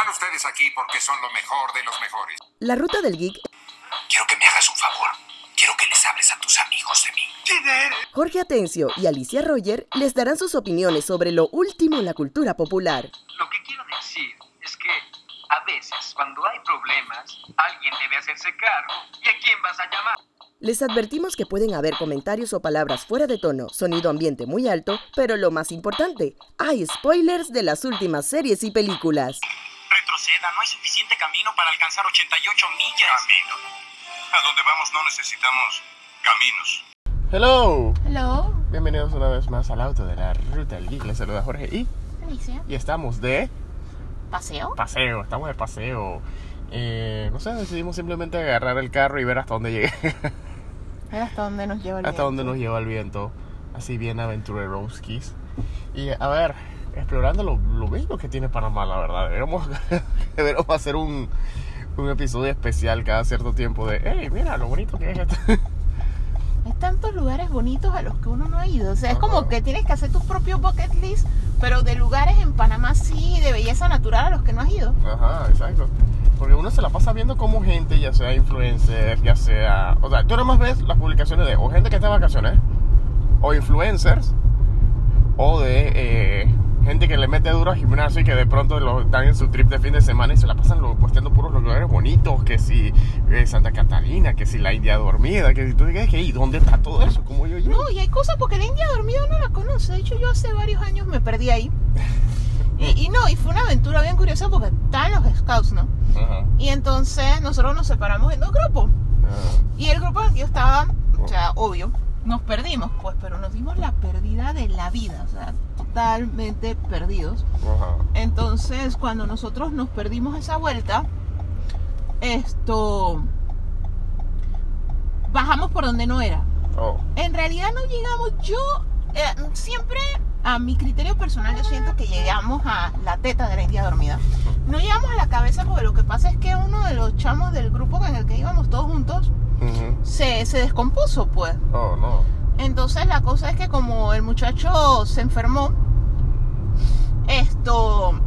Están ustedes aquí porque son lo mejor de los mejores. La ruta del geek. Quiero que me hagas un favor. Quiero que les hables a tus amigos de mí. ¿Quién eres? Jorge Atencio y Alicia Roger les darán sus opiniones sobre lo último en la cultura popular. Lo que quiero decir es que a veces cuando hay problemas, alguien debe hacerse cargo. ¿Y a quién vas a llamar? Les advertimos que pueden haber comentarios o palabras fuera de tono, sonido ambiente muy alto, pero lo más importante, hay spoilers de las últimas series y películas. Retroceda, no hay suficiente camino para alcanzar 88 millas. Camino. A donde vamos no necesitamos caminos. Hello, Hello, bienvenidos una vez más al auto de la ruta del geek. Les saluda Jorge y, Alicia. y estamos de ¿Paseo? paseo, estamos de paseo. Eh, no sé, decidimos simplemente agarrar el carro y ver hasta dónde llegue, ver hasta dónde nos lleva el hasta dónde viento. nos lleva el viento. Así bien aventureroskis. Y a ver, explorando lo, lo bello que tiene Panamá, la verdad. Deberíamos, deberíamos hacer un, un episodio especial cada cierto tiempo de, hey, mira lo bonito que es esto. Hay tantos lugares bonitos a los que uno no ha ido. O sea, es Ajá. como que tienes que hacer tu propio bucket list, pero de lugares en Panamá sí, de belleza natural a los que no has ido. Ajá, exacto. Porque uno se la pasa viendo como gente, ya sea influencer, ya sea... O sea, tú nomás ves las publicaciones de o gente que está de vacaciones, o influencers, o de eh, gente que le mete duro al gimnasio y que de pronto lo, están en su trip de fin de semana y se la pasan lo, posteando puros lugares bonitos, que si eh, Santa Catalina, que si la India dormida, que si tú digas que ¿y dónde está todo eso? ¿Cómo yo llego? No, y hay cosas porque la India dormida no la conoce. De hecho, yo hace varios años me perdí ahí. Y, y no, y fue una aventura bien curiosa porque estaban los scouts, ¿no? Y entonces nosotros nos separamos en dos grupos. ajá. Y el grupo en el que yo estaba, o sea, obvio, nos perdimos, pues, pero nos dimos la pérdida de la vida, o sea, totalmente perdidos. Ajá. Entonces, cuando nosotros nos perdimos esa vuelta, esto. Bajamos por donde no era. Oh. En realidad no llegamos, yo eh, siempre a mi criterio personal yo siento que llegamos a la teta de la India dormida. No llegamos a la cabeza porque lo que pasa es que uno de los chamos del grupo en el que íbamos todos juntos se, se descompuso pues. Oh, no. Entonces la cosa es que como el muchacho se enfermó, esto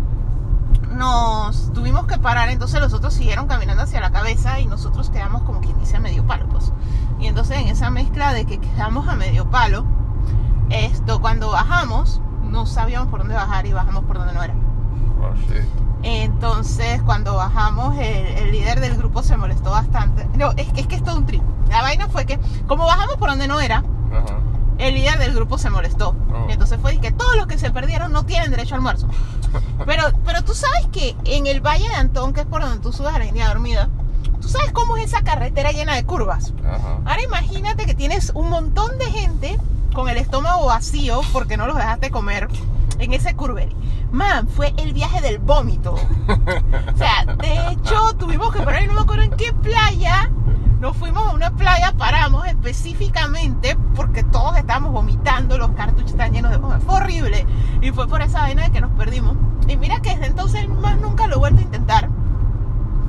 nos tuvimos que parar, entonces los otros siguieron caminando hacia la cabeza y nosotros quedamos como quien dice a medio palo, pues. Y entonces en esa mezcla de que quedamos a medio palo, esto cuando bajamos no sabíamos por dónde bajar y bajamos por donde no era. Oh, shit. Entonces, cuando bajamos, el, el líder del grupo se molestó bastante. No, es que es que es todo un trip. La vaina fue que, como bajamos por donde no era, el líder del grupo se molestó. Oh. Entonces fue que todos los que se perdieron no tienen derecho a almuerzo. Pero, pero tú sabes que en el Valle de Antón, que es por donde tú subes a la India dormida, tú sabes cómo es esa carretera llena de curvas. Ahora imagínate que tienes un montón de gente con el estómago vacío porque no los dejaste comer en ese curveri. Man, fue el viaje del vómito. O sea, de hecho, tuvimos que parar, no me acuerdo en qué playa. Nos fuimos a una playa, paramos específicamente porque todos estábamos vomitando, los cartuchos están llenos de vómito. Fue horrible. Y fue por esa vaina que nos perdimos. Y mira que desde entonces más nunca lo he vuelto a intentar.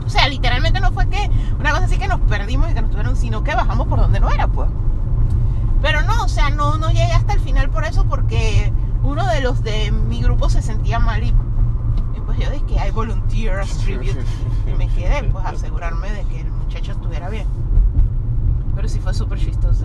O sea, literalmente no fue que una cosa así que nos perdimos y que nos tuvieron, sino que bajamos por donde no era, pues. Pero no, o sea, no, no llegué hasta el final por eso, porque uno de los de mi grupo se sentía mal y, y pues yo dije que hay volunteers tribute y me quedé pues a asegurarme de que el muchacho estuviera bien. Pero sí fue súper chistoso.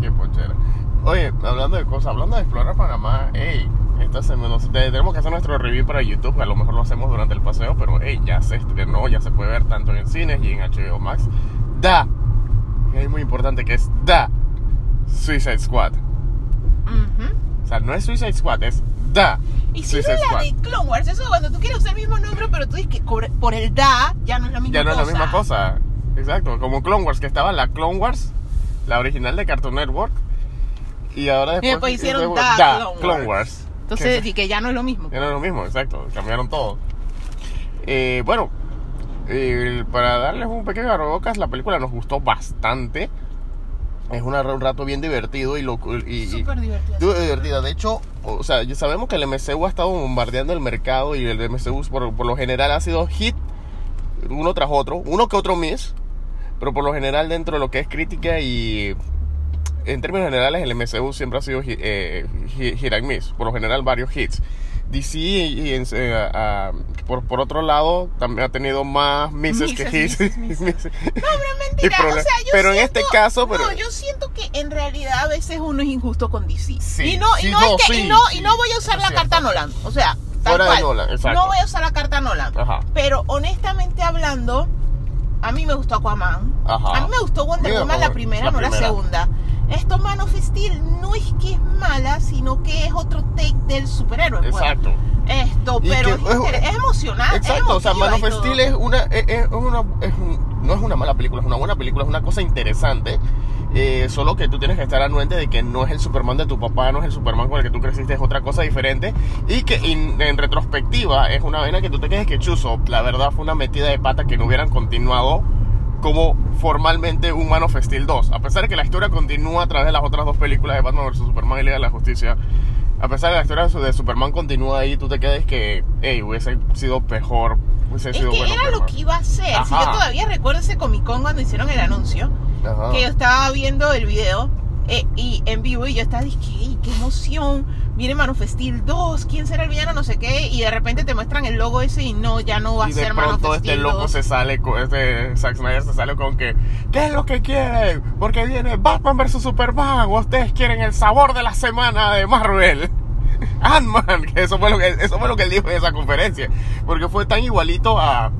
Qué ponchera. Oye, hablando de cosas, hablando de explorar Panamá, hey, esta semana tenemos que hacer nuestro review para YouTube, a lo mejor lo hacemos durante el paseo, pero hey, ya se estrenó, ya se puede ver tanto en cines y en HBO Max. Da, es muy importante que es Da Suicide Squad. O sea, no es Suicide Squad, es Da Y si Suicide la de Clone Wars, eso cuando tú quieres usar el mismo nombre, pero tú dices que por el da ya no es la misma Ya no es cosa. la misma cosa. Exacto, como Clone Wars, que estaba la Clone Wars, la original de Cartoon Network, y ahora después, después hicieron luego Da Da Clone Clone Wars. Wars. Entonces, Que- y que ya no es lo mismo. Ya no es lo mismo, exacto. Cambiaron todo. Eh, bueno, eh, para darles un pequeño abrebocas, la película nos gustó bastante. Es una- un rato bien divertido y, lo, y, Súper divertida. De hecho, o sea, ya sabemos que el MCU ha estado bombardeando el mercado y el MCU por, por lo general ha sido hit uno tras otro, uno que otro miss, pero por lo general dentro de lo que es crítica y en términos generales el MCU siempre ha sido hit, eh, hit- hit and miss, por lo general varios hits. DC y, y en- eh, ah, por, por otro lado también ha tenido más misses que hits. No, pero mentira. O sea, yo pero en siento- este caso, pero- No, yo siento que en realidad a veces uno es injusto con DC. Sí, y no, y no, no, es que, sí, y no, y no voy a usar la carta. Nolan. O sea, tal Fuera de cual. Nolan, exacto. No voy a usar la carta Nolan. Ajá. Pero honestamente hablando, a mí me gustó Aquaman. Ajá. A mí me gustó Wonder Woman la primera, la no la segunda. Esto Man of Steel no es que es mala, sino que es otro take del superhéroe. pues. Exacto. Esto, pero es, es- es Exacto, o sea, Man of. Steel es una, es, es una es un- no es una mala película, es una buena película, es una cosa interesante. eh, solo que tú tienes que estar anuente de que no es el Superman de tu papá, no es el Superman con el que tú creciste, es otra cosa diferente. Y que in- en retrospectiva es una vena que tú te quedes que chuzo. La verdad fue una metida de pata que no hubieran continuado como formalmente un Man of Steel 2. A pesar de que la historia continúa a través de las otras dos películas de Batman vs. Superman y Liga de la Justicia. A pesar de que la historia de su- de Superman continúa ahí, tú te quedes que, hey, hubiese sido mejor, hubiese Es sido que bueno. era lo que iba a hacer. Si yo todavía recuerdo ese Comic Con cuando hicieron el anuncio, Ajá. que yo estaba viendo el video eh, y en vivo y yo estaba "Ey, qué emoción! Viene Man of Steel 2, ¿quién será el villano? No sé qué. Y de repente te muestran el logo ese y no, ya no va y a de ser Man of pronto este Steel loco 2. se sale, con- este Zack Snyder se sale con que, ¿qué es lo que quieren? Porque viene Batman vs Superman, o ustedes quieren el sabor de la semana de Marvel. Ant-Man, que eso fue lo que eso fue lo que él dijo en esa conferencia, porque fue tan igualito a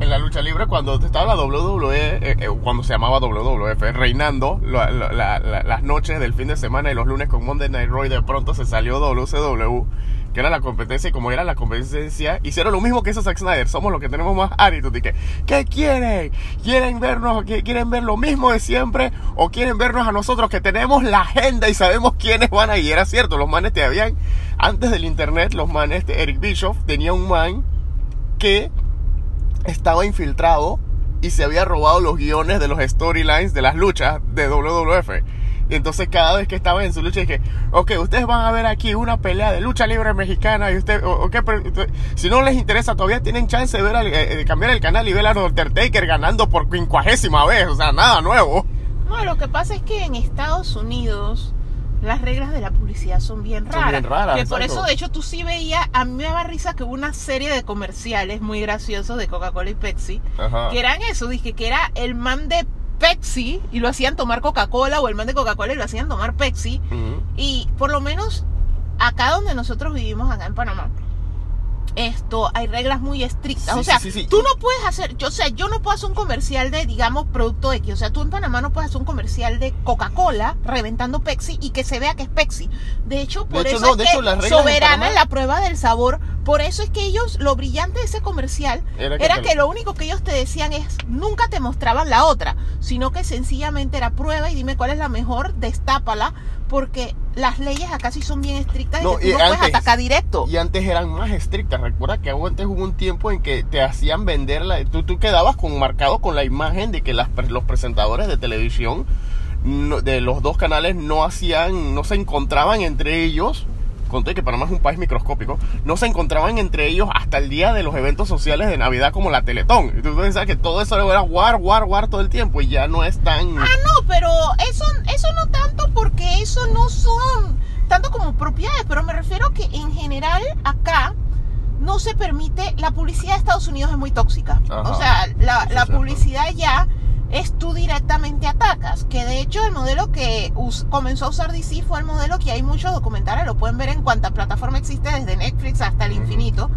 en la lucha libre cuando estaba la WWE, eh, eh, cuando se llamaba WWF, reinando la- la- la- la- las noches del fin de semana y los lunes con Monday Night Raw y de pronto se salió WCW, que era la competencia y como era la competencia, hicieron lo mismo que hizo Zack Snyder, somos los que tenemos más attitude y que, ¿qué quieren? ¿Quieren vernos, quieren ver lo mismo de siempre o quieren vernos a nosotros que tenemos la agenda y sabemos quiénes van a ir? Era cierto, los manes te habían, antes del internet, los manes, Eric Bischoff tenía un man que estaba infiltrado y se había robado los guiones de los storylines de las luchas de WWF. Y entonces cada vez que estaba en su lucha dije, ok, ustedes van a ver aquí una pelea de lucha libre mexicana y usted, ok, pero si no les interesa todavía tienen chance de ver al- eh, cambiar el canal y ver a Undertaker ganando por quincuagésima vez, o sea, nada nuevo. No, lo que pasa es que en Estados Unidos las reglas de la publicidad son bien Son raras. bien raras, que por eso, de hecho, tú sí veías, a mí me daba risa que hubo una serie de comerciales muy graciosos de Coca-Cola y Pepsi, Ajá. que eran eso, dije que era el man de Pepsi y lo hacían tomar Coca-Cola o el man de Coca-Cola y lo hacían tomar Pepsi. Y por lo menos acá donde nosotros vivimos, acá en Panamá, esto hay reglas muy estrictas. Sí, o sea, sí, sí, sí. tú no puedes hacer, yo o sea, yo no puedo hacer un comercial de, digamos, producto X. O sea, tú en Panamá no puedes hacer un comercial de Coca-Cola reventando Pepsi y que se vea que es Pepsi. De hecho, por hecho, eso no, es de que hecho, las reglas en soberana en la prueba del sabor. Por eso es que ellos, lo brillante de ese comercial Era era que lo único que ellos te decían es, nunca te mostraban la otra, sino que sencillamente era prueba y dime cuál es la mejor, destápala, porque las leyes acá sí son bien estrictas No, y que y tú no puedes atacar directo. Y antes eran más estrictas. Recuerda que antes hubo un tiempo en que te hacían venderla. Tú, tú quedabas con marcado con la imagen de que las, los presentadores de televisión no- de los dos canales no hacían, no se encontraban entre ellos. Conté que Panamá es un país microscópico. No se encontraban entre ellos hasta el día de los eventos sociales de Navidad como la Teletón. Y tú pensabas que todo eso era war, war, war todo el tiempo. Y ya no es tan. Ah, no, pero eso, eso no tanto porque eso no son tanto como propiedades, pero me refiero que en general acá no se permite, la publicidad de Estados Unidos es muy tóxica. Ajá. O sea, la, la publicidad ya es tú directamente atacas, que de hecho el modelo que comenzó a usar DC fue el modelo que hay muchos documentales, lo pueden ver en cuanta plataforma existe, desde Netflix hasta el infinito,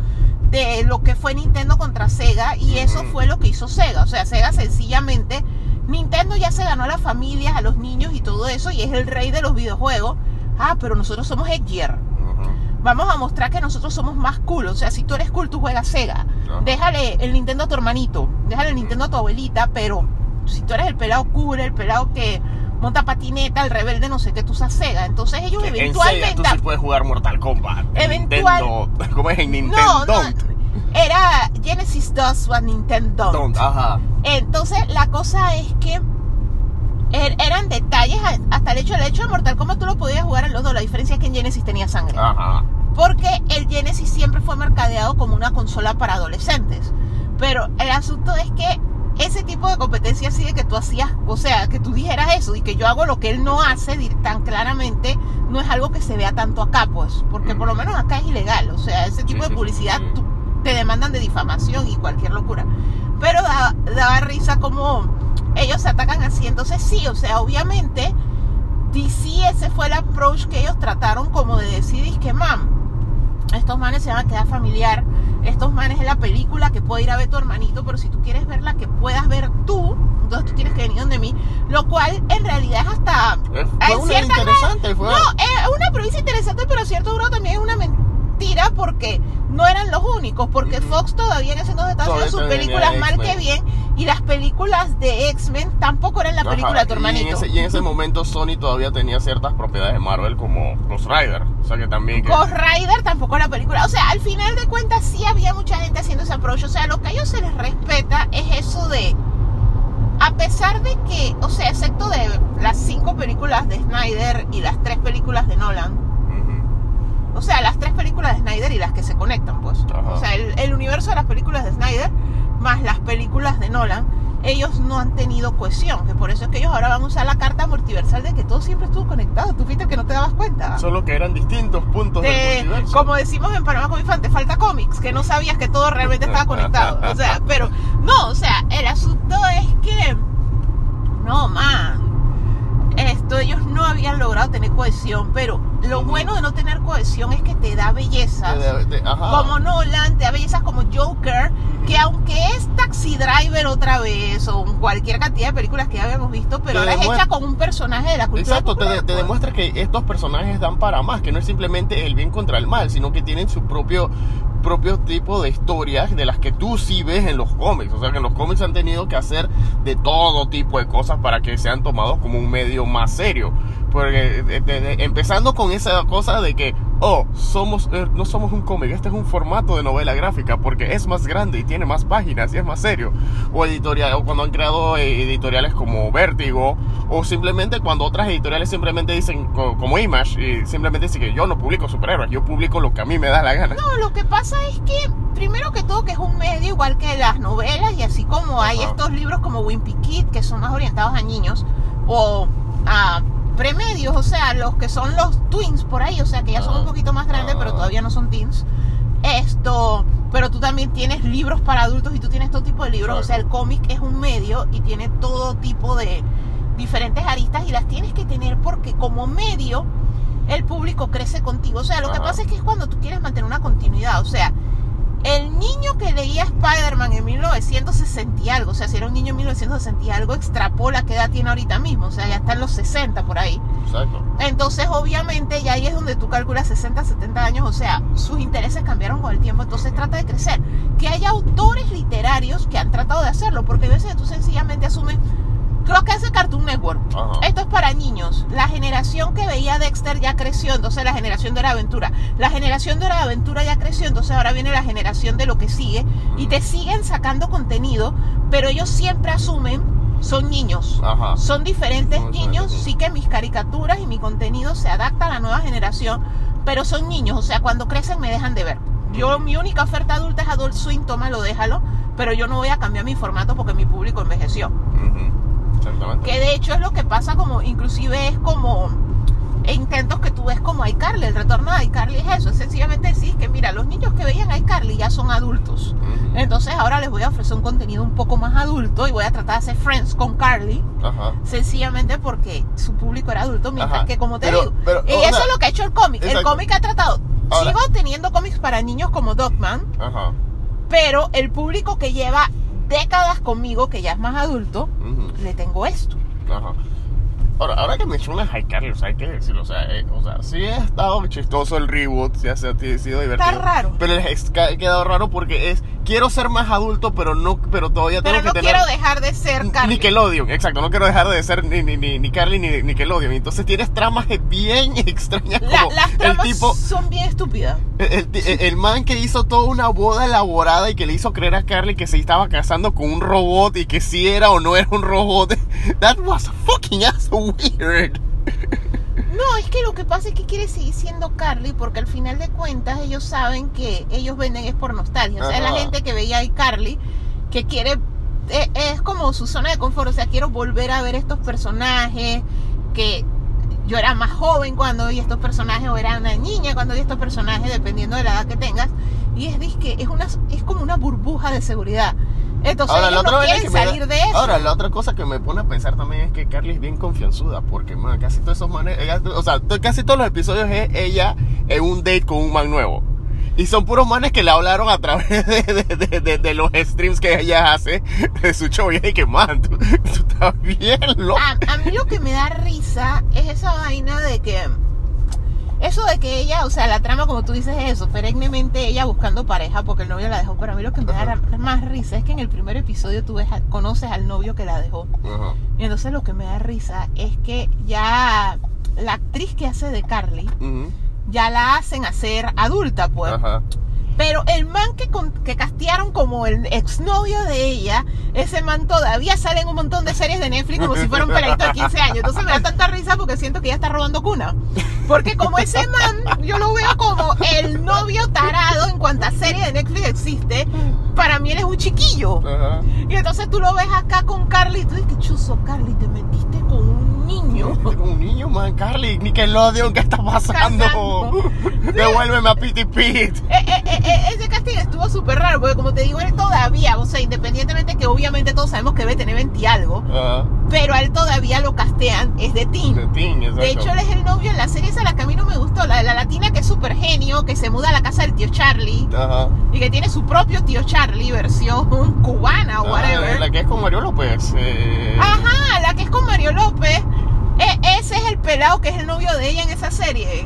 de lo que fue Nintendo contra Sega, y eso fue lo que hizo Sega. O sea, Sega sencillamente Nintendo ya se ganó a las familias, a los niños y todo eso, y es el rey de los videojuegos. Ah, pero nosotros somos. Ujú. Vamos a mostrar que nosotros somos más cool. O sea, si tú eres cool, tú juegas Sega. Ajá. Déjale el Nintendo a tu hermanito. Déjale el Nintendo a tu abuelita, pero si tú eres el pelado cool, el pelado que monta patineta, el rebelde, no sé qué, tú usas Sega. Entonces ellos Que en Sega eventualmente... tú sí puedes jugar Mortal Kombat. En Eventual- Nintendo. ¿Cómo es? En Nintendo. no, no. Era Genesis 2 o Nintendo. Don't, Ajá. Entonces, la cosa es que er- eran detalles, a- hasta el hecho, el hecho de Mortal Kombat tú lo podías jugar en los dos, la diferencia es que en Genesis tenía sangre. Ajá. Porque el Genesis siempre fue mercadeado como una consola para adolescentes. Pero el asunto es que ese tipo de competencia así de que tú hacías, o sea, que tú dijeras eso y que yo hago lo que él no hace tan claramente, no es algo que se vea tanto acá, pues, porque por lo menos acá es ilegal, o sea, ese tipo de publicidad tú- te demandan de difamación y cualquier locura. Pero da- daba risa como ellos se atacan así, entonces sí, o sea, obviamente DC ese fue el approach que ellos trataron como de decir, es que mam, estos manes se van a quedar familiar, estos manes es la película que puede ir a ver tu hermanito, pero si tú quieres verla que puedas ver tú, entonces tú tienes que venir donde mí, lo cual en realidad es hasta... Eh, Fue una interesante, fue. no, es una premisa interesante, pero cierto grado también es una mentira porque no eran los únicos, porque. Fox todavía en ese entonces estaba haciendo sus películas mal que bien, y las películas de X-Men tampoco eran la Ajá, película de tu y en, hermanito. ese, y en ese momento Sony todavía tenía ciertas propiedades de Marvel como Ghost Rider. O sea que también... que- Ghost Rider tampoco era película. O sea, al final de cuentas sí había mucha gente haciendo ese approach. O sea, lo que a ellos se les respeta es eso de... A pesar de que, o sea, excepto de las cinco películas de Snyder y las tres películas de Nolan. O sea, las tres películas de Snyder y las que se conectan, pues. Ajá. O sea, el, el universo de las películas de Snyder más las películas de Nolan, ellos no han tenido cohesión. Que por eso es que ellos ahora van a usar la carta multiversal de que todo siempre estuvo conectado. Tú fuiste el que no te dabas cuenta. Solo que eran distintos puntos del de, multiverso. como decimos en Panamá Comic Fan, te falta cómics, que no sabías que todo realmente estaba conectado. O sea, pero no, o sea, el asunto es que, no, man, esto ellos no habían logrado tener cohesión, pero lo bueno de no tener cohesión es que te da bellezas. De- de- de- ajá. Como Nolan, te da bellezas como Joker, que aunque es Taxi Driver otra vez, o cualquier cantidad de películas que ya habíamos visto, pero ahora es hecha con un personaje de la cultura Exacto, te, popular, te demuestra que estos personajes dan para más, que no es simplemente el bien contra el mal, sino que tienen su propio propio tipo de historias de las que tú sí ves en los cómics. O sea, que en los cómics han tenido que hacer de todo tipo de cosas para que sean tomados como un medio más serio. Porque de- de- de- empezando con esa cosa de que, oh, somos, eh, no somos un cómic, este es un formato de novela gráfica porque es más grande y tiene más páginas y es más serio. O editorial, o cuando han creado eh, editoriales como Vértigo, o simplemente cuando otras editoriales simplemente dicen, co- como Image, y simplemente dicen que yo no publico superhéroes, yo publico lo que a mí me da la gana. No, lo que pasa es que, primero que todo, que es un medio igual que las novelas, y así como hay Ajá. estos libros como Wimpy Kid, que son más orientados a niños, o a premedios, o sea, los que son los twins por ahí, o sea, que ya son Ah. un poquito más grandes, pero Ah. todavía no son teens. Esto, pero tú también tienes libros para adultos y tú tienes todo tipo de libros, o sea, el cómic es un medio y tiene todo tipo de diferentes aristas y las tienes que tener porque como medio el público crece contigo. O sea, lo que pasa es que es cuando tú quieres mantener una continuidad. O sea, el niño que leía Spider-Man en 1960 y algo, o sea, si era un niño en 1960 y algo, extrapola qué edad tiene ahorita mismo. O sea, ya está en los 60 por ahí. Exacto. Entonces, obviamente, ya ahí es donde tú calculas 60, 70 años, o sea, sus intereses cambiaron con el tiempo, entonces trata de crecer. Que haya autores literarios que han tratado de hacerlo, porque a veces tú sencillamente asumes, creo que hace Cartoon Network. Ajá. Esto es para niños. La generación que veía Dexter ya creció, entonces la generación de de Aventura. La generación de de Aventura ya creció, entonces ahora viene la generación de lo que sigue. Y te siguen sacando contenido, pero ellos siempre asumen, son niños. Ajá. Son diferentes niños, sí que mis caricaturas y mi contenido se adapta a la nueva generación, pero son niños, o sea, cuando crecen me dejan de ver. Yo, mi única oferta adulta es Adult Swim, tómalo, déjalo, pero yo no voy a cambiar mi formato porque mi público envejeció. Ujú. Exactamente. Que de hecho es lo que pasa como, inclusive es como intentos que tú ves como iCarly, el retorno de iCarly es eso, es sencillamente decir que mira, los niños que veían iCarly ya son adultos. Entonces ahora les voy a ofrecer un contenido un poco más adulto y voy a tratar de hacer friends con Carly, Ajá. sencillamente porque su público era adulto, mientras Ajá. que como te Pero- digo, pero, y o eso es lo que ha hecho el cómic. El cómic ha tratado, Ahora- sigo teniendo cómics para niños como Dogman, Ajá. pero el público que lleva décadas conmigo, que ya es más adulto, le tengo esto. Ajá. Ahora, ahora que mencionas iCarly, o sea, hay que decirlo, o sea, eh, o sea, sí ha estado chistoso el reboot, sí ha sido ha sido divertido. raro. Pero les ha quedado raro porque es, quiero ser más adulto, pero no, pero todavía tengo Pero no que tener... quiero dejar de ser Carly. Nickelodeon, exacto, no quiero dejar de ser ni, ni, ni, ni Carly ni Nickelodeon. Entonces tienes tramas bien extrañas La- como las el tramas tipo, son bien estúpidas. el, el- el- el man que hizo toda una boda elaborada y que le hizo creer a Carly que se estaba casando con un robot y que si era o no era un robot. That was fucking ass weird. No, es que lo que pasa es que quiere seguir siendo Carly porque al final de cuentas ellos saben que ellos venden es por nostalgia. O sea, es la gente que veía a Carly que quiere eh, es como su zona de confort, o sea, quiero volver a ver estos personajes que yo era más joven cuando vi estos personajes o era una niña cuando vi estos personajes, dependiendo de la edad que tengas, y es es una es como una burbuja de seguridad. Entonces Ahora, la ellos otra no quieren da- salir de eso. Ahora, la otra cosa que me pone a pensar también es que Carly es bien confianzuda, porque man, casi todos esos manes, ella- o sea, casi todos los episodios es ella en un date con un man nuevo. Y son puros manes que le hablaron a través de, de- de- de- de los streams que ella hace de su show. Y es que, man, tú, tú estás bien loco. a, a mí lo que me da risa es esa vaina de que eso de que ella, o sea, la trama como tú dices es eso, perennemente ella buscando pareja porque el novio la dejó, pero a mí lo que me da más risa es que en el primer episodio tú ves, conoces al novio que la dejó. Ajá. Y entonces lo que me da risa es que ya la actriz que hace de Carly ya la hacen hacer adulta, pues. Ajá. Pero el man que, con- que castearon como el exnovio de ella, ese man todavía sale en un montón de series de Netflix como si fuera un peladito de 15 años. Entonces me da tanta risa porque siento que ella está robando cuna. Porque como ese man, yo lo veo como el novio tarado en cuanta serie de Netflix existe, para mí él es un chiquillo. Y entonces tú lo ves acá con Carly y tú dices, chuzo, Carly, te metiste con un niño. Como un niño, man, Carly, Nickelodeon, ¿qué está pasando? Devuélveme a Pity Pit. Eh, eh, eh, eh, ese casting estuvo súper raro, porque como te digo, él todavía, o sea, independientemente que obviamente todos sabemos que debe tener 20 y algo, pero a él todavía lo castean, es de exacto. De hecho, él es el novio en la serie esa, la que a mí no me gustó, la de la latina que es súper genio, que se muda a la casa del tío Charlie Ajá. y que tiene su propio tío Charlie, versión cubana o Ah, whatever. la que es con Mario López. eh, Ajá, la que es con Mario López. E- ese es el pelado que es el novio de ella en esa serie.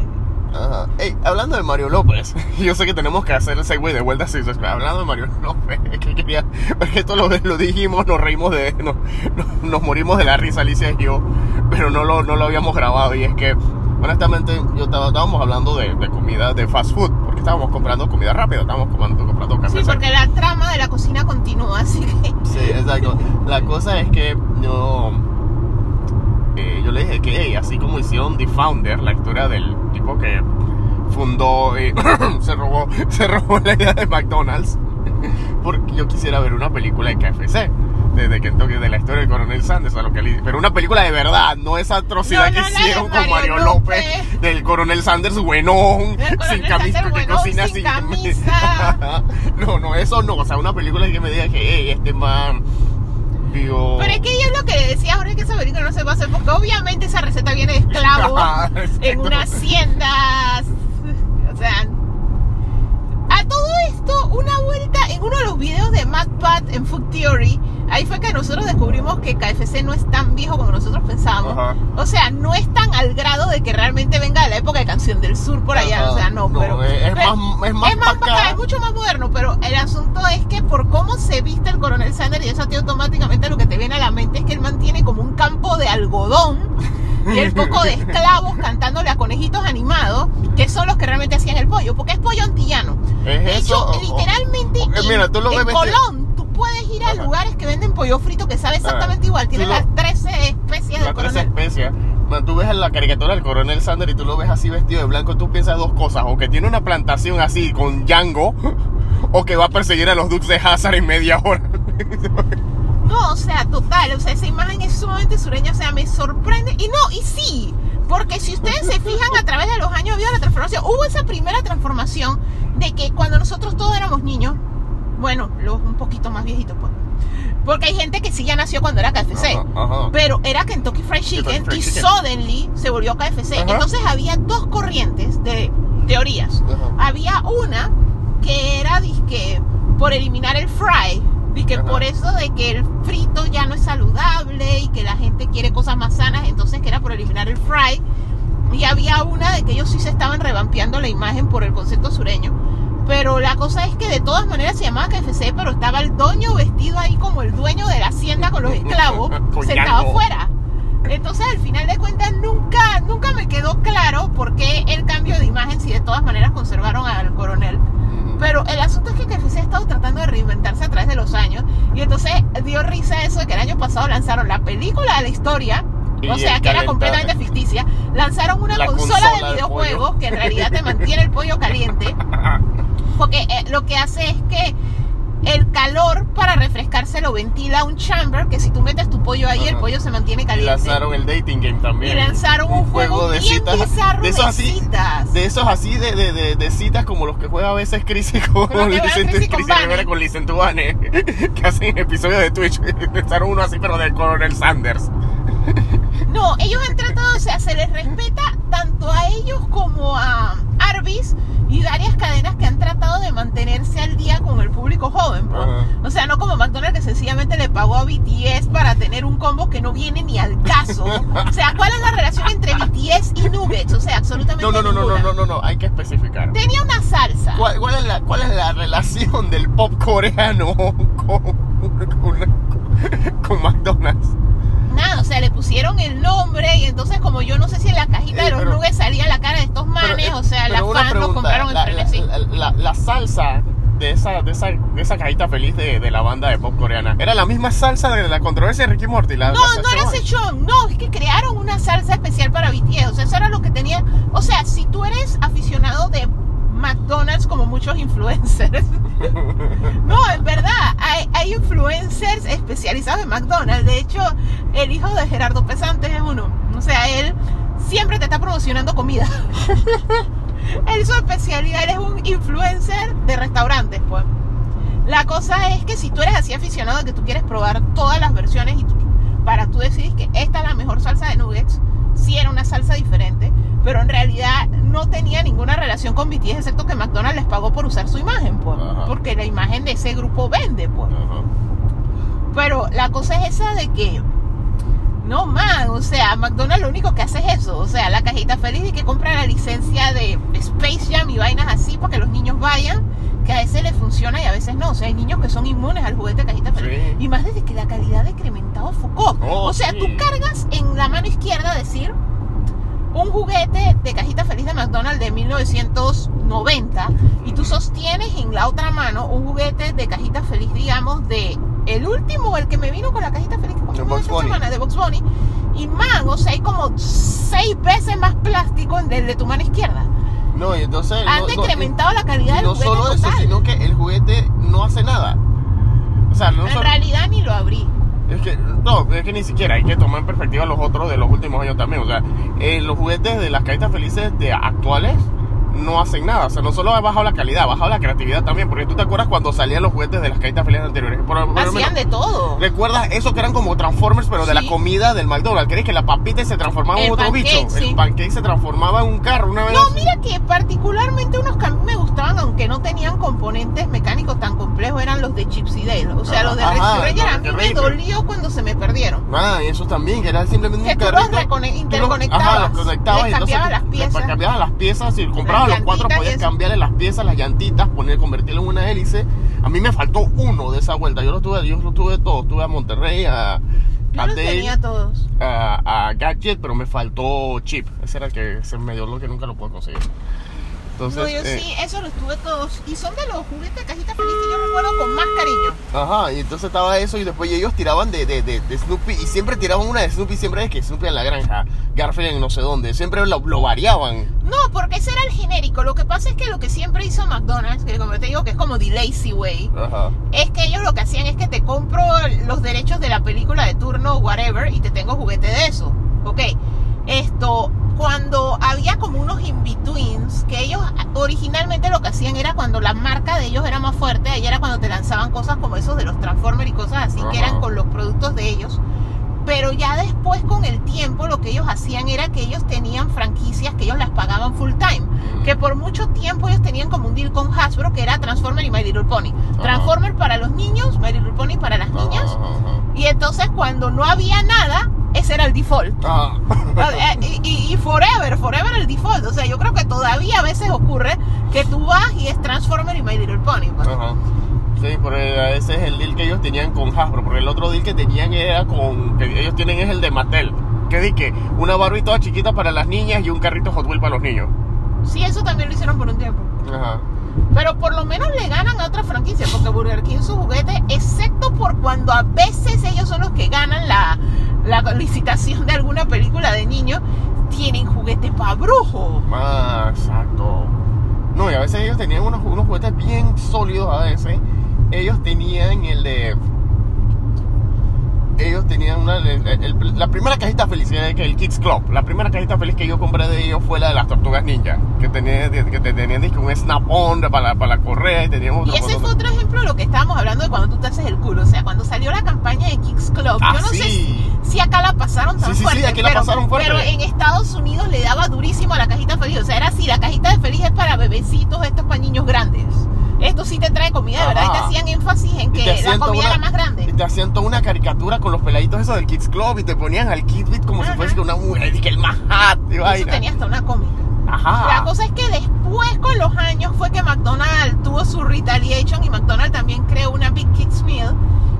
Ajá. Ey, hablando de Mario López, yo sé que tenemos que hacer el segue de vuelta pero hablando de Mario López, que quería, porque esto lo, lo dijimos, nos reímos de, nos, nos- nos morimos de la risa Alicia y yo, pero no lo, no lo habíamos grabado y es que, honestamente, yo estábamos hablando de, de comida, de fast food, porque estábamos comprando comida rápida, estábamos comprando, comprando café. Sí, porque la trama de la cocina continúa, así que... Sí, exacto. La cosa es que yo, eh, yo le dije que, hey, así como hicieron The Founder, la historia del tipo que fundó y se robó, se robó la idea de McDonald's, porque yo quisiera ver una película de KFC. De, Kentucky, de la historia del coronel Sanders, a lo que le- pero una película de verdad, no esa atrocidad No, que no, de hicieron con Mario López, López. del coronel Sanders buenón, coronel sin camisa, Sanders que cocina sin sin camisa. no, no, eso no, o sea, una película que me diga que, hey, este man Pero es que yo lo que decía ahora es que esa película no se va a hacer porque obviamente esa receta viene de esclavos Ah, en una hacienda. O sea, a todo esto, una vuelta en uno de los videos de Matt Pat en Food Theory, ahí fue que nosotros descubrimos que KFC no es tan viejo como nosotros pensábamos. Ajá. O sea, no es tan al grado de que realmente venga de la época de Canción del Sur por allá. Ajá. O sea, no, No, pero. es- es más- es más pa' acá. pa' es mucho más moderno, pero el asunto es que por cómo se viste el coronel Sanders, y eso a ti automáticamente lo que te viene a la mente es que él mantiene como un campo de algodón y el poco de esclavos cantándole a conejitos animados, que son los que realmente hacían el pollo, porque es pollo antillano. ¿Es De eso hecho, o- o- literalmente o- en, mira, tú lo en Colón, puedes ir a Ajá. lugares que venden pollo frito que sabe exactamente Ah, igual, tiene lo- las 13 especies del La tres coronel. especias. Man, tú ves en la caricatura del coronel Sanders y tú lo ves así vestido de blanco, tú piensas dos cosas, o que tiene una plantación así con Django, o que va a perseguir a los Dukes de Hazard en media hora. No, o sea, total, o sea, esa imagen es sumamente sureña, o sea, me sorprende. Y no, y sí, porque si ustedes se fijan a través de los años, ha habido la transformación. Hubo esa primera transformación de que cuando nosotros todos éramos niños, bueno, los un poquito más viejitos, pues. Porque hay gente que sí ya nació cuando era KFC. Ajá, ajá. Pero era Kentucky Fried Chicken Fried y Chicken. suddenly se volvió KFC. Ajá. Entonces había dos corrientes de teorías. Había una que era disque por eliminar el fry, que Ajá. por eso de que el frito ya no es saludable y que la gente quiere cosas más sanas, entonces que era por eliminar el fry. Y había una de que ellos sí se estaban revampeando la imagen por el concepto sureño. Pero la cosa es que de todas maneras se llamaba KFC, pero estaba el dueño vestido ahí como el dueño de la hacienda con los esclavos, sentado afuera. Entonces al final de cuentas nunca, nunca me quedó claro por qué el cambio de imagen si de todas maneras conservaron al coronel. Pero el asunto es que KFC ha estado tratando de reinventarse a través de los años. Y entonces dio risa eso de que el año pasado lanzaron la película de la historia. Y o sea, que era completamente ficticia. Lanzaron una La consola, consola de de videojuegos pollo. que en realidad te mantiene el pollo caliente. Porque eh, lo que hace es que el calor para refrescarse lo ventila un chamber que si tú metes tu pollo ahí, el pollo se mantiene Y caliente. lanzaron el dating game también. Y lanzaron un juego bien bizarro de esos de así, citas. de esos así de, de, de, de citas como los que juega a veces Licen- Chrissy con con Licentubane, que hacen episodios de Twitch. Lanzaron uno así, pero del Coronel Sanders. No, ellos han tratado, o sea, se les respeta tanto a ellos como a Arby's y varias cadenas que han tratado de mantenerse al día con el público joven. pues. Ajá. O sea, no como McDonald's que sencillamente le pagó a BTS para tener un combo que no viene ni al caso. O sea, ¿cuál es la relación entre BTS y Nuggets? O sea, absolutamente No, no, no, no, no, no, no, no, hay que especificar. Tenía una salsa. ¿Cuál, cuál es la, ¿Cuál es la relación del pop coreano con, con, con McDonald's? Nada, o sea, le pusieron el nombre y entonces como yo no sé si en la cajita Eh, de los pero- nuggets salía la cara de estos manes, Pero, eh, o sea, las fans pregunta, compraron la, frenesí. la, la- la salsa de esa, de esa, de esa cajita feliz de, de la banda de pop coreana era la misma salsa de la controversia de Ricky Morty. No, no era. Szechuan, no, es que crearon una salsa especial para BTS, o sea, eso era lo que tenía, o sea, si tú eres aficionado de McDonald's como muchos influencers, no, en verdad, hay, hay influencers especializados en McDonald's, de hecho, el hijo de Gerardo Pesantes es uno, o sea, él siempre te está promocionando comida. Él su especialidad, él es un influencer de restaurantes, pues. La cosa es que si tú eres así aficionado que tú quieres probar todas las versiones y tú- para tú decidir que esta es la mejor salsa de nuggets, sí era una salsa diferente, pero en realidad no tenía ninguna relación con BTS excepto que McDonald's les pagó por usar su imagen, pues, Ajá. porque la imagen de ese grupo vende, pues. Ajá. Pero la cosa es esa de que no man, o sea, McDonald's lo único que hace es eso, o sea, la cajita feliz y que compra la licencia de Space Jam y vainas así para que los niños vayan, que a veces les funciona y a veces no, o sea, hay niños que son inmunes al juguete cajita feliz. Sí. Y más desde que la calidad de incrementado focó. Oh, o sea, sí. tú cargas en la mano izquierda, decir, un juguete de cajita feliz de McDonald's de 1990 y tú sostienes en la otra mano un juguete de cajita feliz, digamos, de el último, el que me vino con la cajita feliz que Bugs esta semana, de Box Bunny. Y man, o sea, hay como seis veces más plástico en el de tu mano izquierda. No, y entonces. Han no, no, incrementado la calidad del no juguete solo eso, sino que el juguete no hace nada. O sea, no en solo- realidad ni lo abrí. Es que, no, es que ni siquiera hay que tomar en perspectiva los otros de los últimos años también. O sea, eh, los juguetes de las cajitas felices de actuales no hacen nada. O sea, no solo ha bajado la calidad, ha bajado la creatividad también. Porque tú te acuerdas cuando salían los juguetes de las cajitas felices anteriores. Por- por Hacían menos, de todo. ¿Recuerdas eso que eran como Transformers, pero de la Sí. comida del McDonald's? ¿Crees que la papita se transformaba en El otro pancake, bicho? sí. El pancake se transformaba en un carro una vez. No, mira que particularmente unos que a mí me gustaban, aunque no tenían componentes mecánicos tan complejos, eran los de Chips y Dale. O sea, Ajá, los de ajá, Rescue los a mí me dolió cuando se me perdieron. Ah, y eso también, que era simplemente Que un carrito. los- interconectabas, Ajá, los conectabas les y entonces cambiabas las piezas. cambiabas las piezas y comprabas Los cuatro, podías cambiarle las piezas, las llantitas, poner, convertirlo en una hélice. A mí me faltó uno de esa vuelta. Yo los tuve, yo los tuve todos. Tuve a Monterrey, a, Yo a los Dale, tenía todos. a, a Gadget, pero me faltó Chip. Ese era el que se me dio lo que nunca lo puedo conseguir. Entonces, no, yo eh, sí, esos los tuve todos. Y son de los juguetes de cajita feliz que yo recuerdo con más cariño. Ajá, y entonces estaba eso y después ellos tiraban de, de, de, de Snoopy y siempre tiraban una de Snoopy, siempre es que Snoopy en la granja, Garfield en no sé dónde, siempre lo, lo variaban. No, porque ese era el genérico. Lo que pasa es que lo que siempre hizo McDonald's, que como te digo que es como The Lazy Way, Ajá. es que ellos lo que hacían es que te compro los derechos de la película de turno, whatever, y te tengo juguete de eso. Ok, esto, cuando había como unos in-betweens, que ellos originalmente lo que hacían era cuando la marca de ellos era más fuerte, ahí era cuando te lanzaban cosas como esos de los Transformers y cosas así, que eran con los productos de ellos. Pero ya después con el tiempo lo que ellos hacían era que ellos tenían franquicias que ellos las pagaban full time. Que por mucho tiempo ellos tenían como un deal con Hasbro que era Transformer y My Little Pony. Transformer para los niños, My Little Pony para las niñas. Y entonces cuando no había nada, ese era el default. ajá. Eh, Y, y- y forever, forever el default. O sea, yo creo que todavía a veces ocurre que tú vas y es Transformer y My Little Pony. pues. Ajá. Sí, porque ese es el deal que ellos tenían con Hasbro, porque el otro deal que tenían era con, que ellos tienen es el de Mattel. Que di que una Barbie toda chiquita para las niñas y un carrito Hot Wheels para los niños. Sí, eso también lo hicieron por un tiempo. Ajá. Pero por lo menos le ganan a otra franquicia, porque Burger King su juguete, excepto por cuando a veces ellos son los que ganan la, la licitación de alguna película de niños, tienen juguete para brujo. Ah, exacto. No, y a veces ellos tenían unos, unos juguetes bien sólidos a veces. ellos tenían el de ellos tenían una el- el- la primera cajita feliz era que el Kids Club la primera cajita feliz que yo compré de ellos fue la de las tortugas ninja que tenía que te tenían un snap on para, para la correa y tenían otro Y ese fue otro ejemplo de lo que estábamos hablando de cuando tú te haces el culo. O sea, cuando salió la campaña de Kicks Club. Ah, yo no sé sí. si, si acá la pasaron tan Sí, sí, sí, fuerte. aquí la pero, pasaron fuerte. Pero en Estados Unidos le daba durísimo a la cajita feliz. O sea, era así, la cajita de feliz es para bebecitos, estos para niños grandes. Esto sí te trae comida, de verdad. Y te hacían énfasis en Y que la comida una- era más y grande. te hacían toda una caricatura con los peladitos esos del Kids Club y te ponían al Kid Bit como si Ajá. fuese una mujer y que el más hot y Eso tenía hasta una cómica. Ajá. La cosa es que después con los años fue que McDonald's tuvo su retaliation y McDonald's también creó una Big Kids Meal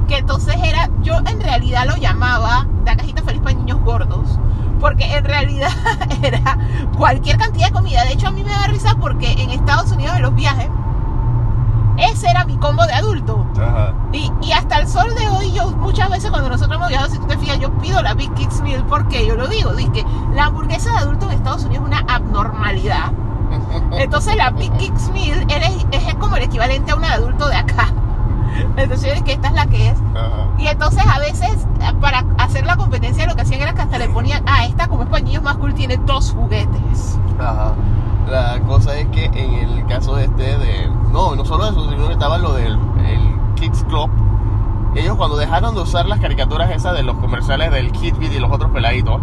que entonces era, yo en realidad lo llamaba la cajita feliz para niños gordos porque en realidad era cualquier cantidad de comida. De hecho a mí me da risa porque en Estados Unidos en los viajes ese era mi combo de adulto. Ajá. Y, y hasta el sol de hoy, yo muchas veces cuando nosotros hemos viajado, si tú te fijas, yo pido la Big Kids Meal porque yo lo digo, que la hamburguesa de adulto en Estados Unidos es una abnormalidad. Entonces la Big Kids Meal eres- es, como el equivalente a una de adulto de acá. Entonces que esta es la que es. Ajá. Y entonces a veces para hacer la competencia lo que hacían era que hasta le ponían, ah, esta como es para niños más cool tiene dos juguetes. Ajá. La cosa es que en el caso de este de no, no solo eso, sino que estaba lo del el Kids Club. Ellos cuando dejaron de usar las caricaturas esas de los comerciales del Kid Beat y los otros peladitos,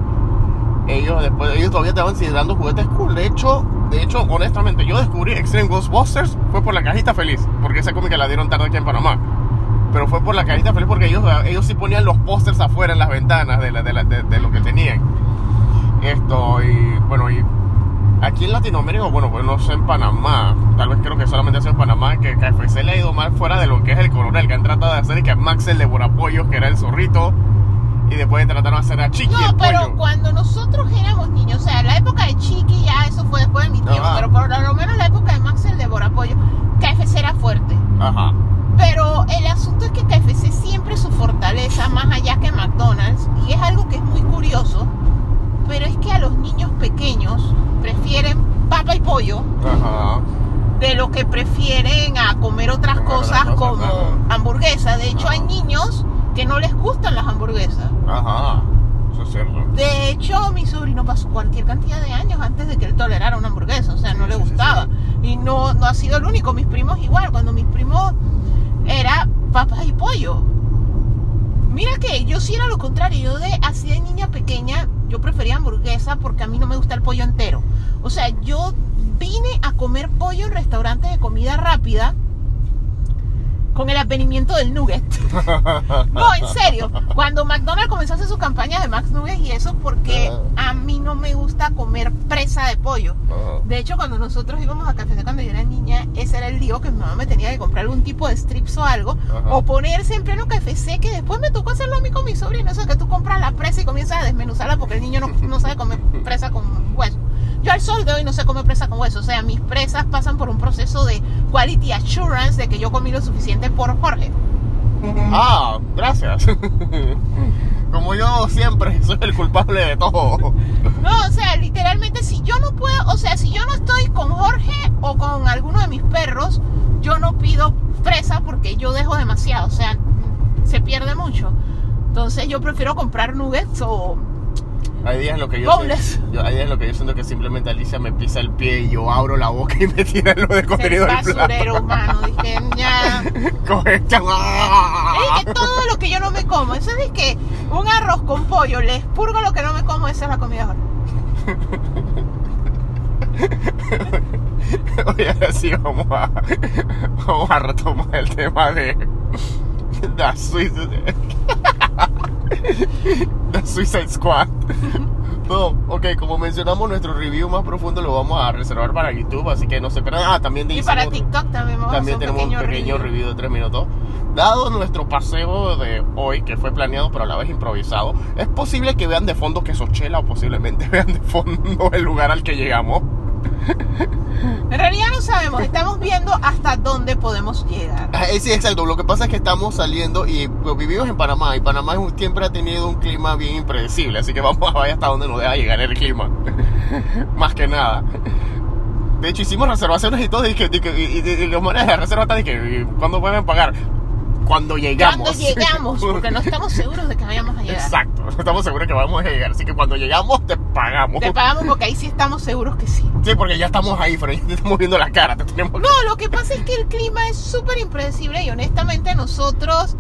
ellos después ellos todavía estaban dando juguetes cool. De hecho, de hecho, honestamente, yo descubrí Extreme Ghostbusters fue por la cajita feliz, porque esa cómica la dieron tarde aquí en Panamá. Pero fue por la cajita feliz porque ellos, ellos sí ponían los pósters afuera en las ventanas de, la- de, la- de- de lo que tenían. Esto, y bueno, y aquí en Latinoamérica, bueno, pues no sé en Panamá, tal vez creo que solamente ha sido en Panamá, que KFC le ha ido mal fuera de lo que es el coronel, que han tratado de hacer y que Max el devorapollos, que era el zorrito, y después trataron de hacer a Chiqui No, el pero pollo. cuando nosotros éramos niños, o sea, la época de Chiqui ya eso fue después de mi tiempo, Ajá. pero por lo menos la época de Max el Devorapollo, KFC era fuerte. Ajá. Pero el asunto es que KFC siempre su fortaleza más allá que McDonald's, y es algo que es muy curioso, pero es que a los niños pequeños prefieren papa y pollo Ajá. de lo que prefieren a comer otras cosas cosas, como hamburguesa. De hecho, Ajá. hay niños que no les gustan las hamburguesas. Ajá. Eso es cierto. De hecho, mi sobrino pasó cualquier cantidad de años antes de que él tolerara una hamburguesa, o sea, no le Sí, sí, gustaba. Y no, no ha sido el único, mis primos igual, cuando mis primos era papas y pollo. Mira que yo sí era lo contrario, yo de así de niña pequeña, yo prefería hamburguesa porque a mí no me gusta el pollo entero. O sea, yo vine a comer pollo en restaurantes de comida rápida con el advenimiento del nugget. No, en serio. Cuando McDonald's comenzó a hacer sus campañas de Max Nuggets y eso, porque a mí no me gusta comer presa de pollo. De hecho, cuando nosotros íbamos a café cuando yo era niña, ese era el lío que mi mamá me tenía que comprar algún tipo de strips o algo, o ponerse en pleno KFC, que después me tocó hacerlo a mí con mi sobrino. Eso que tú compras la presa y comienzas a desmenuzarla porque el niño no, no sabe comer presa con hueso. Yo al sol de hoy no sé comer presa con hueso. O sea, mis presas pasan por un proceso de quality assurance de que yo comí lo suficiente por Jorge. Ah, gracias. Como yo siempre soy el culpable de todo. No, o sea, literalmente si yo no puedo, o sea, si yo no estoy con Jorge o con alguno de mis perros, yo no pido presa porque yo dejo demasiado, o sea, se pierde mucho. Entonces yo prefiero comprar nuggets o... Hay días en lo que yo, hay días en lo que yo siento que simplemente Alicia me pisa el pie y yo abro la boca y me tira lo de contenido del basurero, plato. mano. Dije, ya. Coge esta- Es que todo lo que yo no me como, eso es que un arroz con pollo, le expurgo lo que no me como, esa es la comida Jorge. Oye, ahora sí vamos a, vamos a retomar el tema de la Suicide, la Suicide Squad. No, ok, como mencionamos, nuestro review más profundo lo vamos a reservar para YouTube, así que no se pierdan. Ah, también Y dice para TikTok también vamos También a hacer tenemos un pequeño, un pequeño review. review de 3 minutos. Dado nuestro paseo de hoy, que fue planeado pero a la vez improvisado, es posible que vean de fondo que Sochela o posiblemente vean de fondo el lugar al que llegamos. En realidad no sabemos, estamos viendo hasta dónde podemos llegar. Ah, eh, Sí, exacto. Lo que pasa es que estamos saliendo y pues, vivimos en Panamá y Panamá siempre ha tenido un clima bien impredecible, así que vamos a ver hasta dónde nos deja llegar el clima. Más que nada. De hecho, hicimos reservaciones y todo. Y, que- y- y- y los manes de la reserva están y que, ¿cuándo pueden pagar? Cuando llegamos. Cuando llegamos, porque no estamos seguros de que vayamos a llegar. Exacto, no estamos seguros que vamos a llegar. Así que cuando llegamos, te pagamos. Te pagamos porque ahí sí estamos seguros que sí. Sí, porque ya estamos ahí, pero ya te estamos viendo la cara. Te tenemos No, lo que pasa es que el clima es súper impredecible y honestamente nosotros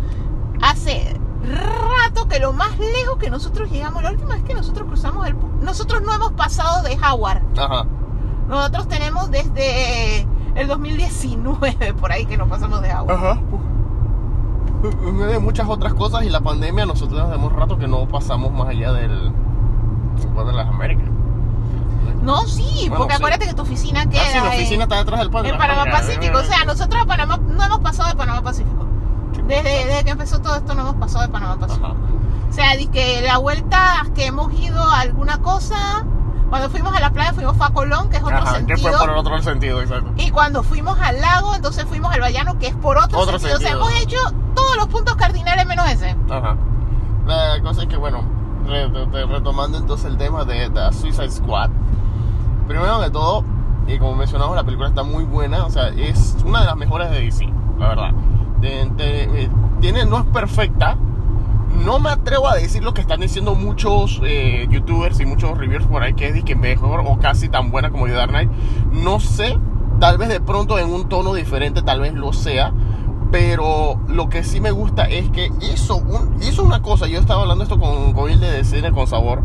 hace rato que lo más lejos que nosotros llegamos, la última vez que nosotros cruzamos el... Nosotros no hemos pasado de Howard. Ajá. Nosotros tenemos desde el 2019 por ahí que no pasamos de Howard. Ajá. De muchas otras cosas y la pandemia, nosotros hacemos rato que no pasamos más allá del. de las Américas. No, sí, Bueno, porque sí. acuérdate que tu oficina queda Ah, sí, la en- oficina está detrás del pan. en Panamá Pacífico. O sea, nosotros a Panamá no hemos pasado de Panamá Pacífico. Desde, desde que empezó todo esto no hemos pasado de Panamá Pacífico. Ajá. O sea, que la vuelta que hemos ido a alguna cosa, cuando fuimos a la playa fuimos a Colón, que es otro Ajá, que sentido. fue por el otro sentido, exacto. Y cuando fuimos al lago, entonces fuimos al Bayano, que es por otro, Otro sentido. O sea, sentido. hemos hecho todos los puntos cardinales menos ese. Ajá. La cosa es que, bueno, re- re- retomando entonces el tema de The Suicide Squad. Primero de todo, y como mencionamos, la película está muy buena. O sea, es una de las mejores de DC, la verdad. De- de- eh, tiene, no es perfecta. No me atrevo a decir lo que están diciendo muchos eh, youtubers y muchos reviewers por ahí, que es que mejor o casi tan buena como The Dark Knight. No sé, tal vez de pronto en un tono diferente, tal vez lo sea. Pero lo que sí me gusta es que hizo, un, hizo una cosa. Yo estaba hablando esto con, con Hilde de Cine con Sabor,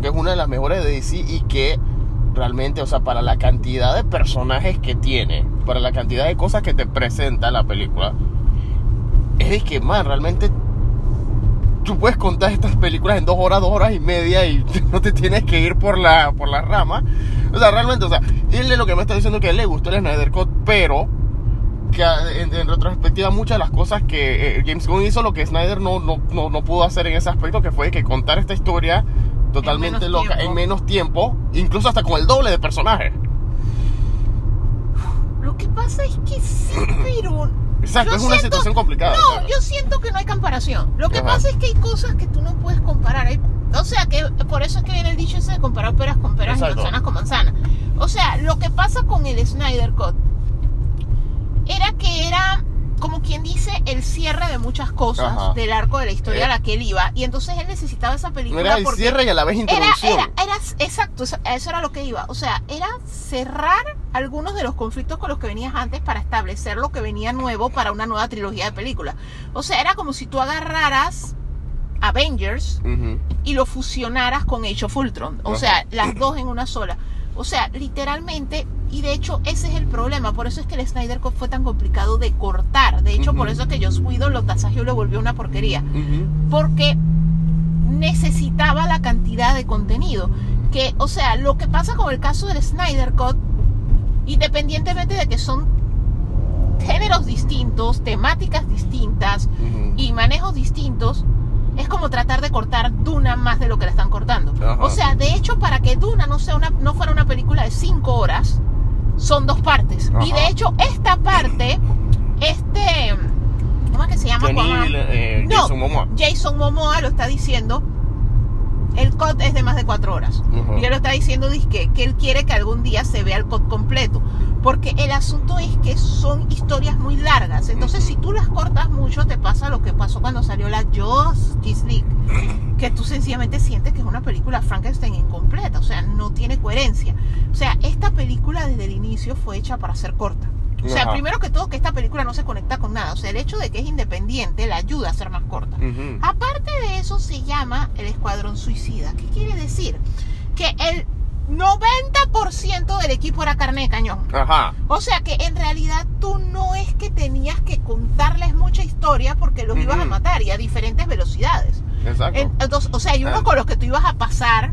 que es una de las mejores de DC y que realmente, o sea, para la cantidad de personajes que tiene, para la cantidad de cosas que te presenta la película, es que, man, realmente tú puedes contar estas películas en dos horas, dos horas y media y no te tienes que ir por la, por la rama. O sea, realmente, o sea, él lo que me está diciendo es que a él le gustó el Snyder Cut, pero que en, en retrospectiva muchas de las cosas que eh, James Gunn hizo lo que Snyder no, no, no, no pudo hacer en ese aspecto que fue que contar esta historia totalmente loca tiempo. en menos tiempo incluso hasta con el doble de personajes Lo que pasa es que sí, pero. Exacto yo es una siento- situación complicada No, yo siento que no hay comparación. Lo que Ajá. pasa es que hay cosas que tú no puedes comparar. Hay- o sea, que por eso es que viene el dicho ese de comparar peras con peras y manzanas con manzanas. O sea, lo que pasa con el Snyder Cut era que era, como quien dice, el cierre de muchas cosas Ajá. del arco de la historia Eh. a la que él iba. Y entonces él necesitaba esa película era el cierre y a la vez introducción era, era, exacto, eso, era lo que iba. O sea, era cerrar algunos de los conflictos con los que venías antes para establecer lo que venía nuevo para una nueva trilogía de películas. O sea, era como si tú agarraras Avengers y lo fusionaras con Age of Ultron. O sea, las dos en una sola. O sea, literalmente, y de hecho ese es el problema. Por eso es que el Snyder Cut fue tan complicado de cortar. De hecho, por eso es que Joss Whedon lo tasajeó y lo volvió una porquería porque necesitaba la cantidad de contenido. Que, o sea, lo que pasa con el caso del Snyder Cut, independientemente de que son géneros distintos, temáticas distintas y manejos distintos, es como tratar de cortar Duna más de lo que la están cortando. Ajá. O sea, de hecho, para que Duna no, sea una, no fuera una película de cinco horas, son dos partes. Y de hecho, esta parte, este, ¿cómo es que se llama? Eh, No. Jason Momoa Jason Momoa lo está diciendo. El COD es de más de cuatro horas. Ujú. Y él lo está diciendo dizque, que él quiere que algún día se vea el COD completo. Porque el asunto es que son historias muy largas. Entonces, si tú las cortas mucho, te pasa lo que pasó cuando salió la Justice League. Que tú sencillamente sientes que es una película Frankenstein incompleta. O sea, no tiene coherencia. O sea, esta película desde el inicio fue hecha para ser corta. O sea, Ajá. primero que todo, que esta película no se conecta con nada. O sea, el hecho de que es independiente la ayuda a ser más corta. Ujú. Aparte de eso, se llama el Escuadrón Suicida. ¿Qué quiere decir? Que el 90% del equipo era carne de cañón. Ajá. O sea que en realidad tú no es que tenías que contarles mucha historia porque los ibas a matar y a diferentes velocidades. Exacto. En- Entonces, o sea, hay unos Ah. con los que tú ibas a pasar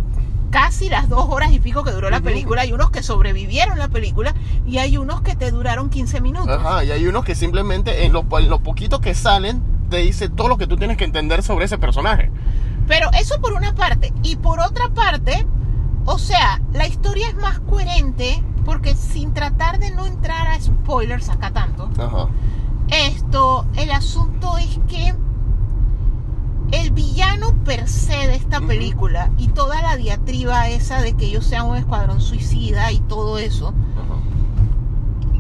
casi las dos horas y pico que duró la película, hay unos que sobrevivieron la película y hay unos que te duraron 15 minutos. Ajá, y hay unos que simplemente en lo, en lo poquito que salen te dice todo lo que tú tienes que entender sobre ese personaje. Pero eso por una parte. Y por otra parte, o sea, la historia es más coherente porque sin tratar de no entrar a spoilers acá tanto, Ajá. esto, el asunto es que el villano per se de esta película y toda la diatriba esa de que ellos sean un escuadrón suicida y todo eso,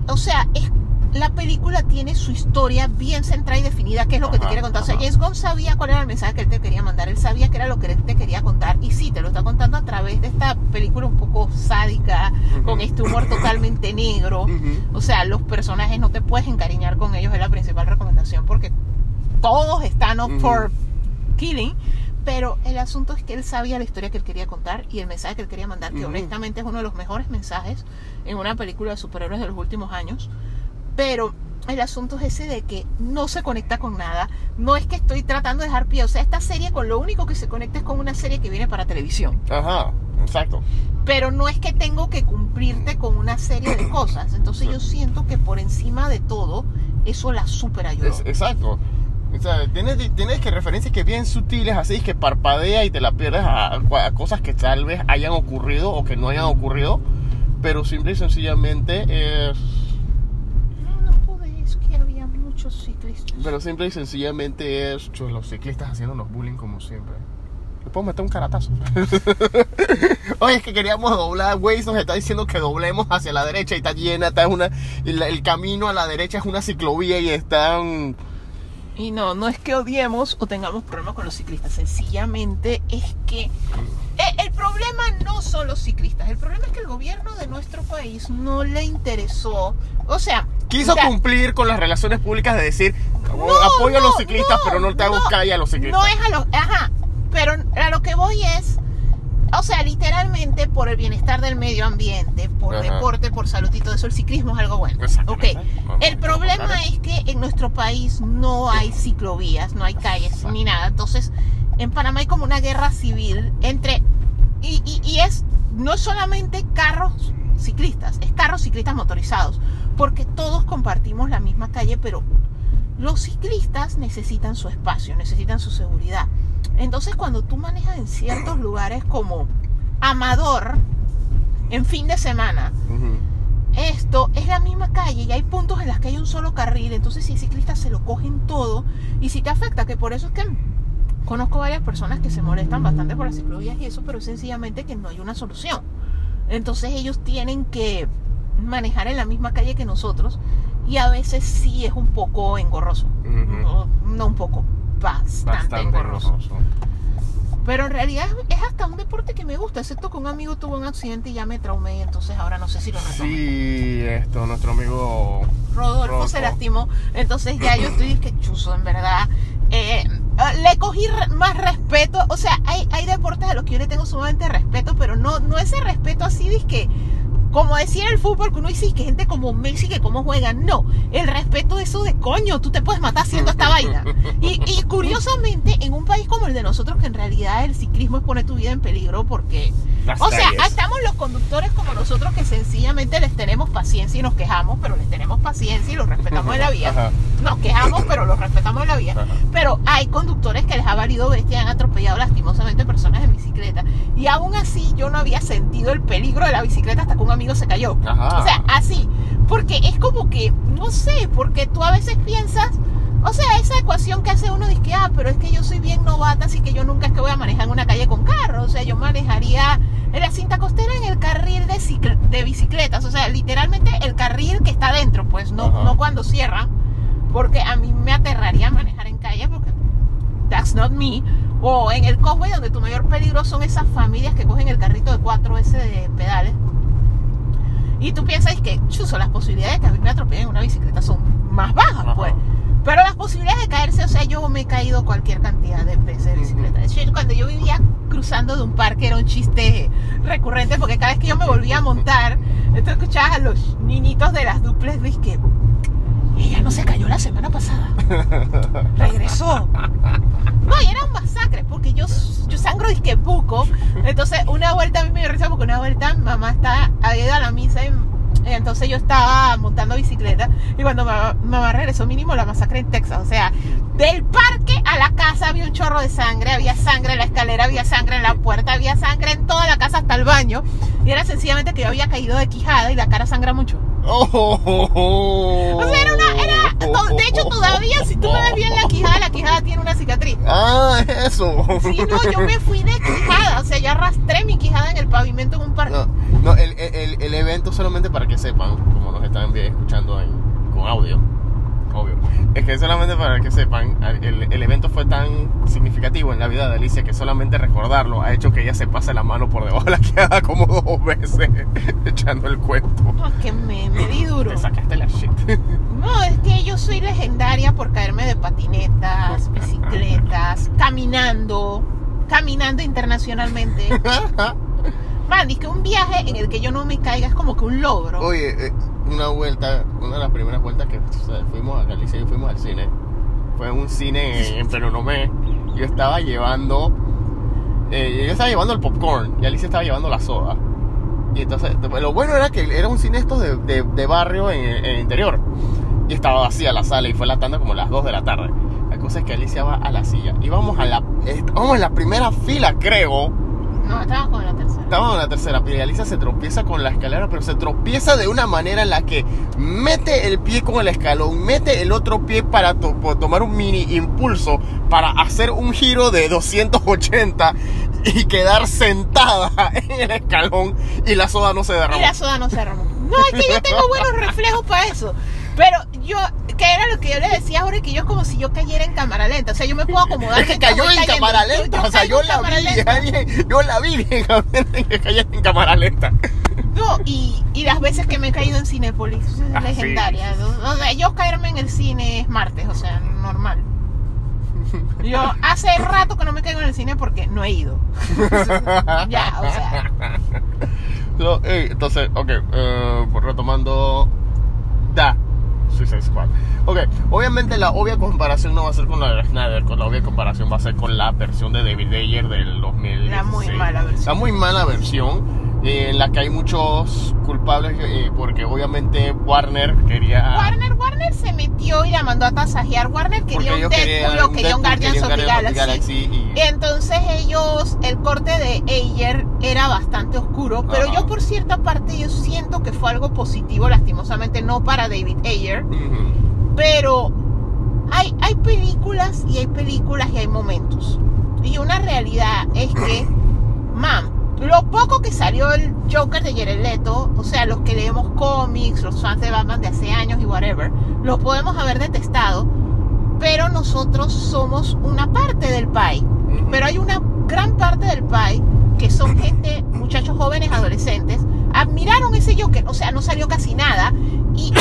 o sea, es, la película tiene su historia bien centrada y definida, qué es lo que te quiere contar. O sea. James Gunn sabía cuál era el mensaje que él te quería mandar, él sabía que era lo que él te quería contar, y sí, te lo está contando a través de esta película un poco sádica, con este humor totalmente negro. O sea, los personajes no te puedes encariñar con ellos, es la principal recomendación, porque todos están up for killing. Pero el asunto es que él sabía la historia que él quería contar y el mensaje que él quería mandar, que honestamente es uno de los mejores mensajes en una película de superhéroes de los últimos años. Pero el asunto es ese de que no se conecta con nada. No es que estoy tratando de dejar pie. O sea, esta serie con lo único que se conecta es con una serie que viene para televisión. Ajá, exacto. Pero no es que tengo que cumplirte con una serie de cosas. Entonces yo siento que por encima de todo, eso la super ayudó. Es- exacto. O sea, tienes, tienes que referencias que bien sutiles, así que parpadea y te la pierdes a, a cosas que tal vez hayan ocurrido o que no hayan ocurrido, pero simple y sencillamente es... No, no pude, es que había muchos ciclistas. Pero simple y sencillamente es chus, los ciclistas haciéndonos bullying como siempre. Le puedo meter un caratazo. Oye, es que queríamos doblar. Waze nos está diciendo que doblemos hacia la derecha y está llena. Está una, la- el camino a la derecha es una ciclovía y están. Y no, no es que odiemos o tengamos problemas con los ciclistas, sencillamente es que eh, el problema no son los ciclistas, el problema es que el gobierno de nuestro país no le interesó, o sea, Quiso cumplir con las relaciones públicas de decir no, apoyo a los ciclistas, no, pero no te hago calle a los ciclistas. No es a los, ajá, pero a lo que voy es, o sea, literalmente por el bienestar del medio ambiente, por Ajá. deporte, por salud y todo eso, el ciclismo es algo bueno. Ok, el problema es que en nuestro país no hay ciclovías, no hay calles ni nada. Entonces, en Panamá hay como una guerra civil entre. Y, y- y es no solamente carros ciclistas, es carros ciclistas motorizados. Porque todos compartimos la misma calle, pero los ciclistas necesitan su espacio, necesitan su seguridad. Entonces, cuando tú manejas en ciertos lugares como Amador, en fin de semana, esto es la misma calle y hay puntos en las que hay un solo carril, entonces si ciclistas se lo cogen todo y si te afecta, que por eso es que conozco varias personas que se molestan bastante por las ciclovías y eso, pero es sencillamente que no hay una solución. Entonces ellos tienen que manejar en la misma calle que nosotros y a veces sí es un poco engorroso. No un poco, bastante, Bastante engorroso. engorroso. Pero en realidad es, es hasta un deporte que me gusta, excepto que un amigo tuvo un accidente y ya me traumé, entonces ahora no sé si lo retomo. Sí, esto, nuestro amigo. Rodolfo Rodolfo. se lastimó, entonces ya yo estoy que chuzo, en verdad. Eh, eh, le cogí más respeto, o sea, hay, hay deportes a los que yo le tengo sumamente respeto, pero no, no ese respeto así, que como decía el fútbol, que uno dice que gente como Messi, que cómo juegan, no, el respeto eso de coño, tú te puedes matar haciendo esta vaina. Y, y curiosamente, en un país como el de nosotros, que en realidad el ciclismo es poner tu vida en peligro, porque O sea, estamos los conductores como nosotros que sencillamente les tenemos paciencia y nos quejamos, pero les tenemos paciencia y los respetamos en la vía. Ajá. Nos quejamos, pero los respetamos en la vía. Ajá. Pero hay conductores que les ha valido bestia y han atropellado lastimosamente personas en bicicleta. Y aún así yo no había sentido el peligro de la bicicleta hasta que un amigo se cayó. Ajá. O sea, así. Porque es como que, no sé, porque tú a veces piensas, o sea, esa ecuación que hace uno dice que, ah, pero es que yo soy bien novata, así que yo nunca es que voy a manejar en una calle con carro. O sea, yo manejaría en la cinta costera en el carril de, de bicicletas. O sea, literalmente el carril que está dentro, pues no, Ajá. no cuando cierran. Porque a mí me aterraría manejar en calle porque that's not me. O en el Cosway donde tu mayor peligro son esas familias que cogen el carrito de 4S de pedales. Y tú piensas que, chuzo, las posibilidades de que a mí me atropellen en una bicicleta son más bajas, Ajá. pues. Pero las posibilidades de caerse, o sea, yo me he caído cualquier cantidad de veces de bicicleta. De hecho, cuando yo vivía cruzando de un parque era un chiste recurrente porque cada vez que yo me volvía a montar, entonces escuchabas a los niñitos de las duples, que ella no se cayó la semana pasada. Regresó. No, y era un masacre porque yo, yo sangro disque buco. Entonces, una vuelta a mí me dio risa porque una vuelta mamá estaba, había ido a la misa y entonces yo estaba montando bicicleta y cuando mamá, mamá regresó mínimo la masacre en Texas, o sea, del parque a la casa había un chorro de sangre, había sangre en la escalera, había sangre en la puerta, había sangre en toda la casa hasta el baño y era sencillamente que yo había caído de quijada y la cara sangra mucho. Oh. O sea, era una, era, de hecho todavía si tú me ves bien la quijada, la quijada tiene una cicatriz. Ah, eso. Sí, no, yo me fui de quijada, o sea, yo arrastré mi quijada en el pavimento en un parque. No, no, el, el, el evento solamente para que sepan, como nos están bien escuchando en- con audio, obvio, es que solamente para que sepan, el, el evento fue tan significativo en la vida de Alicia que solamente recordarlo ha hecho que ella se pase la mano por debajo de la queda como dos veces echando el cuento. No, es que me, me di duro. Te sacaste la shit. No, es que yo soy legendaria por caerme de patinetas, bicicletas, caminando, caminando internacionalmente. Man, es que un viaje en el que yo no me caiga es como que un logro. Oye, eh, una vuelta, una de las primeras vueltas que o sea, fuimos a Galicia y fuimos al cine, fue un cine en, Peronomé. Yo estaba llevando, eh, yo estaba llevando el popcorn y Alicia estaba llevando la soda. Y entonces, lo bueno era que era un cine estos de, de- de barrio en, en el interior. Y estaba vacía la sala y fue la tanda como las 2 de la tarde. La cosa es que Alicia va a la silla. Y vamos a la, vamos en la primera fila, creo. No, estábamos con la tercera. Estábamos en la tercera pila y Alicia se tropieza con la escalera, pero se tropieza de una manera en la que mete el pie con el escalón, mete el otro pie para to- tomar un mini impulso, para hacer un giro de 280 y quedar sentada en el escalón y la soda no se Y derramó. la soda no se derramó. No, es que yo tengo buenos reflejos para eso. Pero yo, que era lo que yo le decía ahora, que yo como si yo cayera en cámara lenta. O sea, yo me puedo acomodar. Es que cayó en cámara lenta, o sea, yo la vi, alguien- yo la vi bien, que cayó en cámara lenta. No, y, y las veces que me he caído en Cinépolis, es Ah, legendaria. O sea, yo caerme en el cine es martes, o sea, normal. Yo hace rato que no me caigo en el cine porque no he ido. ya, o sea. Eh, entonces, ok, eh, retomando Da Suicide Squad. Ok, obviamente la obvia comparación no va a ser con la de Snyder, con la obvia comparación va a ser con la versión de David Ayer del 2000. La muy mala versión. La muy mala versión. Eh, en la que hay muchos culpables eh, porque obviamente Warner quería Warner, Warner se metió y la mandó a tasajear. Warner quería un Deadpool o quería un Guardians querían of the Galaxy. y- Entonces ellos, el corte de Ayer era bastante oscuro, pero yo por cierta parte yo siento que fue algo positivo, lastimosamente no para David Ayer, pero hay, hay películas y hay películas y hay momentos. Y una realidad es que, mam, lo poco que salió el Joker de Jared Leto, o sea, los que leemos cómics, los fans de Batman de hace años y whatever, lo podemos haber detestado, pero nosotros somos una parte del pie. Ujú. Pero hay una gran parte del pie que son gente, muchachos jóvenes, adolescentes, admiraron ese Joker, o sea, no salió casi nada, y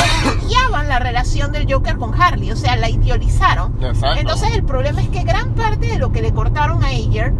odiaban la relación del Joker con Harley, o sea, la idealizaron. Exacto. Entonces el problema es que gran parte de lo que le cortaron a Ayer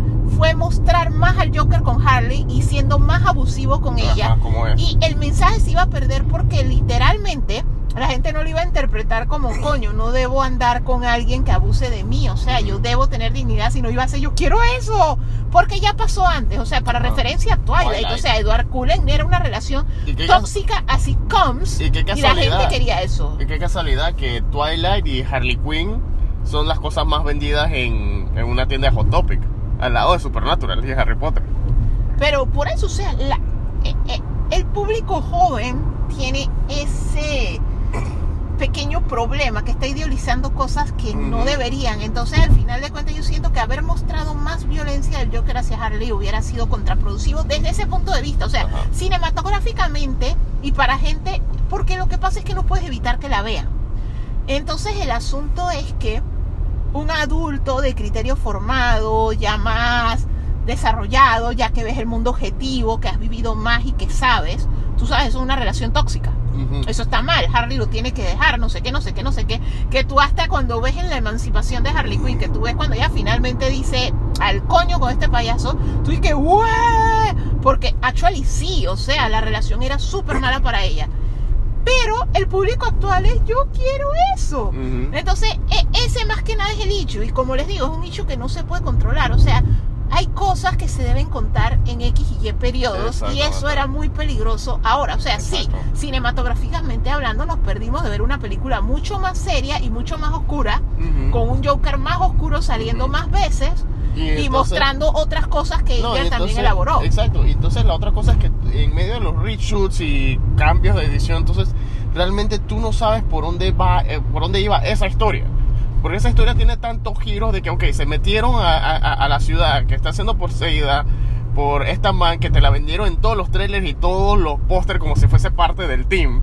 fue mostrar más al Joker con Harley y siendo más abusivo con ella. Y el mensaje se iba a perder porque literalmente la gente no lo iba a interpretar como coño, no debo andar con alguien que abuse de mí, o sea, yo debo tener dignidad, si no iba a ser yo quiero eso, porque ya pasó antes, o sea, para referencia a Twilight, Twilight. o sea, Edward Cullen era una relación ¿Y qué tóxica así comes y la gente quería eso. Y qué casualidad que Twilight y Harley Quinn son las cosas más vendidas en, en una tienda de Hot Topic, al lado de Supernatural y de Harry Potter. Pero por eso, o sea, la- eh, eh, el público joven tiene ese pequeño problema que está idealizando cosas que no Ujú. deberían. Entonces, al final de cuentas, yo siento que haber mostrado más violencia del Joker hacia Harley hubiera sido contraproductivo desde ese punto de vista. O sea, Ajá. cinematográficamente y para gente, porque lo que pasa es que no puedes evitar que la vean. Entonces, el asunto es que un adulto de criterio formado, ya más desarrollado, ya que ves el mundo objetivo, que has vivido más y que sabes, tú sabes, eso es una relación tóxica. Eso está mal, Harley lo tiene que dejar, no sé qué, no sé qué, no sé qué. Que tú hasta cuando ves en la emancipación de Harley Quinn, que tú ves cuando ella finalmente dice al coño con este payaso, tú dices, ¡Ué! Porque actually sí, o sea, la relación era súper mala para ella. Pero el público actual es, yo quiero eso. Entonces, e- ese más que nada es el hecho. Y como les digo, es un hecho que no se puede controlar. O sea, hay cosas que se deben contar en X y Y periodos. Y eso era muy peligroso ahora. O sea, sí, cinematográficamente hablando, nos perdimos de ver una película mucho más seria y mucho más oscura. Con un Joker más oscuro saliendo más veces. Y, entonces- mostrando otras cosas que No, ella y también entonces- elaboró. Exacto, y entonces la otra cosa es que en medio de los reshoots y cambios de edición, entonces realmente tú no sabes por dónde va, eh, por dónde iba esa historia. Porque esa historia tiene tantos giros de que, ok, se metieron a, a- a la ciudad que está siendo poseída por esta man que te la vendieron en todos los trailers y todos los pósters como si fuese parte del team.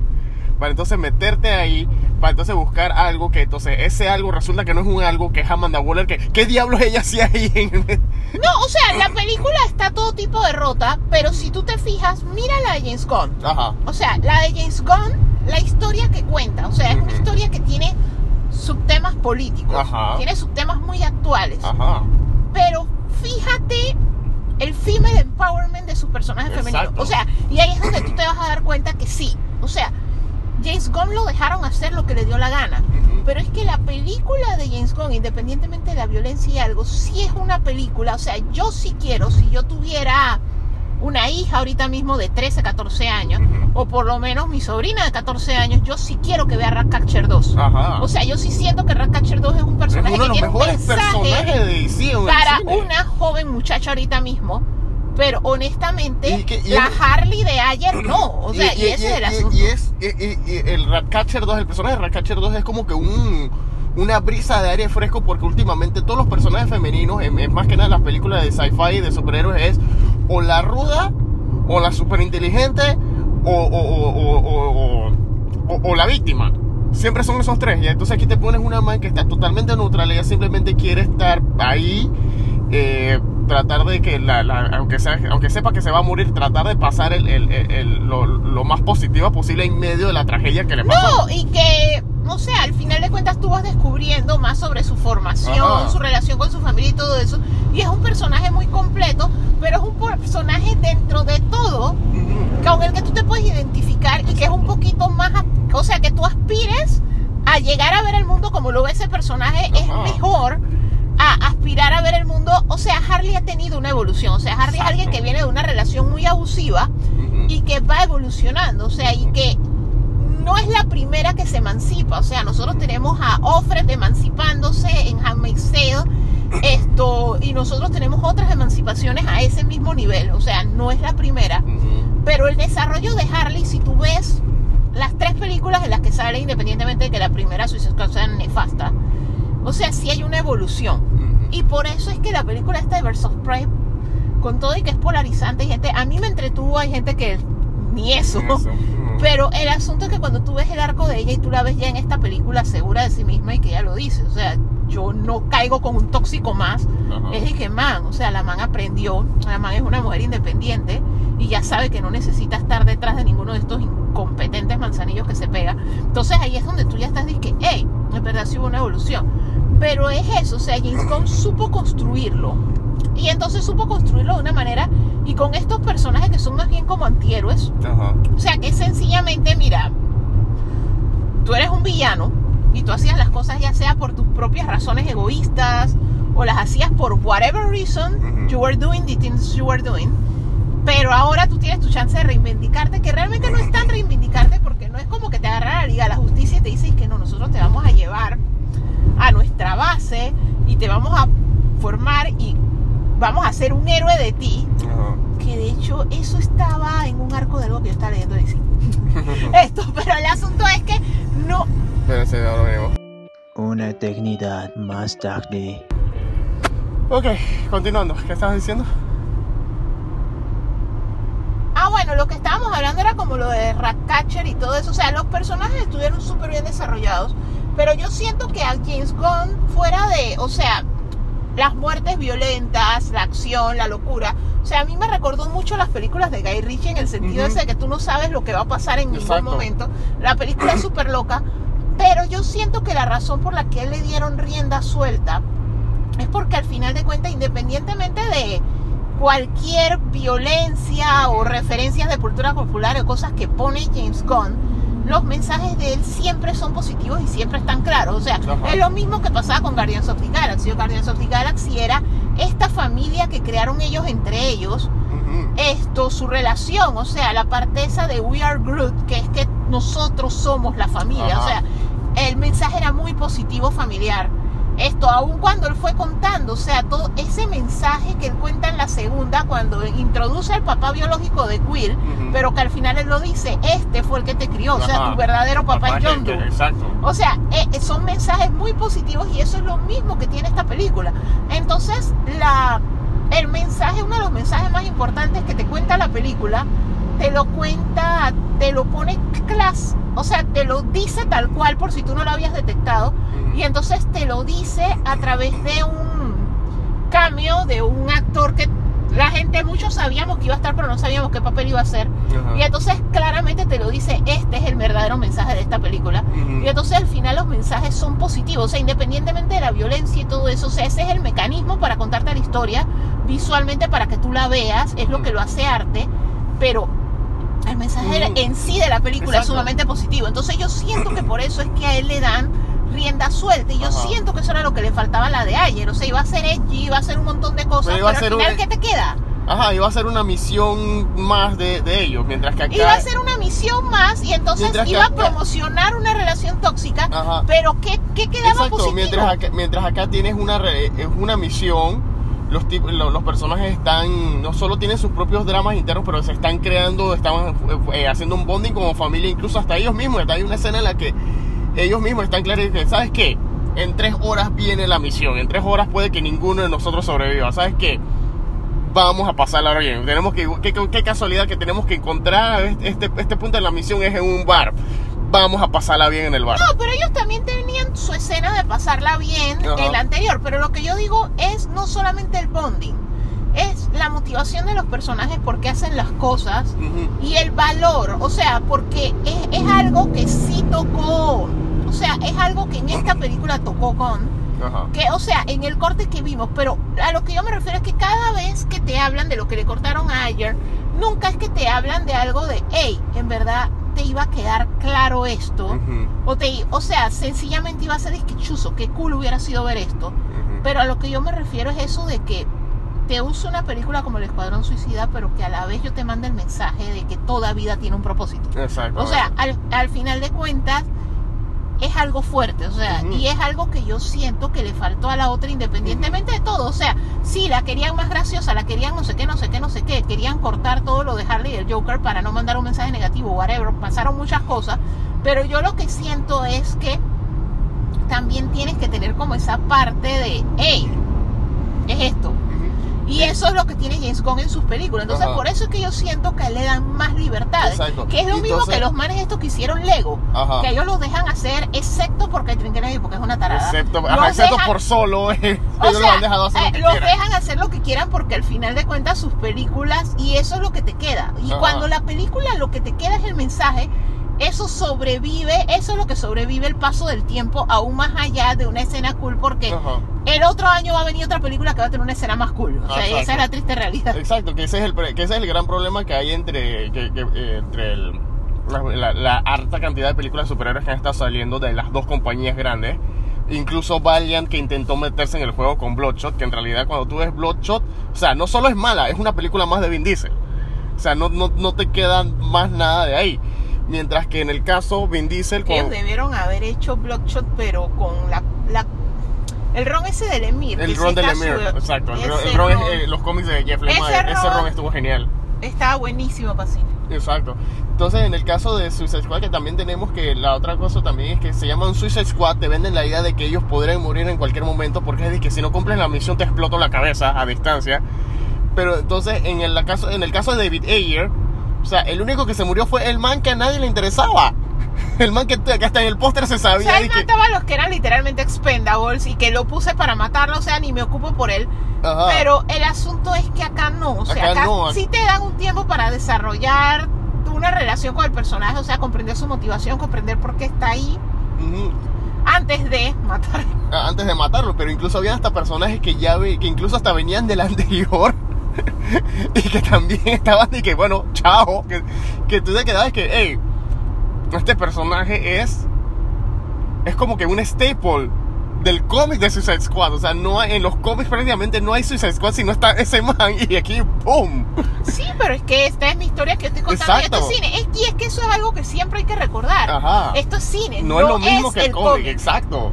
Para entonces meterte ahí, para entonces buscar algo que entonces ese algo resulta que no es un algo que es Amanda Waller, que ¿qué diablos ella hacía ahí? En... No, o sea, la película está todo tipo de rota, pero si tú te fijas, mira la de James Gunn. Ajá. O sea, la de James Gunn, la historia que cuenta, o sea, es una historia que tiene subtemas políticos, Ajá. tiene subtemas muy actuales, Ajá. pero fíjate el female empowerment de sus personajes femeninos. O sea, y ahí es donde tú te vas a dar cuenta que sí. O sea, James Gunn lo dejaron hacer lo que le dio la gana. Pero es que la película de James Gunn, independientemente de la violencia y algo, sí es una película. O sea, yo sí quiero, si yo tuviera una hija ahorita mismo de 13, 14 años, o por lo menos mi sobrina de 14 años, yo sí quiero que vea Ratcatcher 2. Ajá. O sea, yo sí siento que Ratcatcher 2 es un es personaje uno de que tiene un mejores mensaje personajes de para una joven muchacha ahorita mismo. Pero honestamente, Y que- y la Harley de ayer no. O sea, y, ese es el y- asunto. y es y, y- y el Ratcatcher 2, el personaje de Ratcatcher 2 es como que un una brisa de aire fresco porque últimamente todos los personajes femeninos, en, en más que nada en las películas de sci-fi y de superhéroes, es o la ruda, o la super inteligente, o, o, o- o- o- o- o la víctima. Siempre son esos tres. Y entonces aquí te pones una man que está totalmente neutral, ella simplemente quiere estar ahí. eh, tratar de que, la, la- aunque, sea, aunque sepa que se va a morir, tratar de pasar el, el- el- lo, lo más positiva posible en medio de la tragedia que le pasó. No, y que, o sea, al final de cuentas tú vas descubriendo más sobre su formación, Ajá. su relación con su familia y todo eso. Y es un personaje muy completo, pero es un personaje dentro de todo con el que tú te puedes identificar y que es un poquito más, o sea, que tú aspires a llegar a ver el mundo como lo ve ese personaje, es Ajá. mejor a aspirar a ver el mundo. O sea, Harley ha tenido una evolución. O sea, Harley es alguien que viene de una relación muy abusiva y que va evolucionando, o sea, y que no es la primera que se emancipa, o sea, nosotros tenemos a Offred emancipándose en Handmaid's Tale, esto, y nosotros tenemos otras emancipaciones a ese mismo nivel, o sea, no es la primera, pero el desarrollo de Harley, si tú ves las tres películas en las que sale, independientemente de que la primera Suicide Squad sea nefasta, o sea, sí hay una evolución, y por eso es que la película esta de of Prey, con todo y que es polarizante, hay gente, a mí me entretuvo, hay gente que ni eso. Eso. Pero el asunto es que cuando tú ves el arco de ella y tú la ves ya en esta película segura de sí misma y que ella lo dice, o sea, yo no caigo con un tóxico más, Ajá. es de que man, o sea, la man aprendió, la man es una mujer independiente y ya sabe que no necesita estar detrás de ninguno de estos incompetentes manzanillos que se pega. Entonces ahí es donde tú ya estás diciendo que, hey, en verdad sí hubo una evolución. Pero es eso, o sea, James Gunn supo construirlo. Y entonces supo construirlo de una manera y con estos personajes que son más bien como antihéroes, Ajá. o sea, que sencillamente, mira, tú eres un villano y tú hacías las cosas ya sea por tus propias razones egoístas o las hacías por whatever reason you were doing the things you were doing. Pero ahora tú tienes tu chance de reivindicarte, que realmente no es tan reivindicarte porque no es como que te agarra la Liga de la Justicia y te dices que no, nosotros te vamos a llevar a nuestra base y te vamos a formar y vamos a hacer un héroe de ti Ajá. que de hecho eso estaba en un arco de algo que yo estaba leyendo de DC. Esto, pero el asunto es que no. Espérense, ahora mismo. Una eternidad más tarde. Ok, continuando. ¿Qué estabas diciendo? Ah, bueno, lo que estábamos hablando era como lo de Ratcatcher y todo eso. O sea, los personajes estuvieron súper bien desarrollados. Pero yo siento que a James Gunn, fuera de, o sea, las muertes violentas, la acción, la locura. O sea, a mí me recordó mucho las películas de Guy Ritchie en el sentido ese de que tú no sabes lo que va a pasar en Exacto. ningún momento. La película es súper loca. Pero yo siento que la razón por la que le dieron rienda suelta es porque al final de cuentas, independientemente de cualquier violencia o referencias de cultura popular o cosas que pone James Gunn, los mensajes de él siempre son positivos y siempre están claros. O sea, Ajá. es lo mismo que pasaba con Guardians of the Galaxy. O Guardians of the Galaxy era esta familia que crearon ellos entre ellos, esto, su relación, o sea, la parte esa de We Are Groot, que es que nosotros somos la familia, Ajá. o sea, el mensaje era muy positivo familiar. Esto, aun cuando él fue contando, o sea, todo ese mensaje que él cuenta en la segunda, cuando introduce al papá biológico de Quill, pero que al final él lo dice, este fue el que te crió, o sea, tu verdadero papá, es John que- Doe. Exacto. O sea, eh, eh, son mensajes muy positivos y eso es lo mismo que tiene esta película. Entonces, la el mensaje, uno de los mensajes más importantes que te cuenta la película, te lo cuenta, te lo pone class, o sea, te lo dice tal cual por si tú no lo habías detectado, y entonces te lo dice a través de un cambio de un actor que la gente, muchos sabíamos que iba a estar, pero no sabíamos qué papel iba a hacer. Ajá. Y entonces claramente te lo dice, este es el verdadero mensaje de esta película. Ujú. Y entonces al final los mensajes son positivos, o sea, independientemente de la violencia y todo eso, o sea, ese es el mecanismo para contarte la historia visualmente para que tú la veas, es lo que lo hace arte, pero el mensaje Ujú. en sí de la película es Exacto. sumamente positivo. Entonces yo siento que por eso es que a él le dan rienda suelta y yo Ajá. siento que eso era lo que le faltaba a la de ayer, o sea, iba a ser edgy, iba a ser un montón de cosas, Pero pero, a al ser un- final ¿qué te queda? Ajá, iba a ser una misión más de, de ellos, mientras que acá... Iba a ser una misión más y entonces iba a acá- promocionar una relación tóxica, Ajá. pero ¿qué, qué quedaba Exacto, positivo? mientras acá, mientras acá tienes una, re- es una misión, los, tip- lo- los personajes están, no solo tienen sus propios dramas internos, pero se están creando, están eh, haciendo un bonding como familia, incluso hasta ellos mismos. Hasta hay una escena en la que ellos mismos están claros que, ¿sabes qué? En tres horas viene la misión, en tres horas puede que ninguno de nosotros sobreviva, ¿sabes qué? Vamos a pasarla bien. Tenemos que, qué, qué casualidad que tenemos que encontrar este, este punto de la misión es en un bar. Vamos a pasarla bien en el bar. No, pero ellos también tenían su escena de pasarla bien Ajá. en la anterior. Pero lo que yo digo es no solamente el bonding, es la motivación de los personajes por qué hacen las cosas y el valor. O sea, porque es, es algo que sí tocó. O sea, es algo que en esta película tocó con. Ajá. Que, o sea, en el corte que vimos, pero a lo que yo me refiero es que cada vez que te hablan de lo que le cortaron a ayer, nunca es que te hablan de algo de, hey, en verdad te iba a quedar claro esto. O, te, o sea, sencillamente iba a ser chuzo, qué cool hubiera sido ver esto. Pero a lo que yo me refiero es eso de que te uso una película como El Escuadrón Suicida, pero que a la vez yo te mando el mensaje de que toda vida tiene un propósito. Exacto. O sea, al, al final de cuentas es algo fuerte, o sea, y es algo que yo siento que le faltó a la otra independientemente de todo. O sea, sí, la querían más graciosa, la querían no sé qué, no sé qué, no sé qué, querían cortar todo lo de Harley y el Joker para no mandar un mensaje negativo, whatever, pasaron muchas cosas, pero yo lo que siento es que también tienes que tener como esa parte de, hey, es esto. Y eso es lo que tiene James Gunn en sus películas. Entonces, Ajá. por eso es que yo siento que le dan más libertades. Exacto. Que es lo mismo que los manes estos que hicieron Lego. Ajá. Que ellos los dejan hacer, excepto porque Trinquenevi, porque es una tarada. Excepto, Los excepto dejan- por solo, ellos sea, han dejado hacer eh, lo que los quieran. dejan hacer lo que quieran porque al final de cuentas sus películas y eso es lo que te queda. Y Ajá. cuando la película lo que te queda es el mensaje, eso sobrevive, eso es lo que sobrevive el paso del tiempo aún más allá de una escena cool porque Ajá. el otro año va a venir otra película que va a tener una escena más cool. O sea, Exacto. esa es la triste realidad. Exacto, que ese es el, que ese es el gran problema que hay entre, que- que, eh, entre el- la, la- la harta cantidad de películas superhéroes que han estado saliendo de las dos compañías grandes. Incluso Valiant que intentó meterse en el juego con Bloodshot, que en realidad cuando tú ves Bloodshot, o sea, no solo es mala, es una película más de Vin Diesel. O sea, no, no, no te queda más nada de ahí. Mientras que en el caso Vin Diesel con... Ellos debieron haber hecho Bloodshot, pero con la, la- el ron ese del Emir. El ron de está Lemire, subido. exacto. El, el ron es, ron eh, los cómics de Jeff Lemire. Ese Ese, ron estuvo genial. Estaba buenísimo para cine. Exacto. Entonces, en el caso de Suicide Squad, que también tenemos que la otra cosa también es que se llaman Suicide Squad, te venden la idea de que ellos podrían morir en cualquier momento porque es de que si no cumples la misión te exploto la cabeza a distancia. Pero entonces, en el caso, en el caso de David Ayer, o sea, el único que se murió fue el man que a nadie le interesaba. El man que, que hasta en el póster se O sabía. sea, de él que- mataba a los que eran literalmente expendables y que lo puse para matarlo, o sea, ni me ocupo por él. Ajá. Pero el asunto es que acá no, o sea, Acá acá, no, sí te dan un tiempo para desarrollar una relación con el personaje, o sea, comprender su motivación, comprender por qué está ahí Ujú. antes de matar. Ah, antes de matarlo, pero incluso había hasta personajes que ya ve- que incluso hasta venían del anterior y que también estaban y que bueno, chao, que, que tú te quedabas que, hey, este personaje es es como que un staple del cómic de Suicide Squad, o sea, no hay, en los cómics prácticamente no hay Suicide Squad si no está ese man y aquí ¡pum! Sí, pero es que esta es mi historia que estoy contando y esto Exacto. es cine. Es, y es que eso es algo que siempre hay que recordar. Ajá. Esto es cine, no, es lo mismo que el cómic, cómic. exacto.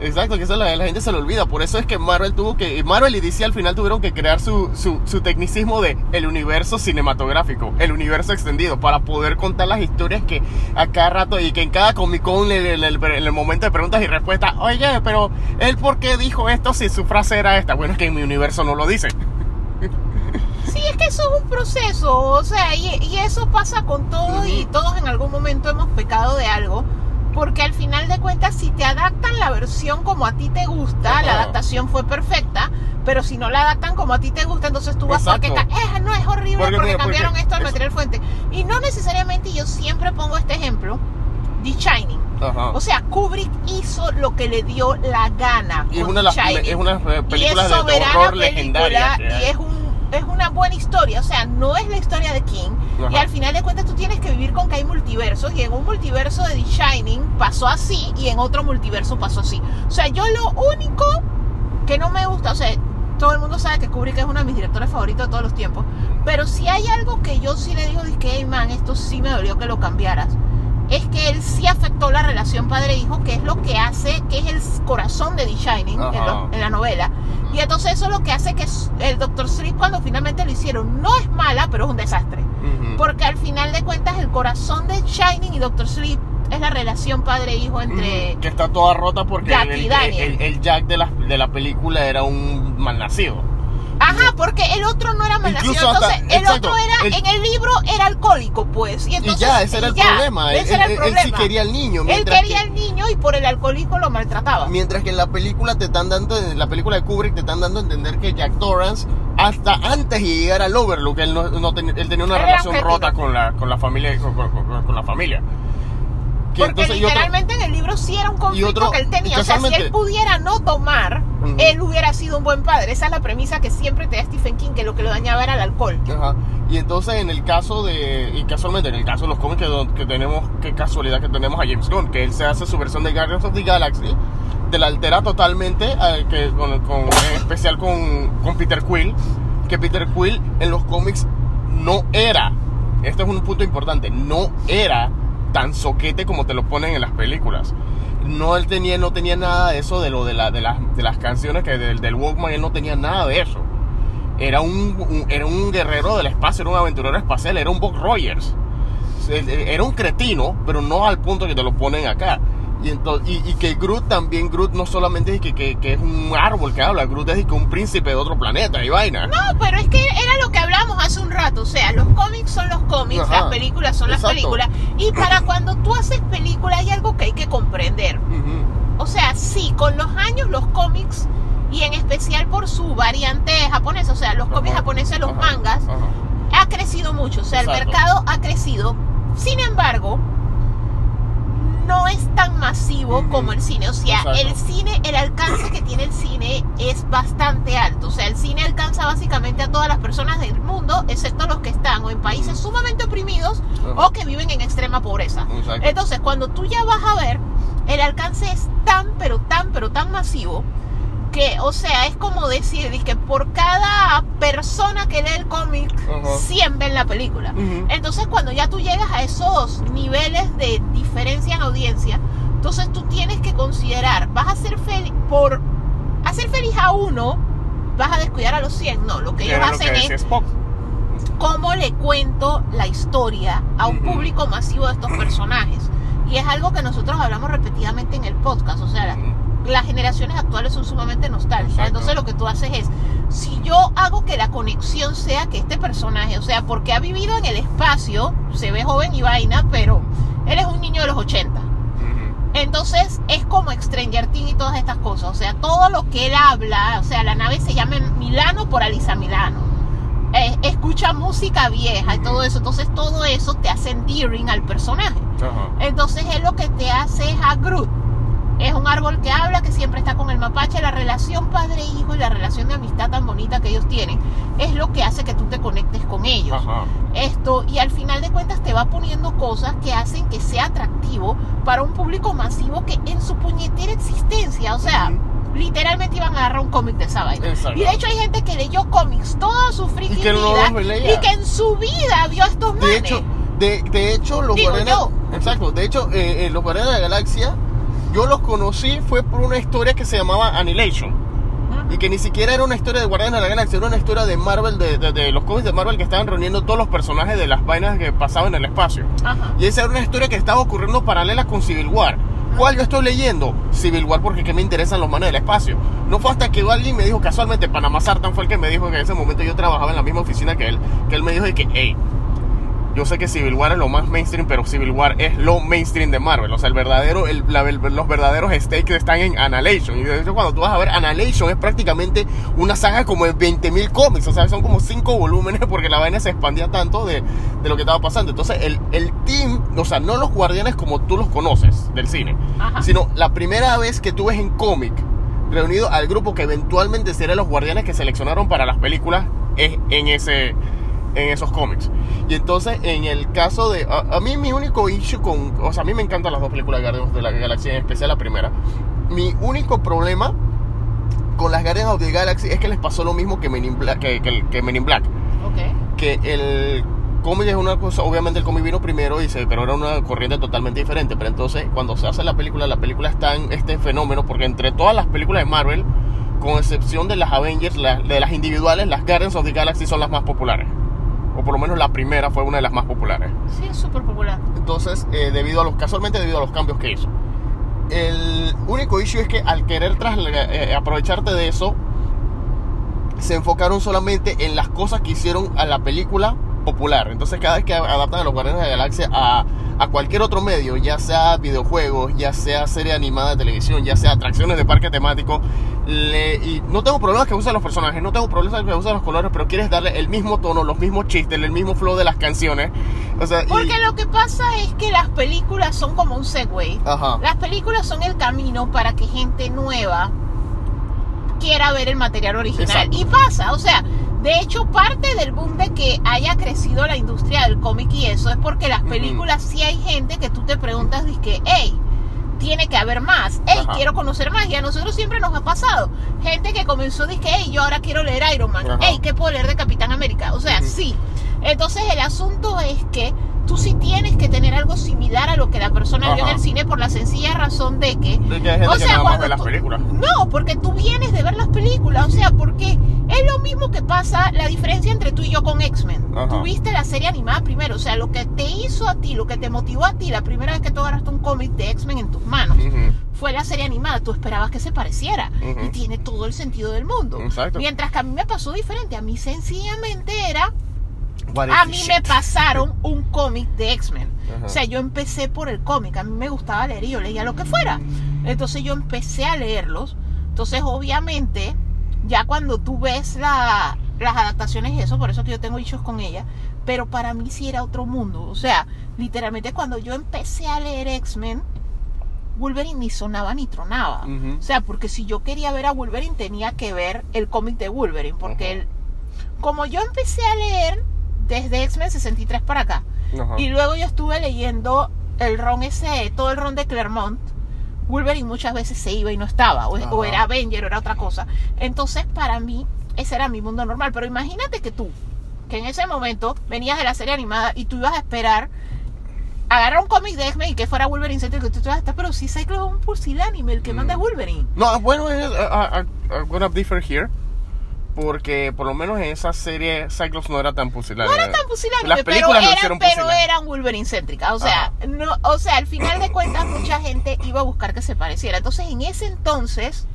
Exacto, que eso la, la gente se lo olvida. Por eso es que Marvel tuvo que. Marvel y DC al final tuvieron que crear su, su, su tecnicismo de el universo cinematográfico, el universo extendido, para poder contar las historias que a cada rato y que en cada Comic Con, en el, el- el momento de preguntas y respuestas, oye, pero él por qué dijo esto si su frase era esta. Bueno, es que en mi universo no lo dice. Sí, es que eso es un proceso, o sea, y, y eso pasa con todo y todos en algún momento hemos pecado de algo, porque al final de cuentas si te adaptan la versión como a ti te gusta, la Ajá. adaptación fue perfecta, pero si no la adaptan como a ti te gusta, entonces tú vas a que eh, no es horrible Porque, porque, mira, porque cambiaron esto al material fuente. Y no necesariamente yo siempre pongo este ejemplo, The Shining. Ajá. O sea, Kubrick hizo lo que le dio la gana. y es una de las, películas de horror que y es es una buena historia, o sea, no es la historia de King y al final de cuentas tú tienes que vivir con que hay multiversos y en un multiverso de The Shining pasó así y en otro multiverso pasó así. O sea, yo lo único que no me gusta, o sea, todo el mundo sabe que Kubrick es uno de mis directores favoritos de todos los tiempos, pero si hay algo que yo sí le digo, es que, hey man, esto sí me dolió que lo cambiaras, es que él sí afectó la relación padre-hijo, que es lo que hace, que es el corazón de The Shining en, Ajá. lo- en la novela. Y entonces eso es lo que hace que el Dr. Sleep cuando finalmente lo hicieron no es mala, pero es un desastre. Porque al final de cuentas el corazón de Shining y Dr. Sleep es la relación padre-hijo entre... Que está toda rota porque Jack el, y el- el Jack de la, de la película era un malnacido. Ajá, porque el otro no era malnacido. Incluso hasta- Entonces, el exacto, otro era, el- en el libro era alcohólico, pues. Y, Y entonces, ya, ese era el ya, problema. Él, era el él- él problema. sí quería al niño. Él quería que, al niño y por el alcoholismo lo maltrataba. Mientras que en la película te están dando, en la película de Kubrick te están dando a entender que Jack Torrance, hasta antes de llegar al Overlook, él, no, no ten- él tenía una era relación rota con la, con la familia. Con, con- con- con la familia. Que Porque entonces- y otro- literalmente en el libro sí era un conflicto otro- que él tenía. O sea, si él pudiera no tomar, él hubiera sido un buen padre. Esa es la premisa que siempre te da Stephen King, que lo que lo dañaba era el alcohol. Ajá. Y entonces en el caso de, y casualmente en el caso de los cómics que, que tenemos, qué casualidad que tenemos a James Gunn, que él se hace su versión de Guardians of the Galaxy, te la altera totalmente, eh, que con, con- en especial con, con Peter Quill, que Peter Quill en los cómics no era, este es un punto importante, no era tan soquete como te lo ponen en las películas. No él tenía, no tenía nada de eso de lo de, la, de, las, de las canciones que del, del Walkman, él no tenía nada de eso era un, un- era un guerrero del espacio, era un aventurero espacial, era un Buck Rogers. Era un cretino, pero no al punto que te lo ponen acá. Y, ento- y, y que Groot también, Groot no solamente es que, que- que es un árbol que habla, Groot es que un príncipe de otro planeta y vaina. No, pero es que era lo que hablamos hace un rato. O sea, los cómics son los cómics, Ajá. las películas son las Exacto. películas. Y para cuando tú haces película hay algo que hay que comprender. Ujú. O sea, sí, con los años los cómics, y en especial por su variante japonesa, o sea, los cómics Ajá. japoneses, los Ajá. mangas, ha crecido mucho. O sea, el Exacto. mercado ha crecido. Sin embargo, no es tan masivo como el cine. O sea, Exacto. el cine, el alcance que tiene el cine es bastante alto. O sea, el cine alcanza básicamente a todas las personas del mundo, excepto los que están o en países sumamente oprimidos o que viven en extrema pobreza. Exacto. Entonces, cuando tú ya vas a ver, el alcance es tan, pero tan, pero tan masivo que, o sea, es como decir, que por cada persona que lee el cómic, Ajá. 100 ven la película. Ujú. Entonces, cuando ya tú llegas a esos niveles de diferencia en audiencia, entonces tú tienes que considerar, vas a ser feliz, por hacer feliz a uno, vas a descuidar a los 100. No, lo que Que ellos era que hacen decía es Spock. cómo le cuento la historia a un público masivo de estos personajes. Y es algo que nosotros hablamos repetidamente en el podcast. O sea, la-. Las generaciones actuales son sumamente nostálgicas. Exacto. Entonces lo que tú haces es, si yo hago que la conexión sea que este personaje, o sea, porque ha vivido en el espacio, se ve joven y vaina, pero él es un niño de los 80. Ujú. Entonces es como Stranger Things y todas estas cosas. O sea, todo lo que él habla, o sea, la nave se llama Milano por Alisa Milano. Eh, escucha música vieja y todo eso. Entonces todo eso te hace endearing al personaje. Ajá. Entonces él lo que te hace es a Groot. Es un árbol que habla, que siempre está con el mapache. La relación padre-hijo y la relación de amistad tan bonita que ellos tienen es lo que hace que tú te conectes con ellos Ajá. esto y al final de cuentas te va poniendo cosas que hacen que sea atractivo para un público masivo que en su puñetera existencia, o sea, literalmente iban a agarrar un cómic de esa vaina. Exacto. Y de hecho hay gente que leyó cómics toda su friki Y que vida y que en su vida vio a estos De manes. hecho, de, de hecho los Digo Guardianes, exacto, de hecho eh, eh, los Guardianes de la Galaxia, yo los conocí fue por una historia que se llamaba Annihilation. Y que ni siquiera era una historia de Guardianes de la Galaxia, era una historia de Marvel, de, de- de los cómics de Marvel que estaban reuniendo todos los personajes de las vainas que pasaban en el espacio. Ajá. Y esa era una historia que estaba ocurriendo paralela con Civil War. ¿Cuál yo estoy leyendo? Civil War porque que me interesan los manes del espacio. No fue hasta que alguien me dijo casualmente, Panamá Sartan fue el que me dijo que en ese momento yo trabajaba en la misma oficina que él, que él me dijo de que, hey, yo sé que Civil War es lo más mainstream, pero Civil War es lo mainstream de Marvel. O sea, el verdadero, el- la- el- los verdaderos stakes están en Annihilation. Y de hecho, cuando tú vas a ver Annihilation, es prácticamente una saga como de 20.000 cómics. O sea, son como 5 volúmenes porque la vaina se expandía tanto de, de lo que estaba pasando. Entonces, el, el team, o sea, no los guardianes como tú los conoces del cine, Ajá. sino la primera vez que tú ves en cómic reunido al grupo que eventualmente serían los guardianes que seleccionaron para las películas es en ese en esos cómics. Y entonces, en el caso de. A, a mí, mi único issue con. O sea, a mí me encantan las dos películas de Guardians de la Galaxia, en especial la primera. Mi único problema con las Guardians of the Galaxy es que les pasó lo mismo que Men in Black. Que, que- que Men in Black. Ok. Que el cómic es una cosa. Obviamente, el cómic vino primero, y se, pero era una corriente totalmente diferente. Pero entonces, cuando se hace la película, la película está en este fenómeno, porque entre todas las películas de Marvel. Con excepción de las Avengers, la- de las individuales, las Guardians of the Galaxy son las más populares. O por lo menos la primera fue una de las más populares. Sí, es súper popular. Entonces, eh, debido a los, casualmente debido a los cambios que hizo. El único issue es que al querer tras- eh, aprovecharte de eso, se enfocaron solamente en las cosas que hicieron a la película popular. Entonces, cada vez que adaptan a los Guardianes de la Galaxia a, a cualquier otro medio, ya sea videojuegos, ya sea serie animada de televisión, ya sea atracciones de parque temático, le- y no tengo problemas que usen los personajes, no tengo problemas que usen los colores, pero quieres darle el mismo tono, los mismos chistes, el mismo flow de las canciones. O sea, y- Porque lo que pasa es que las películas son como un segue. Ajá. Las películas son el camino para que gente nueva quiera ver el material original. Exacto. Y pasa, o sea, de hecho parte del boom de que haya crecido la industria del cómic y eso es porque las películas sí hay gente que tú te preguntas, que hey, tiene que haber más, hey, Ajá. quiero conocer más. Y a nosotros siempre nos ha pasado. Gente que comenzó, que hey, yo ahora quiero leer Iron Man, Ajá. hey, ¿qué puedo leer de Capitán América? O sea, sí. Entonces el asunto es que tú sí tienes que tener algo similar a lo que la persona vio en el cine por la sencilla razón de que de que o que sea, cuando las películas. no, porque tú vienes de ver las películas, o sea, porque es lo mismo que pasa, la diferencia entre tú y yo con X-Men. Ajá. Tú viste la serie animada primero, o sea, lo que te hizo a ti, lo que te motivó a ti la primera vez que tú agarraste un cómic de X-Men en tus manos fue la serie animada, tú esperabas que se pareciera y tiene todo el sentido del mundo. Exacto. Mientras que a mí me pasó diferente, a mí sencillamente era a mí shit? me pasaron un cómic de X-Men. O sea, yo empecé por el cómic. A mí me gustaba leer y yo leía lo que fuera. Entonces yo empecé a leerlos. Entonces, obviamente, ya cuando tú ves la- las adaptaciones y eso, por eso que yo tengo hechos con ella, pero para mí sí era otro mundo. O sea, literalmente cuando yo empecé a leer X-Men, Wolverine ni sonaba ni tronaba. O sea, porque si yo quería ver a Wolverine tenía que ver el cómic de Wolverine, porque él, como yo empecé a leer desde X-Men 63 para acá, Ajá. y luego yo estuve leyendo el ron ese, todo el ron de Claremont. Wolverine muchas veces se iba y no estaba, o, o era Avenger o era otra cosa. Entonces, para mí, ese era mi mundo normal. Pero imagínate que tú, que en ese momento venías de la serie animada y tú ibas a esperar agarrar un cómic de X-Men y que fuera Wolverine Center, que tú te vas a estar, pero si Cyclops es un pusilánime, el que manda es Wolverine. No, bueno, es, uh, uh, I'm gonna differ here. Porque por lo menos en esa serie Cyclops no era tan pusilánime. No era tan pusilánime, Las pero películas lo eran, pero eran Wolverine céntricas. O sea, no, o sea, al final de cuentas mucha gente iba a buscar que se pareciera. Entonces, en ese entonces,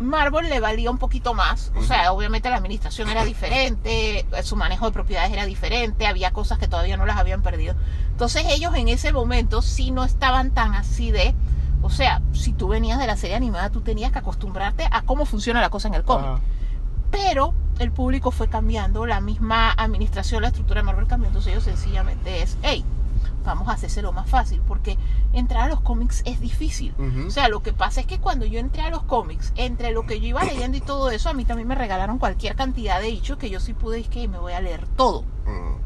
Marvel le valía un poquito más. O sea, obviamente la administración era diferente, su manejo de propiedades era diferente, había cosas que todavía no las habían perdido. Entonces, ellos en ese momento sí no estaban tan así de. O sea, si tú venías de la serie animada, tú tenías que acostumbrarte a cómo funciona la cosa en el cómic pero el público fue cambiando, la misma administración, la estructura de Marvel cambió, entonces ellos sencillamente es, hey, vamos a hacérselo más fácil, porque entrar a los cómics es difícil. O sea, lo que pasa es que cuando yo entré a los cómics, entre lo que yo iba leyendo y todo eso, a mí también me regalaron cualquier cantidad de hechos que yo sí pude, es que me voy a leer todo. Mm.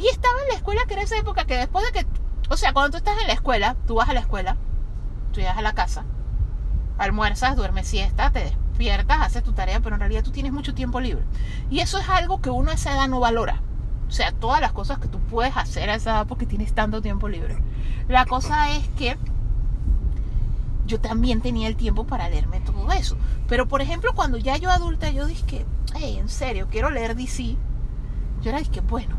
Y estaba en la escuela, que era esa época que después de que, o sea, cuando tú estás en la escuela, tú vas a la escuela, tú llegas a la casa, almuerzas, duermes siesta, te despiertas, haces tu tarea, pero en realidad tú tienes mucho tiempo libre. Y eso es algo que uno a esa edad no valora. O sea, todas las cosas que tú puedes hacer a esa edad porque tienes tanto tiempo libre. La cosa es que yo también tenía el tiempo para leerme todo eso. Pero por ejemplo, cuando ya yo adulta, yo dije, hey, en serio, quiero leer DC. Yo era, que bueno,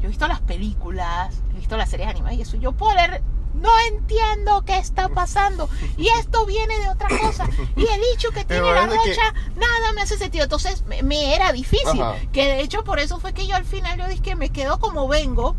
yo he visto las películas, he visto las series animadas y eso. Yo puedo leer no entiendo qué está pasando. Y esto viene de otra cosa. Y el dicho que tiene la que- rocha, nada me hace sentido. Entonces me, me era difícil. Ajá. Que de hecho por eso fue que yo al final yo dije que me quedo como vengo.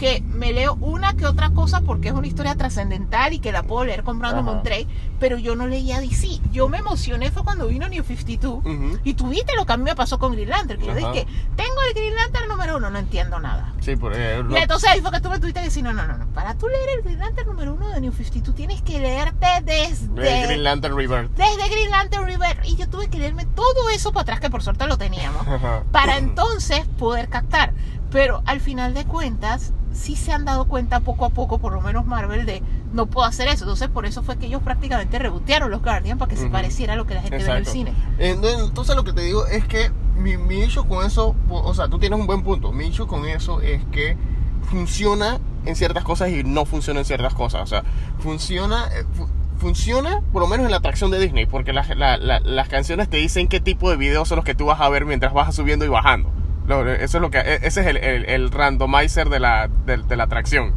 Que me leo una que otra cosa porque es una historia trascendental y que la puedo leer comprando Ajá. Monterey, pero yo no leía DC. Yo me emocioné fue cuando vino New 52 Ujú. y tuviste lo que a mí me pasó con Green Lantern. Que yo Ajá. dije, tengo el Green Lantern número uno, no entiendo nada. Sí, por eh, lo- entonces ahí fue que tú me tuviste que decir, no, no, no, no, para tú leer el Green Lantern número uno de New 52 tienes que leerte desde... eh, Green Lantern Rebirth. Desde Green Lantern River. Y yo tuve que leerme todo eso para atrás, que por suerte lo teníamos. Para entonces poder captar. Pero al final de cuentas, sí se han dado cuenta poco a poco, por lo menos Marvel, de no puedo hacer eso. Entonces por eso fue que ellos prácticamente rebotearon los Guardian para que se Ujú. pareciera a lo que la gente ve en el Exacto. cine. Entonces, entonces lo que te digo es que mi, mi issue con eso, o sea, tú tienes un buen punto. Mi issue con eso es que funciona en ciertas cosas y no funciona en ciertas cosas. O sea, funciona, eh, fu- funciona por lo menos en la atracción de Disney, porque las- la- la- las canciones te dicen qué tipo de videos son los que tú vas a ver mientras vas subiendo y bajando. Eso es lo que, e- ese es el, el- randomizer de la, de, la atracción.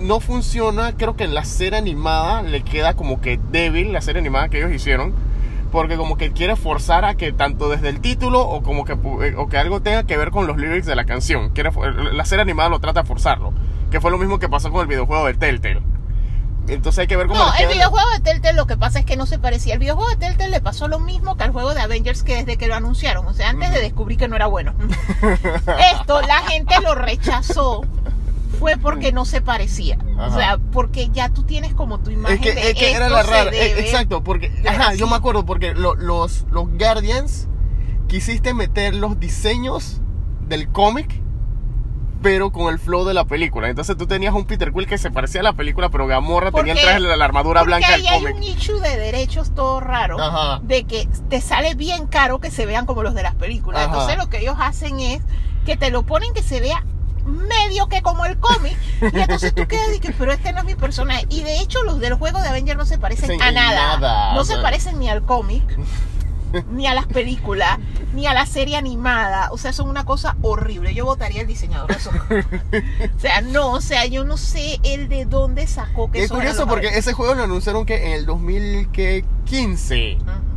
No funciona, creo que en la serie animada le queda como que débil la serie animada que ellos hicieron, porque como que quiere forzar a que tanto desde el título o como que, eh, o que algo tenga que ver con los lyrics de la canción. Quiere, la serie animada lo trata de forzarlo, que fue lo mismo que pasó con el videojuego de Telltale. Entonces hay que ver cómo No, el videojuego de Telltale lo que pasa es que no se parecía. El videojuego de Telltale le pasó lo mismo que al juego de Avengers que desde que lo anunciaron. O sea, antes de descubrir que no era bueno. Esto, la gente lo rechazó. Fue porque no se parecía. O sea, porque ya tú tienes como tu imagen Es que, de es que era la rara, debe- eh, exacto, porque, ajá, yo me acuerdo, porque lo- los, los Guardians quisiste meter los diseños del cómic, pero con el flow de la película. Entonces tú tenías un Peter Quill que se parecía a la película, pero Gamorra tenía el Porque- traje de la armadura Porque blanca del ahí hay cómic. un issue de derechos todo raro. Ajá. De que te sale bien caro que se vean como los de las películas. Ajá. Entonces lo que ellos hacen es que te lo ponen que se vea medio que como el cómic. Y entonces tú quedas y que, pero este no es mi personaje. Y de hecho los del juego de Avengers no se parecen Sí, a nada. nada, No se parecen ni al cómic. Ni a las películas, ni a la serie animada, o sea, son una cosa horrible. Yo votaría el diseñador de o sea, no, o sea, yo no sé el de dónde sacó que Es curioso porque ese juego lo anunciaron que en el 2015. Ujú.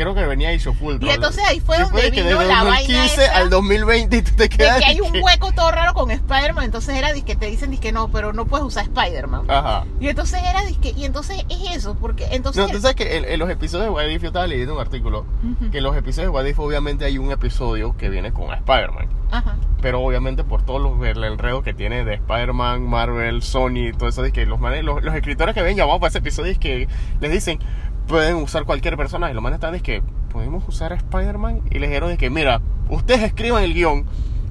Creo que venía Ultron. Y entonces ahí fue donde que vino desde la vaina 2015 esa al 2020 y tú te de quedas que hay un que- hueco todo raro con Spider-Man, entonces era que te dicen que no, pero no puedes usar Spider-Man. Ajá. Y entonces era disque, y entonces es eso, porque entonces No, tú sabes que en, en los episodios de What If yo estaba leyendo un artículo Ujú. que en los episodios de What If obviamente hay un episodio que viene con Spider-Man. Ajá. Pero obviamente por todo los- el enredo que tiene de Spider-Man, Marvel, Sony, todo eso, es que los, manes- los, los escritores que ven llamados para ese episodio es que les dicen, pueden usar cualquier personaje. Los manes están es que, ¿podemos usar a Spider-Man? Y les dijeron de que, mira, ustedes escriban el guion,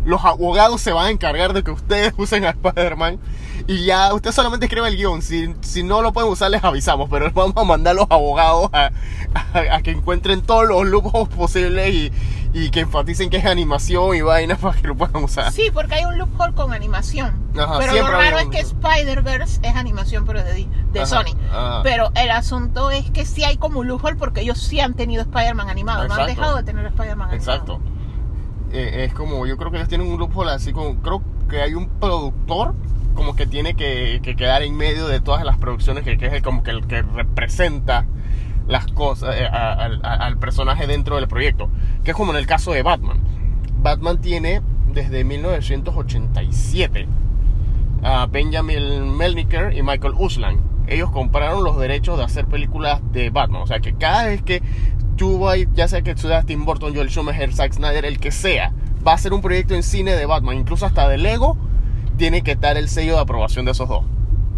los abogados se van a encargar de que ustedes usen a Spider-Man y ya usted solamente escribe el guion. Si, si no lo pueden usar, les avisamos, pero vamos a mandar a los abogados a, a- a que encuentren todos los lujos posibles y, y que enfaticen que es animación y vainas para que lo puedan usar. Sí, porque hay un loophole con animación. Ajá, pero lo raro es que Spider-Verse es animación, pero de, de Ajá, Sony. ajá. Pero el asunto es que sí hay como un loophole porque ellos sí han tenido Spider-Man animado. No han dejado de tener Spider-Man animado. Exacto. Eh, es como, yo creo que ellos tienen un loophole así como, creo que hay un productor como que tiene que, que quedar en medio de todas las producciones, que, que es el, como que el que representa las cosas, eh, al- personaje dentro del proyecto. Que es como en el caso de Batman. Batman tiene desde 1987 a Benjamin Melniker y Michael Uslan. Ellos compraron los derechos de hacer películas de Batman. O sea que cada vez que tú vas, ya sea que sea Tim Burton, Joel Schumacher, Zack Snyder, el que sea, va a hacer un proyecto en cine de Batman, incluso hasta de Lego, tiene que estar el sello de aprobación de esos dos.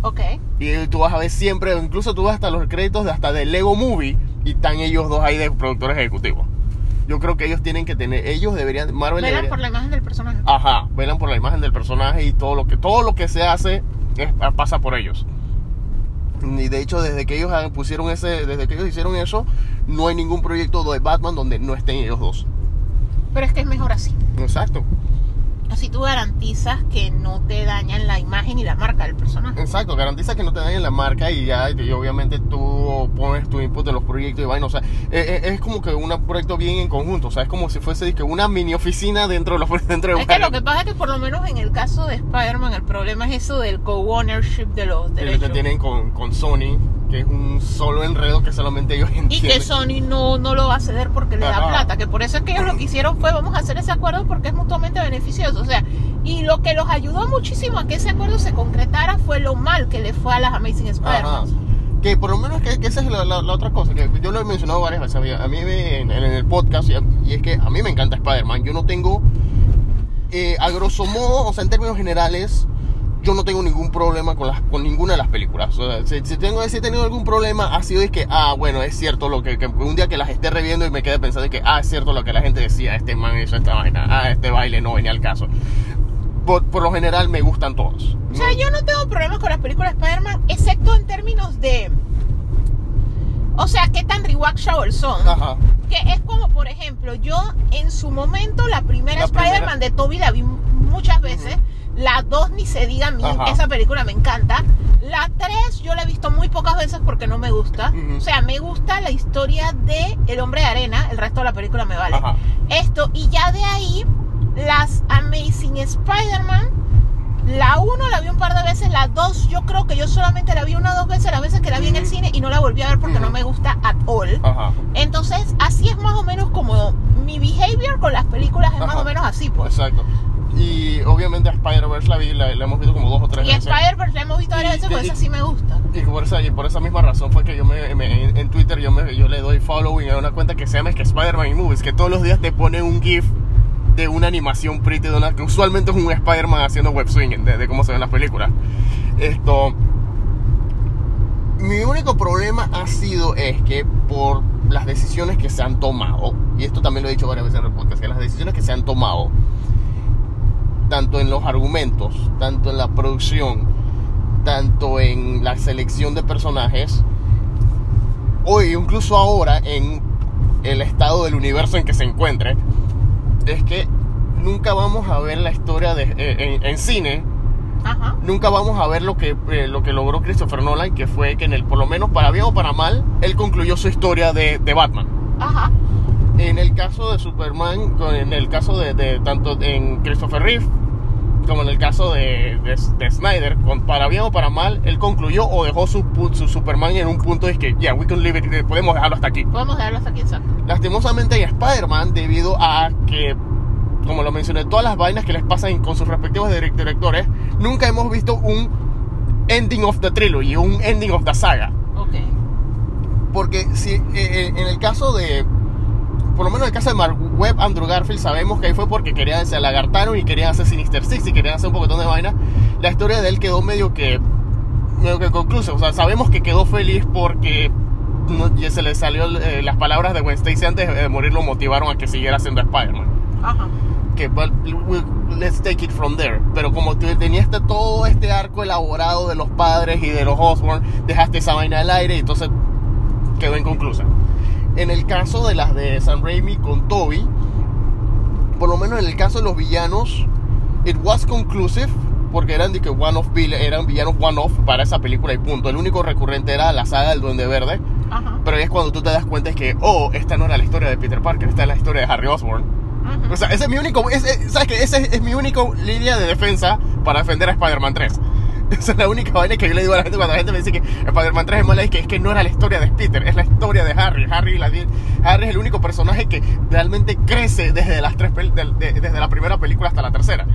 Ok. Y tú vas a ver siempre, incluso tú vas hasta los créditos de hasta de Lego Movie y están ellos dos ahí de productores ejecutivos. Yo creo que ellos tienen que tener, ellos deberían, Marvel Velan debería- por la imagen del personaje. Ajá, velan por la imagen del personaje y todo lo que todo lo que se hace es- pasa por ellos. Y de hecho, desde que ellos pusieron ese, desde que ellos hicieron eso, no hay ningún proyecto de Batman donde no estén ellos dos. Pero es que es mejor así. Exacto, Así tú garantizas que no te dañan la imagen y la marca del personaje. exacto. Garantiza que no te dañen la marca y ya, y obviamente tú pones tu input en los, proyecto de vaina. O sea, eh, eh, es como que un proyecto bien en conjunto. O sea, es como si fuese dizque, una mini oficina dentro de, los, dentro de Es que lo que pasa es que por lo menos en el caso de Spider-Man el problema es eso del co-ownership de los que derechos. tienen con, con Sony, que es un solo enredo que solamente ellos Y entienden. que Sony no, no lo va a ceder porque le da plata, que por eso es que ellos lo que hicieron fue vamos a hacer ese acuerdo porque es mutuamente beneficioso. O sea, y lo que los ayudó muchísimo a que ese acuerdo se concretara fue lo mal que le fue a las Amazing. Spider-Man. Que por lo menos que, que esa es la, la- la otra cosa, que yo lo he mencionado varias veces. A mí me- en, en el podcast, y, y es que a mí me encanta Spider-Man. Yo no tengo, eh, a grosso modo, o sea, en términos generales, yo no tengo ningún problema con, las, con ninguna de las películas. O sea, si, si tengo, si he tenido algún problema, ha sido es que, ah, bueno, es cierto lo que, que un día que las esté reviendo y me quede pensando que, ah, es cierto lo que la gente decía, este man hizo esta vaina, ah, este baile no venía al caso. Por, por lo general me gustan todos. O sea, yo no tengo problemas con las películas de Spider-Man, excepto en términos de. O sea, qué tan rewatchable son. Ajá. Que es como, por ejemplo, yo en su momento, la primera Spider-Man de Toby la vi muchas veces. La 2 ni se diga a mí, Ajá. esa película me encanta. La 3 yo la he visto muy pocas veces porque no me gusta. Ujú. O sea, me gusta la historia de El Hombre de Arena, el resto de la película me vale. Ajá. Esto, y ya de ahí, las Amazing Spider-Man, la 1 la vi un par de veces, la 2 yo creo que yo solamente la vi una o dos veces, las veces que la vi en el cine y no la volví a ver porque no me gusta at all. Ajá. Entonces, así es más o menos como mi behavior con las películas es más o menos así, pues. Exacto. Y obviamente a Spider-Verse la, vi- la, la hemos visto como dos o tres Y veces. Spider-Verse la hemos visto varias Y- veces, pues y- esa sí me gusta. Y por esa, y por esa misma razón fue que yo me, me- en, en Twitter yo, me, yo le doy following a una cuenta que se llama es que Spider-Man y Movies, que todos los días te pone un GIF de una animación pretty de una, que usualmente es un Spider-Man haciendo web swing de, de cómo se ven las películas. Esto. Mi único problema ha sido es que por las decisiones que se han tomado, y esto también lo he dicho varias veces en el podcast, que las decisiones que se han tomado, tanto en los argumentos, tanto en la producción, tanto en la selección de personajes, o incluso ahora en el estado del universo en que se encuentre, es que nunca vamos a ver la historia de, eh, en, en cine, Ajá. nunca vamos a ver lo que, eh, lo que logró Christopher Nolan, que fue que en el, por lo menos para bien o para mal, él concluyó su historia de, de Batman. Ajá. En el caso de Superman, en el caso de, de tanto en Christopher Reeve como en el caso de, de- de Snyder, con, para bien o para mal, él concluyó o dejó su, su Superman en un punto de que, ya, we can leave it, podemos dejarlo hasta aquí. Podemos dejarlo hasta aquí, exacto. Lastimosamente en Spider-Man, debido a que, como lo mencioné, todas las vainas que les pasan con sus respectivos direct- directores, nunca hemos visto un ending of the trilogy, un ending of the saga. Ok. Porque si eh, eh, en el caso de. Por lo menos en el caso de Mark Webb, Andrew Garfield, sabemos que ahí fue porque querían, se lagartaron y querían hacer Sinister Six y querían hacer un poquitón de vaina. La historia de él quedó medio que. medio que conclusa. O sea, sabemos que quedó feliz porque. no- ya se le salió eh, las palabras de Gwen Stacy antes de morir lo motivaron a que siguiera siendo Spider-Man Ajá. que well, we- let's take it from there. Pero como tenías este- todo este arco elaborado de los padres y de los Osborn, dejaste esa vaina al aire y entonces quedó inconclusa. En el caso de las de Sam Raimi con Toby, por lo menos en el caso de los villanos, it was conclusive porque eran de que one off eran villanos one off para esa película y punto. El único recurrente era la saga del Duende Verde, Ajá. pero ahí es cuando tú te das cuenta es que oh, esta no era la historia de Peter Parker, esta es la historia de Harry Osborn. Ujú. O sea, ese es mi único, ¿sabes qué? Esa es, es mi única línea de defensa para defender a Spider-Man 3. Esa es la única vaina que yo le digo a la gente cuando la gente me dice que Spider-Man 3 es mala, es que, es que no era la historia de Peter, es la historia de Harry. Harry, la- Harry es el único personaje que realmente crece desde, las tres, desde la primera película hasta la tercera.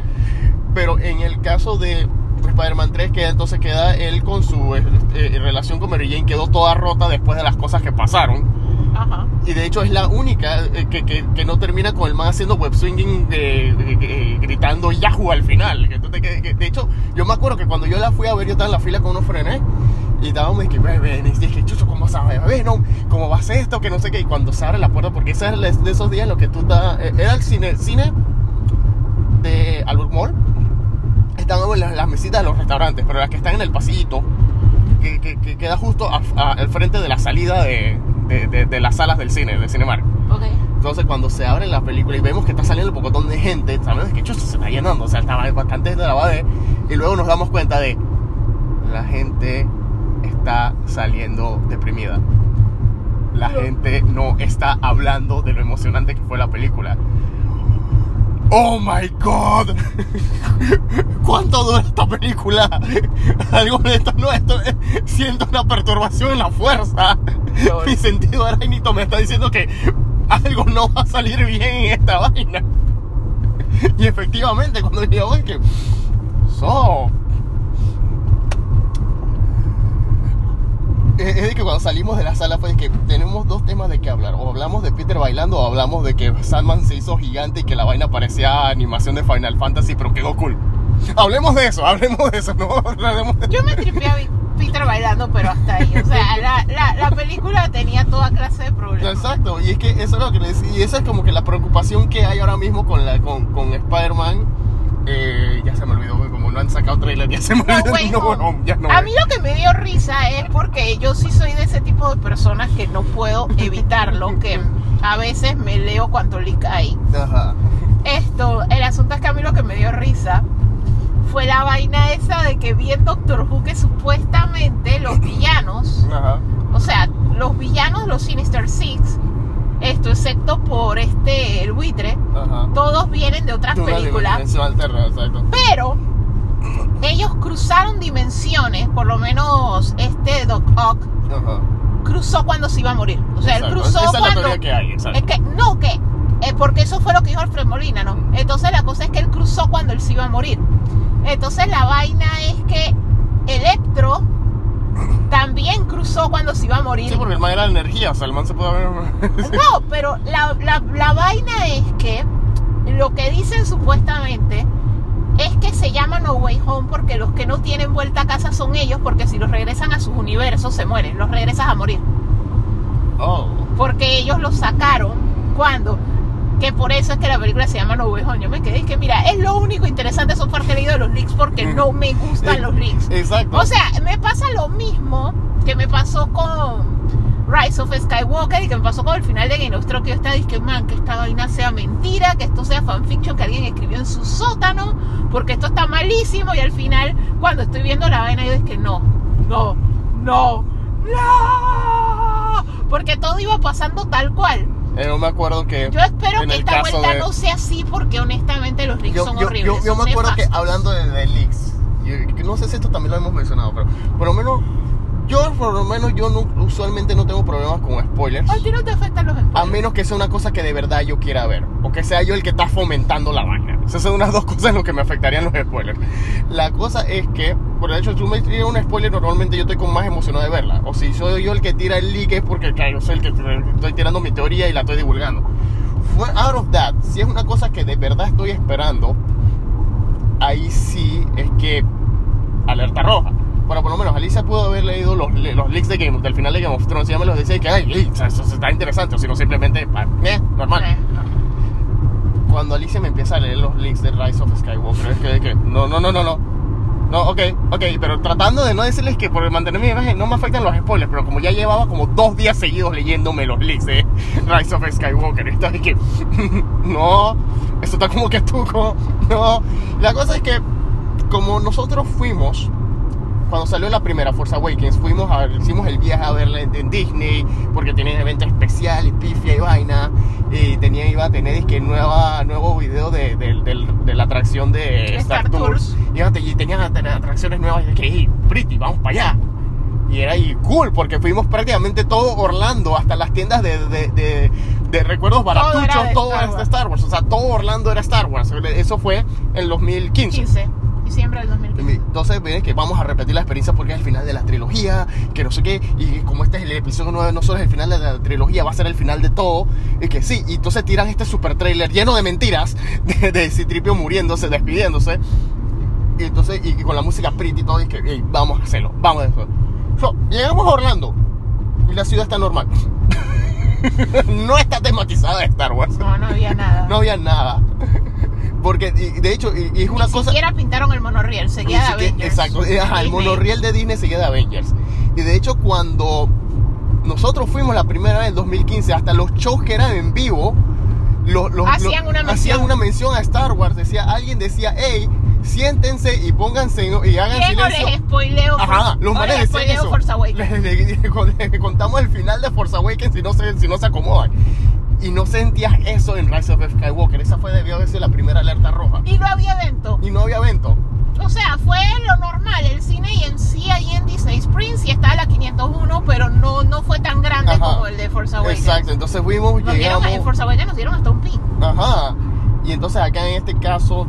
Pero en el caso de Spider-Man 3, que entonces queda él con su eh, eh, relación con Mary Jane, quedó toda rota después de las cosas que pasaron. Ajá. Y de hecho es la única eh, que, que- que no termina con el man haciendo web swinging eh, gritando Yahoo al final. Quedes- que- de hecho, yo me acuerdo que cuando yo la fui a ver, yo estaba en la fila con unos frenes. Y estábamos y que, "Ve, ven", y dije, chucho, ¿cómo sabes? No, ¿cómo va a ser esto? Que no sé qué. Y cuando se abre la puerta, porque ese es de esos días en los que tú estás. eh, era el cine, cine de Albert Mall. En las, mesitas de los restaurantes, pero las que están en el pasillito, que, que- que queda justo a- a- al frente de la salida de, de- de- de las salas del cine, del Cinemark. Ok. Entonces cuando se abre la película y vemos que está saliendo un pocotón de gente, sabemos que chuzo se está llenando, o sea, estaba bastante de la base, y luego nos damos cuenta de la gente está saliendo deprimida. la gente no está hablando de lo emocionante que fue la película. Oh my god. ¿Cuánto dura esta película? Algo de esto no, esto siento una perturbación en la fuerza. Mi sentido arácnido me está diciendo que algo no va a salir bien en esta vaina. Y efectivamente, cuando llegó es que. So. Es es de que cuando salimos de la sala fue que tenemos dos temas de qué hablar. O hablamos de Peter bailando o hablamos de que Sandman se hizo gigante y que la vaina parecía animación de Final Fantasy, pero quedó cool. Hablemos de eso, hablemos de eso, no hablemos de... Yo me tripé a Peter bailando, pero hasta ahí. O sea, la, la, la película tenía toda clase de problemas. Exacto, y es que eso es lo que les y esa es como que la preocupación que hay ahora mismo con la con, con Spider-Man. Eh, ya se me olvidó, no han sacado trailer, ya se No olvidó. Way No, Home. no, ya no, a mí lo que me dio risa es porque yo sí soy de ese tipo de personas que no puedo evitarlo, que a veces me leo cuánto leak hay. Ajá. Esto, el asunto es que a mí lo que me dio risa fue la vaina esa de que vi en Doctor Who que supuestamente los villanos, Ajá. o sea, los villanos, los Sinister Six, esto excepto por este, el buitre, Ajá. todos vienen de otras películas. alterna. Pero ellos cruzaron dimensiones, por lo menos este Doc Ock Ajá. cruzó cuando se iba a morir. O sea, él cruzó Esa es la cuando. teoría que hay, exacto. Es que, no, que. eh, porque eso fue lo que dijo Alfred Molina, ¿no? Entonces la cosa es que él cruzó cuando él se iba a morir. Entonces la vaina es que Electro también cruzó cuando se iba a morir. Sí, porque el man era energía, o sea, el man se puede ver. No, pero la, la- la vaina es que lo que dicen supuestamente es que se llama No Way Home porque los que no tienen vuelta a casa son ellos, porque si los regresan a sus universos se mueren, los regresas a morir. Oh. Porque ellos los sacaron cuando, que por eso es que la película se llama No Way Home. Yo me quedé y que mira, es lo único interesante eso he leído de los leaks porque no me gustan los leaks. Exacto. O sea, me pasa lo mismo que me pasó con Rise of Skywalker y que me pasó con el final de Game of Thrones que yo estaba diciendo, man, que esta vaina sea mentira, que esto sea fanfiction que alguien escribió en su sótano, porque esto está malísimo y al final cuando estoy viendo la vaina yo dije, no, no, no, no, porque todo iba pasando tal cual. Eh, no me acuerdo que. Yo espero que esta vuelta de- no sea así porque honestamente los leaks yo, son yo- horribles. yo- yo me acuerdo que nefastos. hablando de, de leaks, que no sé si esto también lo hemos mencionado, pero por lo menos yo por lo menos yo no, usualmente no tengo problemas con spoilers. ¿A ti no te afectan los spoilers? A menos que sea una cosa que de verdad yo quiera ver. O que sea yo el que está fomentando la vaina. Esas son unas dos cosas en lo que me afectarían los spoilers. La cosa es que, por el hecho, si tú me tiras un spoiler, normalmente yo estoy con más emocionado de verla. O si soy yo el que tira el leak es porque claro, yo soy el que estoy tirando mi teoría y la estoy divulgando. Fue out of that. Si es una cosa que de verdad estoy esperando, ahí sí es que alerta roja. Bueno, por lo menos Alicia pudo haber leído los, los leaks de Game, del final de Game of Thrones y ya me los decía que, ay, eso está interesante, o si no simplemente, eh, normal. Eh, Cuando Alicia me empieza a leer los leaks de Rise of Skywalker, es que, que no, no, no, no, no. No, ok, ok, pero tratando de no decirles que por mantener mi imagen no me afectan los spoilers, pero como ya llevaba como dos días seguidos leyéndome los leaks de Rise of Skywalker, estaba de que, no, eso está como que estuco, no. La cosa es que, como nosotros fuimos, cuando salió la primera Force Awakens, fuimos a, hicimos el viaje a verla en, Disney, porque tenía evento especial y pifia y vaina, y tenía, iba a tener que nueva, nuevo video de, de- del- de la atracción de Star, Star Tours, Tours. y, iba a te- y tenía at- atracciones nuevas, y dije, hey, pretty, vamos para allá. Y era cool, porque fuimos prácticamente todo Orlando, hasta las tiendas de, de, de- de recuerdos Todo era baratuchos, de todo Star era de. Star Wars. O sea, todo Orlando era Star Wars. Eso fue en 2015. 15, diciembre del 2015. Entonces, ven que vamos a repetir la experiencia porque es el final de la trilogía, que no sé qué, y como este es el episodio 9, no solo es el final de la trilogía, va a ser el final de todo, y que sí, y entonces tiran este super trailer lleno de mentiras, de, de Citripio muriéndose, despidiéndose, y entonces, y, y con la música pretty y todo, y que, "Ey, vamos a hacerlo, vamos a hacerlo. So, llegamos a Orlando, y la ciudad está normal. no está tematizada de Star Wars. No, no había nada. No había nada. Porque, y- de hecho, y, y es una Ni cosa... siquiera pintaron el monorriel, seguía de Avengers. Exacto, eh, ajá, el monorriel de Disney seguía de Avengers. Y de hecho, cuando nosotros fuimos la primera vez en 2015, hasta los shows que eran en vivo, los, los- Hacían los- una mención. hacían una mención a Star Wars. Decía, alguien decía, hey, siéntense y pónganse y hagan silencio. les spoileo. Ajá, los manes les decían spoileo eso. Force Awakens. Le, le- le- le contamos el final de Force Awakens si no se, si no se acomodan. Y no sentías eso en Rise of Skywalker. Esa fue debió haber sido la primera alerta roja. Y no había evento. Y no había evento. O sea, fue lo normal. El cine y en sí ahí en Disney Springs sí está la 501, pero no, no fue tan grande Ajá. como el de Force Awakens. Exacto, entonces fuimos, Nos dieron, llegamos. en Force Awakens nos dieron hasta un pin. Ajá. Y entonces acá en este caso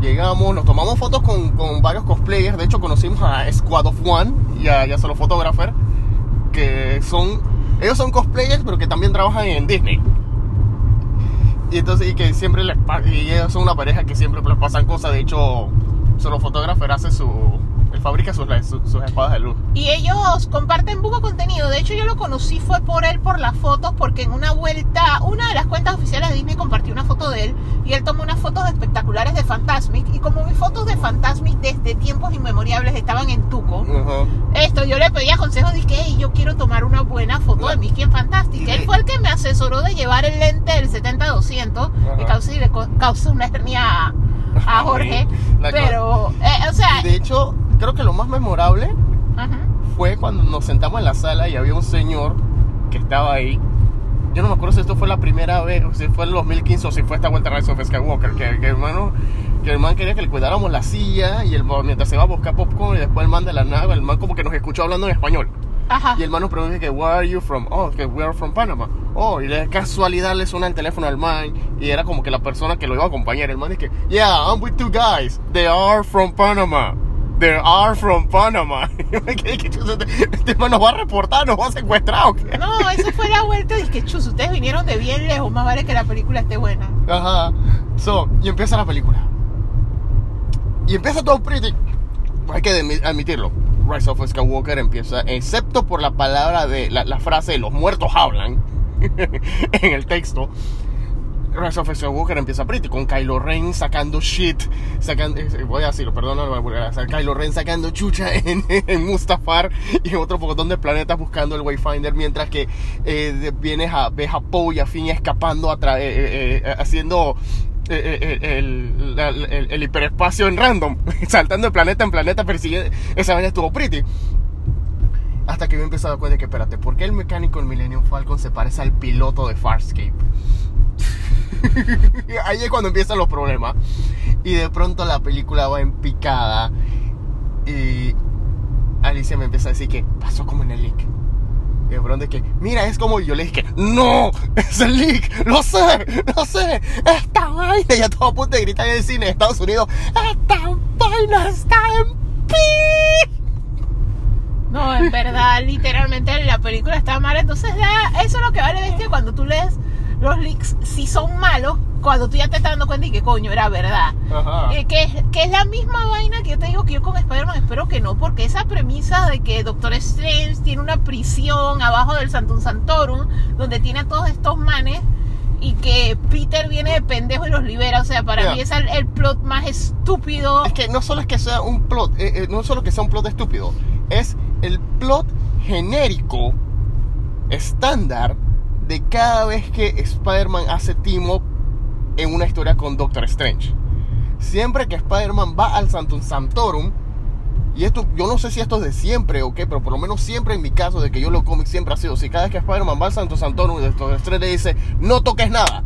llegamos, nos tomamos fotos con, con varios cosplayers. De hecho conocimos a Squad of One y a, y a Solo Photographer. Que son, ellos son cosplayers pero que también trabajan en Disney. Y entonces, y que siempre les y ellos son una pareja que siempre les pasan cosas. De hecho, Solo Photographer hace su, fabrica sus, sus, sus espadas de luz. Y ellos comparten poco contenido. De hecho, yo lo conocí fue por él, por las fotos, porque en una vuelta, una de las cuentas oficiales de Disney compartió una foto de él y él tomó unas fotos espectaculares de Fantasmic. Y como mis fotos de Fantasmic desde tiempos inmemorables estaban en Tuco, Ajá. esto yo le pedía consejos, dije, hey, yo quiero tomar una buena foto de Mickey en Fantastic. Él fue el que me asesoró de llevar el lente del 70-200, que le causa una hernia a, Jorge. Pero, eh, o sea, De hecho, creo que lo más memorable ajá. fue cuando nos sentamos en la sala y había un señor que estaba ahí. Yo no me acuerdo si esto fue la primera vez, o si fue en el 2015 o si fue esta vuelta a Rise of Skywalker, que, que hermano, que el man quería que le cuidáramos la silla y el mientras se iba a buscar popcorn y después el man de la nave, el man como que nos escuchó hablando en español. Ajá. Y el man nos preguntó que, where are you from? Oh, que we are from Panama. Oh, y de casualidad le suena el teléfono al man y era como que la persona que lo iba a acompañar. El man dice que, yeah, I'm with two guys. They are from Panama. They are from Panama. Este, este man nos va a reportar, nos va a secuestrar. ¿o qué? No, eso fue la vuelta. Dije, que chus, ustedes vinieron de bien lejos. Más vale que la película esté buena. Ajá. So, y empieza la película. Y empieza todo pretty. Hay que admi- admitirlo. Rise of Skywalker empieza, excepto por la palabra de la, la frase de los muertos hablan en el texto. Rise of Skywalker empieza pretty con Kylo Ren sacando shit, sacando, eh, voy a decirlo, perdón, Kylo Ren sacando chucha en, Mustafar y en otro montón de planetas buscando el Wayfinder, mientras que eh, vienes a, ves a Poe y a Finn escapando, eh, eh, eh, haciendo eh, eh, el, el- el hiperespacio en random, saltando de planeta en planeta, persiguiendo, esa vaina estuvo pretty. Hasta que yo empecé a dar cuenta de que, espérate, ¿por qué el mecánico en Millennium Falcon se parece al piloto de Farscape? Ahí es cuando empiezan los problemas. Y de pronto la película va en picada. Y Alicia me empieza a decir que pasó como en el leak. Y de pronto es que, mira, es como. y Yo le dije, ¡No! ¡Es el leak! ¡Lo sé! ¡Lo sé! ¡Esta vaina! Ya todo a punto de gritar en el cine de Estados Unidos: ¡Esta vaina está en pi! No, en verdad, literalmente la película está mala. Entonces, ya, eso es lo que vale bestia cuando tú lees los leaks. Si son malos, cuando tú ya te estás dando cuenta y que coño era verdad. Eh, que, es- que es la misma vaina que yo te digo que yo con Spider-Man espero que no, porque esa premisa de que Doctor Strange tiene una prisión abajo del Santum Santorum, donde tiene a todos estos manes, y que Peter viene de pendejo y los libera, o sea, para mí es el, el plot más estúpido. Es que no solo es que sea un plot, eh, eh, no solo que sea un plot estúpido, es el plot genérico, estándar, de cada vez que Spider-Man hace team up en una historia con Doctor Strange. Siempre que Spider-Man va al Santum Santorum, y esto, yo no sé si esto es de siempre o qué, pero por lo menos siempre en mi caso, de que yo lo cómic siempre ha sido, si cada vez que Spider-Man va al Santum Santorum, Doctor Strange le dice, no toques nada.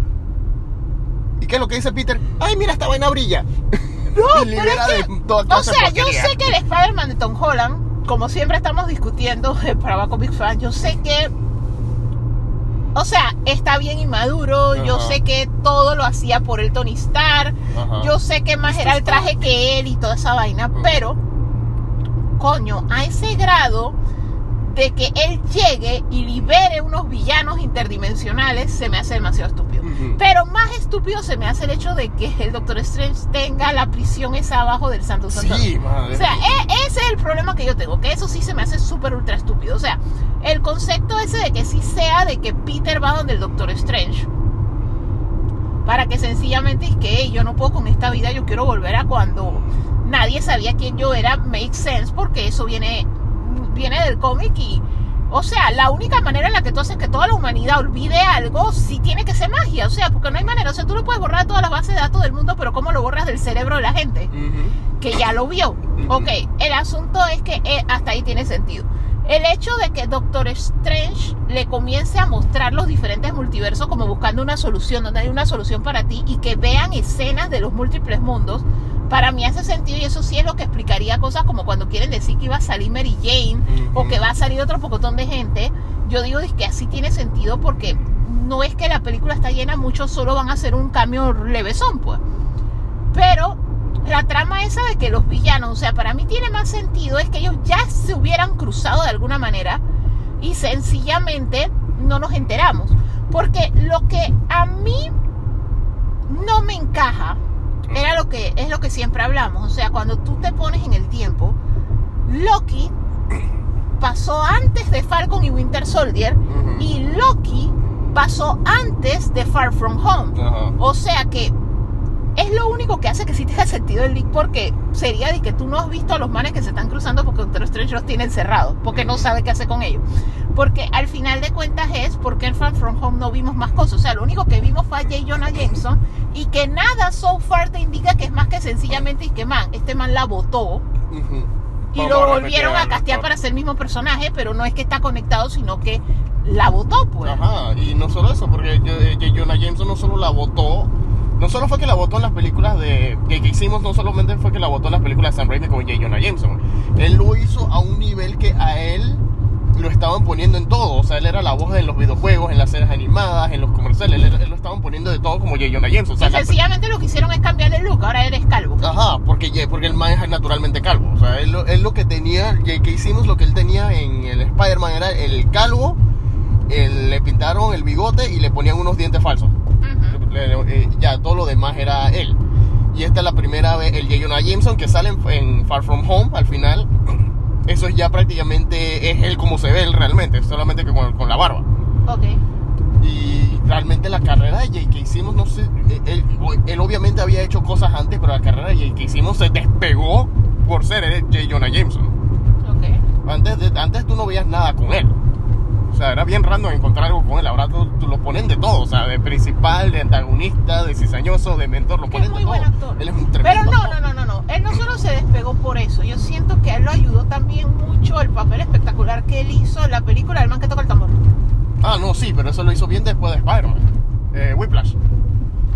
¿Y qué es lo que dice Peter? ¡Ay, mira, esta vaina brilla! No, pero es que- de toda O sea, yo sé que el Spider-Man de Tom Holland, como siempre estamos discutiendo para Baco Big Fan, yo sé que. O sea, está bien inmaduro. Yo Ajá. sé que todo lo hacía por el Tony Stark. Yo sé que más era el traje que él y toda esa vaina. Pero, coño, a ese grado de que él llegue y libere unos villanos interdimensionales se me hace demasiado estúpido. Pero más estúpido se me hace el hecho de que el Doctor Strange tenga la prisión esa abajo del Santo Santo. Sí, madre. O sea, e- ese es el problema que yo tengo, que eso sí se me hace súper ultra estúpido. O sea, el concepto ese de que sí sea de que Peter va donde el Doctor Strange. Para que sencillamente es que "Hey, yo no puedo con esta vida, yo quiero volver a cuando nadie sabía quién yo era, make sense, porque eso viene, viene del cómic y O sea, la única manera en la que tú haces que toda la humanidad olvide algo, sí tiene que ser magia. O sea, porque no hay manera. O sea, tú lo puedes borrar de todas las bases de datos del mundo, pero ¿cómo lo borras del cerebro de la gente? Que ya lo vio. Ok, el asunto es que eh, hasta ahí tiene sentido. El hecho de que Doctor Strange le comience a mostrar los diferentes multiversos como buscando una solución, donde hay una solución para ti, y que vean escenas de los múltiples mundos, para mí hace sentido y eso sí es lo que explicaría cosas como cuando quieren decir que iba a salir Mary Jane o que va a salir otro pocotón de gente. Yo digo es que así tiene sentido porque no es que la película está llena, muchos solo van a hacer un cambio levesón, pues. Pero la trama esa de que los villanos, o sea, para mí tiene más sentido es que ellos ya se hubieran cruzado de alguna manera y sencillamente no nos enteramos. Porque lo que a mí no me encaja era lo que es lo que siempre hablamos, o sea, cuando tú te pones en el tiempo, Loki pasó antes de Falcon y Winter Soldier y Loki pasó antes de Far From Home. O sea que es lo único que hace que sí tenga sentido el link porque sería de que tú no has visto a los manes que se están cruzando porque Doctor Strange los tiene encerrados, porque no sabe qué hacer con ellos. Porque al final de cuentas es porque en Far From Home no vimos más cosas. O sea, lo único que vimos fue a J. Jonah Jameson y que nada so far te indica que es más que sencillamente y que man, este man la votó y lo volvieron a castear para ser el mismo personaje, pero no es que está conectado, sino que la votó, pues. Ajá, y no solo eso, porque J. Jonah Jameson no solo la votó, no solo fue que la votó en las películas de que, que hicimos, no solamente fue que la votó en las películas de Sam Raimi como J. Jonah Jameson, él lo hizo a un nivel que a él lo estaban poniendo en todo, o sea, él era la voz en los videojuegos, en las series animadas, en los comerciales, él, él lo estaban poniendo de todo como J. Jonah Jameson, o sea, sencillamente lo que hicieron es cambiarle el look, ahora eres calvo. Ajá, porque, porque el man es naturalmente calvo. O sea, él, lo- él lo que tenía, que hicimos lo que él tenía en el Spider-Man era el calvo, le pintaron el bigote y le ponían unos dientes falsos. Eh, ya, todo lo demás era él. Y esta es la primera vez, el J. Jonah Jameson que sale en, en Far From Home al final. Eso ya prácticamente es él como se ve él realmente, solamente que con, con la barba. Ok. Y realmente la carrera de J.K. Simmons, no sé, eh, él, él obviamente había hecho cosas antes, pero la carrera de J.K. Simmons se despegó por ser eh, J. Jonah Jameson. Ok. Antes, de- antes tú no veías nada con él. O sea, era bien random encontrar algo con él. Ahora tú, tú lo ponen de todo, o sea, de principal, de antagonista, de cizañoso, de mentor, lo Que es ponen muy de buen todo. actor. Él es un Pero tremendo no, actor. no, no, no, no. Él no solo se despegó por eso. Yo siento que él lo ayudó también mucho el papel espectacular que él hizo en la película El man que toca el tambor. Ah, no, sí, pero eso lo hizo bien después de Spider-Man. Eh, Whiplash.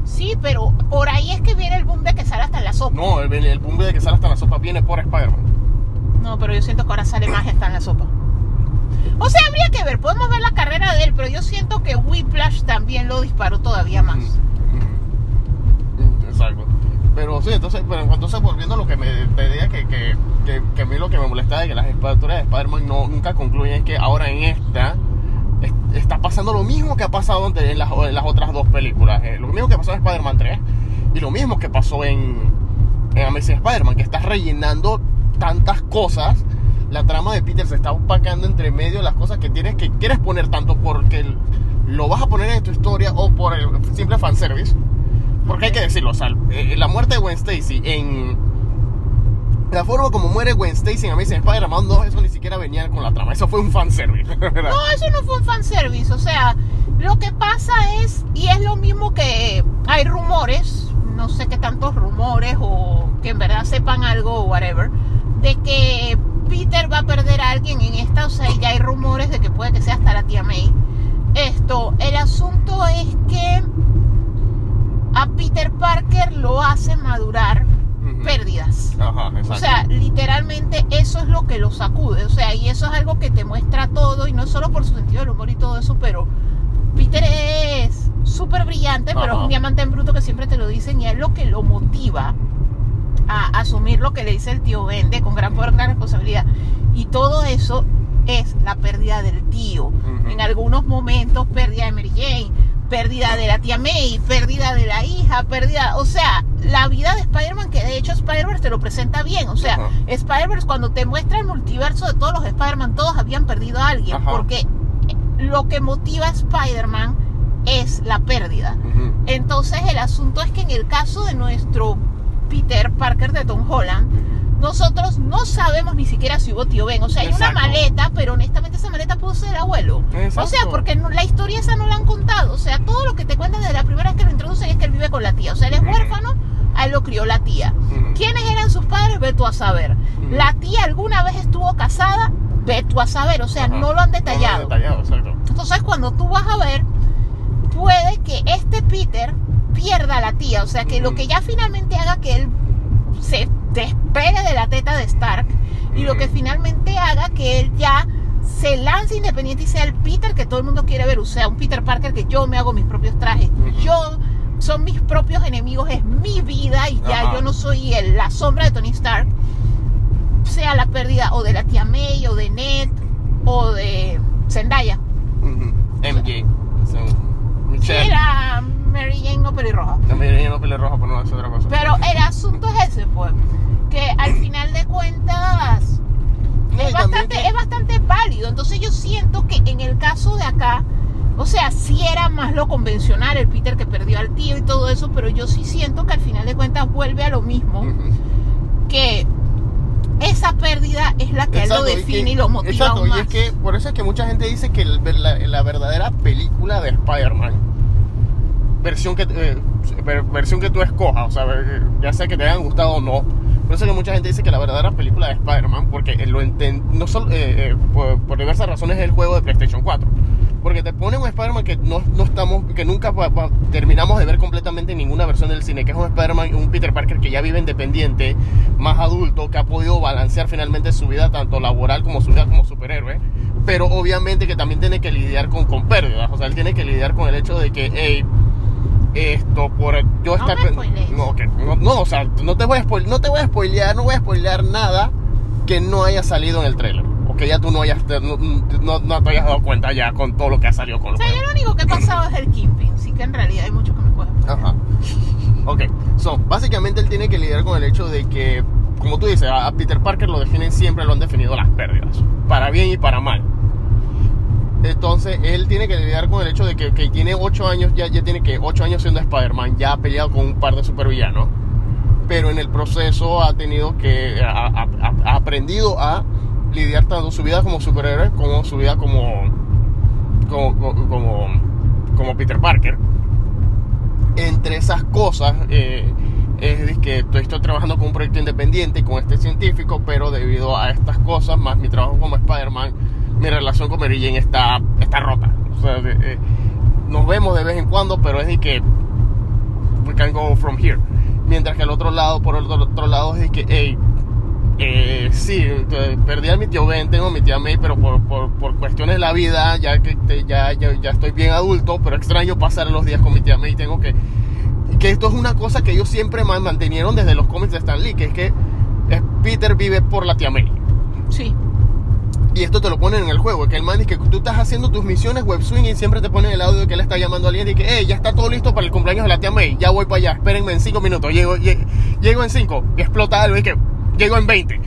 Sí, pero por ahí es que viene el boom de que sale hasta en la sopa. No, el, el boom de que sale hasta la sopa viene por Spider-Man. No, pero yo siento que ahora sale más hasta en la sopa. O sea, habría que ver, podemos ver la carrera de él, pero yo siento que Whiplash también lo disparó todavía más. Exacto. Pero sí, entonces, pero entonces volviendo a lo que me pedía que, que, que, a mí lo que me molestaba de que las historias de Spider-Man no, nunca concluyen que ahora en esta es- está pasando lo mismo que ha pasado en las, en las otras dos películas. eh, lo mismo que pasó en Spider-Man 3 y lo mismo que pasó en, en Amazing Spider-Man, que estás rellenando tantas cosas. La trama de Peter se está opacando entre medio las cosas que tienes que quieres poner tanto porque lo vas a poner en tu historia o por el simple fanservice. Porque hay que decirlo, o sea, eh, la muerte de Gwen Stacy en... La forma como muere Gwen Stacy en Amazing Spider-Man 2, eso ni siquiera venía con la trama, eso fue un fanservice. ¿verdad? No, eso no fue un fanservice. O sea, lo que pasa es, y es lo mismo que hay rumores, no sé qué tantos rumores o que en verdad sepan algo o whatever, de que Peter va a perder a alguien en esta. O sea, ya hay rumores de que puede que sea hasta la tía May. Esto, el asunto es que a Peter Parker lo hace madurar pérdidas. Ajá. O sea, literalmente eso es lo que lo sacude. O sea, y eso es algo que te muestra todo, y no solo por su sentido del humor y todo eso, pero Peter es súper brillante, pero es un diamante en bruto que siempre te lo dicen, y es lo que lo motiva a asumir lo que le dice el tío Vende con gran poder, gran responsabilidad. Y todo eso es la pérdida del tío. En algunos momentos, pérdida de Mary Jane, pérdida de la tía May, pérdida de la hija, pérdida. O sea, la vida de Spider-Man, que de hecho Spider-Verse te lo presenta bien. O sea. Spider-Verse, cuando te muestra el multiverso de todos los Spider-Man, todos habían perdido a alguien. Porque lo que motiva a Spider-Man es la pérdida. Entonces el asunto es que en el caso de nuestro Peter Parker de Tom Holland, nosotros no sabemos ni siquiera si hubo tío Ben. O sea, hay Exacto. una maleta, pero honestamente esa maleta pudo ser el abuelo. Exacto. O sea, porque no- la historia esa no la han contado. O sea, todo lo que te cuentan desde la primera vez que lo introducen es que él vive con la tía. O sea, él es huérfano, a él lo crió la tía. ¿Quiénes eran sus padres? Ve tú a saber. La tía alguna vez estuvo casada, ve tú a saber. O sea, Ajá. no lo han No detallado. lo han detallado, exacto. Entonces, cuando tú vas a ver, puede que este Peter pierda a la tía. O sea, que lo que ya finalmente haga que él se despegue de la teta de Stark y lo que finalmente haga que él ya se lance independiente y sea el Peter que todo el mundo quiere ver. O sea, un Peter Parker que yo me hago mis propios trajes. Yo son mis propios enemigos, es mi vida y ya Ajá. yo no soy el- la sombra de Tony Stark. Sea la pérdida o de la tía May o de Ned o de Zendaya. MJ. Sí, la Mary Jane no pelirroja. La mayoría no pelirroja, pero no es otra cosa. Pero el asunto es ese, pues, que al final de cuentas No, es bastante, que- es bastante válido. Entonces yo siento que en el caso de acá, o sea, sí era más lo convencional, el Peter que perdió al tío y todo eso, pero yo sí siento que al final de cuentas vuelve a lo mismo, que esa pérdida es la que él lo Exacto, y define que- y lo motiva Exacto, aún y más. es que por eso es que mucha gente dice que el- la, la verdadera película de Spider-Man, versión que, eh, ver- versión que tú escojas, o sea, ya sea que te hayan gustado o no, por eso es que mucha gente dice que la verdadera película de Spider-Man, porque lo enten- no solo, eh, eh, por, por diversas razones es el juego de PlayStation 4. Porque te pone un Spider-Man que no, no estamos, que nunca va- va- terminamos de ver completamente en ninguna versión del cine, que es un Spider-Man, un Peter Parker que ya vive independiente, más adulto, que ha podido balancear finalmente su vida, tanto laboral como su vida como superhéroe. Pero obviamente que también tiene que lidiar con, con pérdidas. O sea, él tiene que lidiar con el hecho de que, hey, esto por yo No estar no, ok, no, no, o sea, no te voy a spoilear, no te voy a spoilear, no voy a spoilear nada que no haya salido en el trailer. Que ya tú no hayas te- no, no- no te hayas dado cuenta ya con todo lo que ha salido con O sea, yo lo único que he pasado es el Kingpin, sí que en realidad hay mucho que me pueden. Ajá. Ok, so, básicamente él tiene que lidiar con el hecho de que, como tú dices, a Peter Parker lo definen siempre, lo han definido las pérdidas, para bien y para mal. Entonces él tiene que lidiar con el hecho de que, que tiene 8 años, ya, ya tiene que 8 años siendo Spider-Man, ya ha peleado con un par de supervillanos, pero en el proceso ha tenido que, ha- ha- ha aprendido a lidiar tanto su vida como superhéroe como su vida como, como, como, como Peter Parker entre esas cosas eh, es que estoy, estoy trabajando con un proyecto independiente con este científico, pero debido a estas cosas, más mi trabajo como Spider-Man, mi relación con Mary Jane está, está rota. O sea, eh, nos vemos de vez en cuando, pero es de que we can go from here. Mientras que al otro lado, por el otro lado, es de que, hey, eh, sí, perdí a mi tío Ben, tengo a mi tía May, pero por, por, por cuestiones de la vida, ya que ya, ya, ya estoy bien adulto, pero extraño pasar los días con mi tía May, tengo que... Que esto es una cosa que ellos siempre man- mantenieron desde los cómics de Stan Lee, que es que Peter vive por la tía May. Sí. Y esto te lo ponen en el juego, que el man dice que tú estás haciendo tus misiones web swing y siempre te ponen el audio de que él está llamando a alguien y que, hey, ya está todo listo para el cumpleaños de la tía May, ya voy para allá, espérenme en 5 minutos, llego, lle- llego en 5, y explota algo y que llego en 20.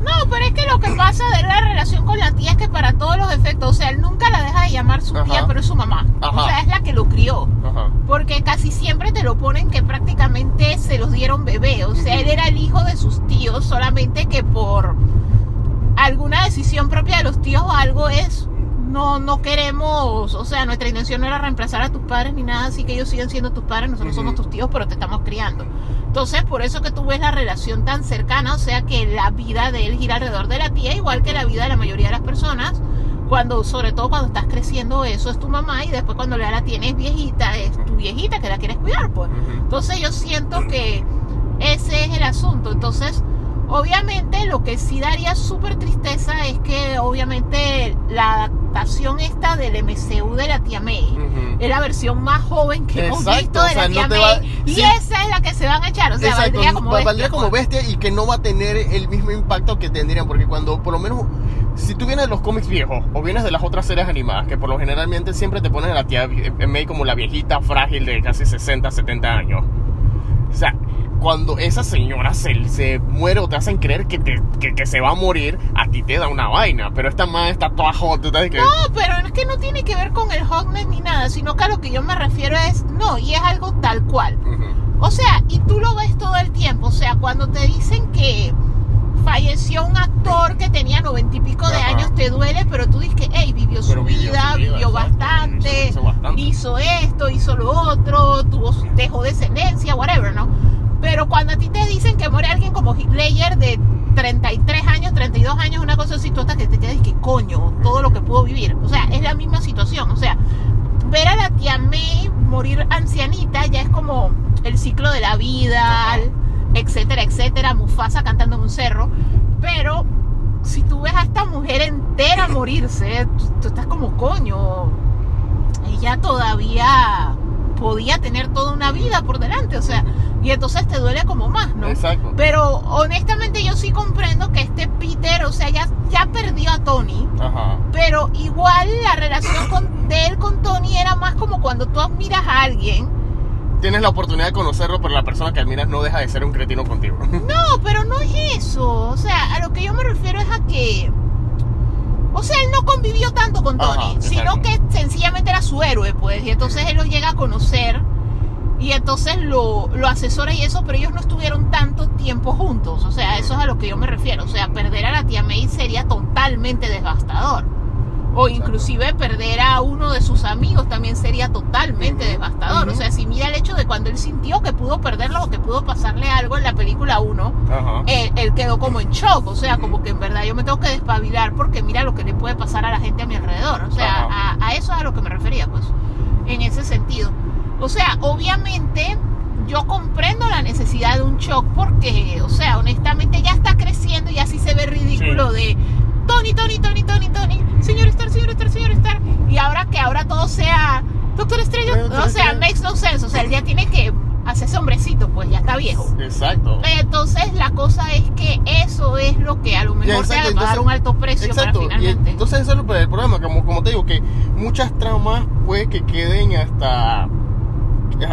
No, pero es que lo que pasa de la relación con la tía es que para todos los efectos, o sea, él nunca la deja de llamar su tía, pero es su mamá. Ajá. O sea, es la que lo crió. Ajá. Porque casi siempre te lo ponen que prácticamente se los dieron bebé. O sea, él era el hijo de sus tíos, solamente que por alguna decisión propia de los tíos o algo es. No, no queremos, o sea, nuestra intención no era reemplazar a tus padres ni nada, así que ellos siguen siendo tus padres, nosotros somos tus tíos, pero te estamos criando. Entonces, por eso que tú ves la relación tan cercana, o sea, que la vida de él gira alrededor de la tía, igual que la vida de la mayoría de las personas, cuando, sobre todo cuando estás creciendo, eso es tu mamá, y después cuando ya la tienes viejita, es tu viejita que la quieres cuidar, pues. Entonces yo siento que ese es el asunto. Entonces, obviamente lo que sí daría súper tristeza es que obviamente la adaptación esta del MCU de la tía May es la versión más joven que hemos visto o de sea, la no tía te May. va- y sí. esa es la que se van a echar. O sea, Exacto, valdría como bestia. valdría como bestia y que no va a tener el mismo impacto que tendrían, porque cuando, por lo menos, si tú vienes de los cómics viejos o vienes de las otras series animadas, que por lo generalmente siempre te ponen a la tía May como la viejita frágil de casi 60, 70 años. O sea, cuando esa señora se, se muere o te hacen creer que, te- que, que se va a morir, a ti te da una vaina, pero esta madre está toda hot, tú que... No, pero es que no tiene que ver con el hotness ni nada, sino que a lo que yo me refiero es, no, y es algo tal cual. O sea, y tú lo ves todo el tiempo. O sea, cuando te dicen que falleció un actor que tenía noventa y pico de Ajá. años, te duele, pero tú dices que, hey, vivió su vivió vida, su vida, vivió bastante, hizo- hizo bastante. hizo esto, hizo lo otro, tuvo, dejó descendencia, whatever, ¿no? Pero cuando a ti te dicen que muere alguien como Hitler de 33 años, 32 años, una cosa así, tú hasta que te quedas que coño, todo lo que pudo vivir. O sea, es la misma situación. O sea, ver a la tía May morir ancianita ya es como el ciclo de la vida, etcétera, etcétera. Mufasa cantando en un cerro. Pero si tú ves a esta mujer entera morirse, tú, tú estás como coño. Ella todavía podía tener toda una vida por delante, o sea, y entonces te duele como más, ¿no? Exacto. Pero honestamente yo sí comprendo que este Peter, o sea, ya, ya perdió a Tony, Ajá. pero igual la relación con- de él con Tony era más como cuando tú admiras a alguien. Tienes la oportunidad de conocerlo, pero la persona que admiras no deja de ser un cretino contigo. No, pero no es eso. O sea, a lo que yo me refiero es a que. O sea, él no convivió tanto con Ajá, Tony, sino exacto. que sencillamente era su héroe, pues. Y entonces él lo llega a conocer y entonces lo, lo asesora y eso, pero ellos no estuvieron tanto tiempo juntos. O sea, eso es a lo que yo me refiero. O sea, perder a la tía May sería totalmente devastador. O inclusive perder a uno de sus amigos también sería totalmente devastador. O sea, si mira el hecho de cuando él sintió que pudo perderlo o que pudo pasarle algo en la película 1, Ajá. él, él quedó como en shock, o sea, como que en verdad yo me tengo que despabilar porque mira lo que le puede pasar a la gente a mi alrededor, o sea, a, a eso es a lo que me refería, pues, en ese sentido. O sea, obviamente yo comprendo la necesidad de un shock porque, o sea, honestamente ya está creciendo y así se ve ridículo de Tony, Tony, Tony, Tony, Tony, señor Star, señor Star, señor Star, y ahora que ahora todo sea Doctor Estrella, Doctor o sea, makes no sense, o sea, él ya tiene que hacerse hombrecito, pues ya está viejo. Exacto. Entonces la cosa es que eso es lo que a lo mejor te va a dar un alto precio Exacto, para y finalmente. entonces eso es el el problema, como, como te digo, que muchas tramas puede que queden hasta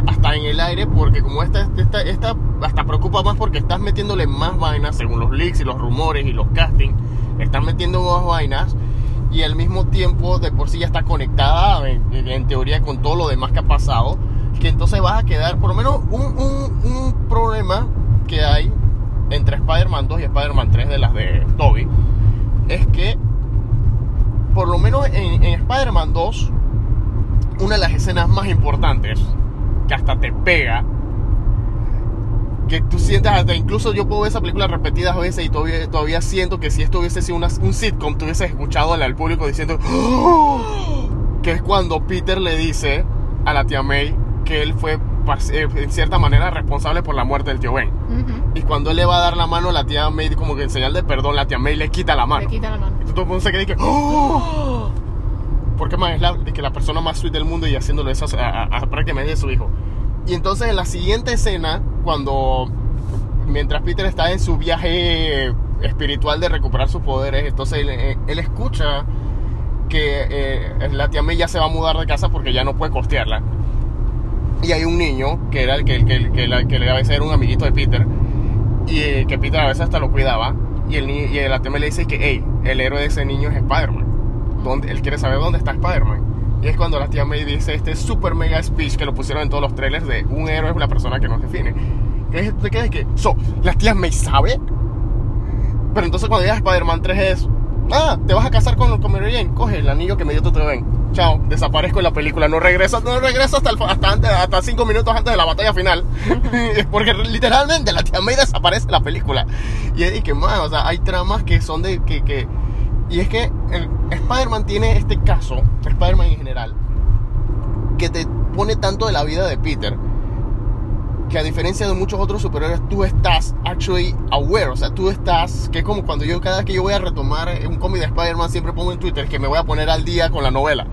hasta en el aire porque como esta, esta, esta hasta preocupa más porque estás metiéndole más vainas según los leaks y los rumores y los castings, están metiendo más vainas y al mismo tiempo de por sí ya está conectada en, en teoría con todo lo demás que ha pasado, que entonces vas a quedar por lo menos un, un, un problema que hay entre Spider-Man 2 y Spider-Man 3 de las de Toby es que por lo menos en, en Spider-Man 2 una de las escenas más importantes que hasta te pega que tú sientes hasta incluso yo puedo ver esa película repetidas veces y todavía, todavía siento que si esto hubiese sido una- un sitcom tú hubieses escuchado al, público diciendo "¡Oh!", que es cuando Peter le dice a la tía May que él fue eh, en cierta manera responsable por la muerte del tío Ben y cuando él le va a dar la mano la tía May como que en señal de perdón la tía May le quita la mano Le quita la mano. y todo el mundo se y que "Oh". Porque más es la, que la persona más sweet del mundo y haciéndolo eso a, a- a prácticamente de su hijo. Y entonces en la siguiente escena, cuando mientras Peter está en su viaje espiritual de recuperar sus poderes, entonces él, eh, él escucha que eh, la tía May ya se va a mudar de casa porque ya no puede costearla. Y hay un niño que era el que, que, que, la- que a veces era un amiguito de Peter y eh, que Peter a veces hasta lo cuidaba. Y, el, y la tía May le dice que, hey, el héroe de ese niño es Spider-Man. ¿Dónde- Él quiere saber dónde está Spider-Man. Y es cuando la tía May dice este super mega speech que lo pusieron en todos los trailers de un héroe es una persona que nos define. Que es, te quedas que, so, la tía May sabe. Pero entonces cuando llega Spider-Man 3 es, ah, te vas a casar con, con Mary Jane, coge el anillo que me dio tu Ben. Chao, desaparezco en la película, no regreso, no regreso hasta, el, hasta, antes, hasta cinco minutos antes de la batalla final. Porque literalmente la tía May desaparece en la película. Y es que más, o sea, hay tramas que son de que, que y es que Spider-Man tiene este caso, Spider-Man en general, que te pone tanto de la vida de Peter, que a diferencia de muchos otros superhéroes, tú estás actually aware, o sea, tú estás, que es como cuando yo cada vez que yo voy a retomar un cómic de Spider-Man, siempre pongo en Twitter que me voy a poner al día con la novela.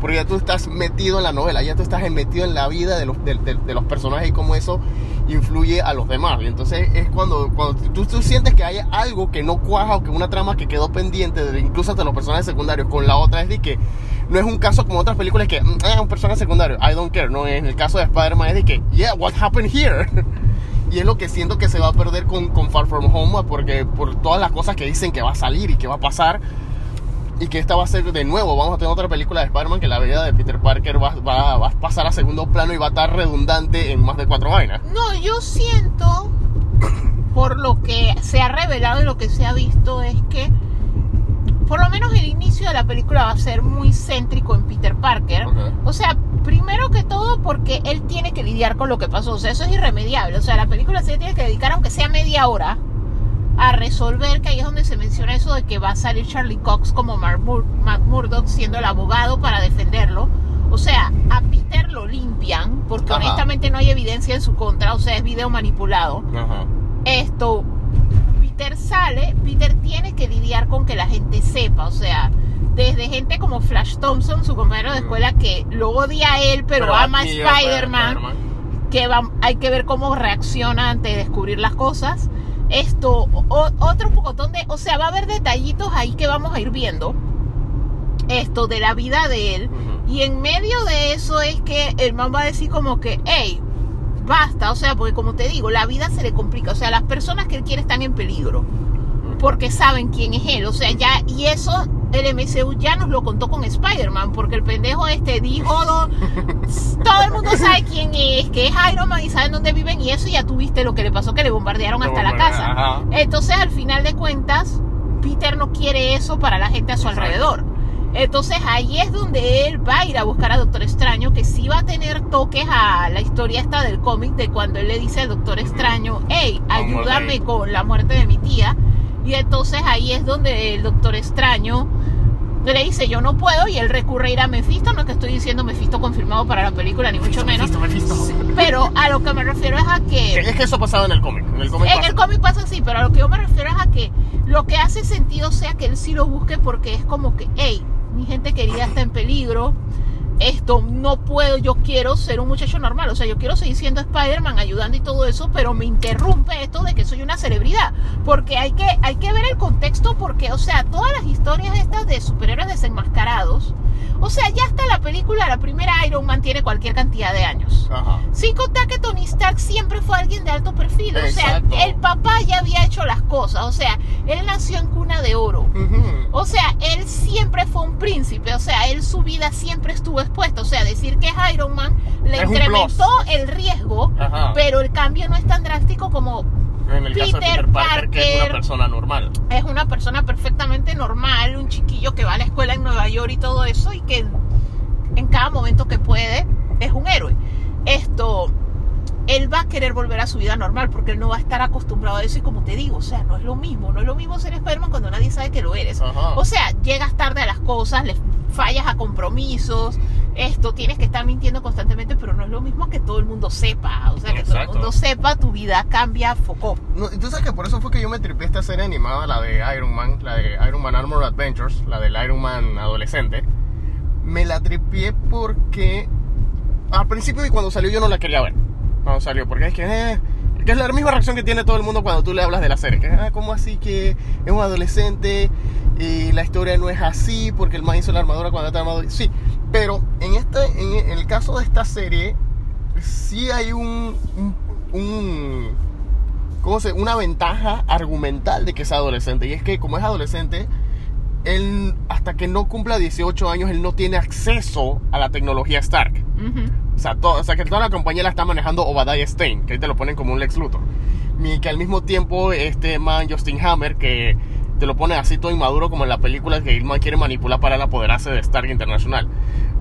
Porque ya tú estás metido en la novela, ya tú estás metido en la vida de los, de, de- de los personajes y cómo eso influye a los demás. Y entonces es cuando, cuando tú, tú sientes que hay algo que no cuaja o que una trama que quedó pendiente, de, incluso hasta los personajes secundarios, con la otra es de que no es un caso como otras películas que, mm, ah, un personaje secundario, I don't care. No, en el caso de Spider-Man es de que, yeah, what happened here? Y es lo que siento que se va a perder con, con Far From Home, porque por todas las cosas que dicen que va a salir y que va a pasar, y que esta va a ser de nuevo, vamos a tener otra película de Spider-Man que la vida de Peter Parker va, va- va a pasar a segundo plano y va a estar redundante en más de cuatro vainas. No, yo siento, por lo que se ha revelado y lo que se ha visto es que por lo menos el inicio de la película va a ser muy céntrico en Peter Parker. O sea, primero que todo porque él tiene que lidiar con lo que pasó. O sea, eso es irremediable. O sea, la película se tiene que dedicar, aunque sea media hora, a resolver que ahí es donde se menciona eso de que va a salir Charlie Cox como Murdock siendo el abogado para defenderlo. O sea, a Peter lo limpian porque Ajá. honestamente no hay evidencia en su contra. O sea, es video manipulado Ajá. esto, Peter sale, Peter tiene que lidiar con que la gente sepa, o sea, desde gente como Flash Thompson, su compañero de escuela, que lo odia a él, pero, ama a Spider-Man, que va- hay que ver cómo reacciona ante descubrir las cosas. Esto, o- otro pocotón de, o sea, va a haber detallitos ahí que vamos a ir viendo. Esto de la vida de él. Y en medio de eso es que el man va a decir como que, hey, basta, o sea, porque como te digo, la vida se le complica, o sea, las personas que él quiere están en peligro, porque saben quién es él, o sea, ya, y eso el MCU ya nos lo contó con Spider-Man, porque el pendejo este dijo, "No, todo el mundo sabe quién es, que es Iron Man y saben dónde viven, y eso ya tuviste lo que le pasó, que le bombardearon hasta la casa. ajá. Entonces, al final de cuentas, Peter no quiere eso para la gente a su Exacto. alrededor. Entonces ahí es donde él va a ir a buscar a Doctor Extraño, que sí va a tener toques a la historia esta del cómic de cuando él le dice al Doctor Extraño, hey, ayúdame con la muerte de mi tía. Y entonces ahí es donde el Doctor Extraño le dice, yo no puedo, y él recurre a ir a Mephisto, no es que estoy diciendo Mephisto confirmado para la película, ni mucho menos. Mephisto, Mephisto. Pero a lo que me refiero es a Que Es que eso pasaba en el cómic. En el cómic en pasa. el cómic pasa así, pero a lo que yo me refiero es a que lo que hace sentido sea que él sí lo busque porque es como que, hey, mi gente querida está en peligro, esto no puedo, yo quiero ser un muchacho normal, o sea, yo quiero seguir siendo Spider-Man ayudando y todo eso, pero me interrumpe esto de que soy una celebridad, porque hay que, hay que ver el contexto porque, o sea, todas las historias estas de superhéroes desenmascarados, o sea, ya hasta la película, la primera Iron Man tiene cualquier cantidad de años. Ajá. Sin contar que Tony Stark siempre fue alguien de alto perfil. O sea, el papá ya había hecho las cosas. O sea, él nació en cuna de oro. O sea, él siempre fue un príncipe. O sea, él su vida siempre estuvo expuesta. O sea, decir que es Iron Man le Es incrementó el riesgo, Ajá. pero el cambio no es tan drástico como En el caso de Peter Parker, que es una persona normal. es una persona perfectamente normal, un chiquillo que va a la escuela en Nueva York y todo eso, y que en cada momento que puede es un héroe. Esto, él va a querer volver a su vida normal porque él no va a estar acostumbrado a eso y como te digo, o sea, no es lo mismo, no es lo mismo ser Spider-Man cuando nadie sabe que lo eres. Ajá. O sea, llegas tarde a las cosas, le fallas a compromisos, esto, tienes que estar mintiendo constantemente, pero no es lo mismo que todo el mundo sepa, o sea, que todo el Exacto. mundo sepa, tu vida cambia, foco. No, tú sabes que por eso fue que yo me tripé esta serie animada, la de Iron Man, la de Iron Man Armor Adventures, la del Iron Man adolescente. Me la tripié porque al principio y cuando salió yo no la quería ver. Cuando salió, porque es que, eh, que es la misma reacción que tiene todo el mundo cuando tú le hablas de la serie. Que, ah, ¿cómo así que es un adolescente y la historia no es así porque el man hizo la armadura cuando está armado? Sí, pero en, este, en, el caso de esta serie, sí hay un, un, un ¿cómo se? Una ventaja argumental de que es adolescente. Y es que como es adolescente, él hasta que no cumpla 18 años, él no tiene acceso a la tecnología Stark. O sea, to- o sea, que toda la compañía la está manejando Obadiah Stein, que ahí te lo ponen como un Lex Luthor. Y que al mismo tiempo este man Justin Hammer, que te lo pone así todo inmaduro como en la película que el man quiere manipular para él apoderarse de Stark Internacional.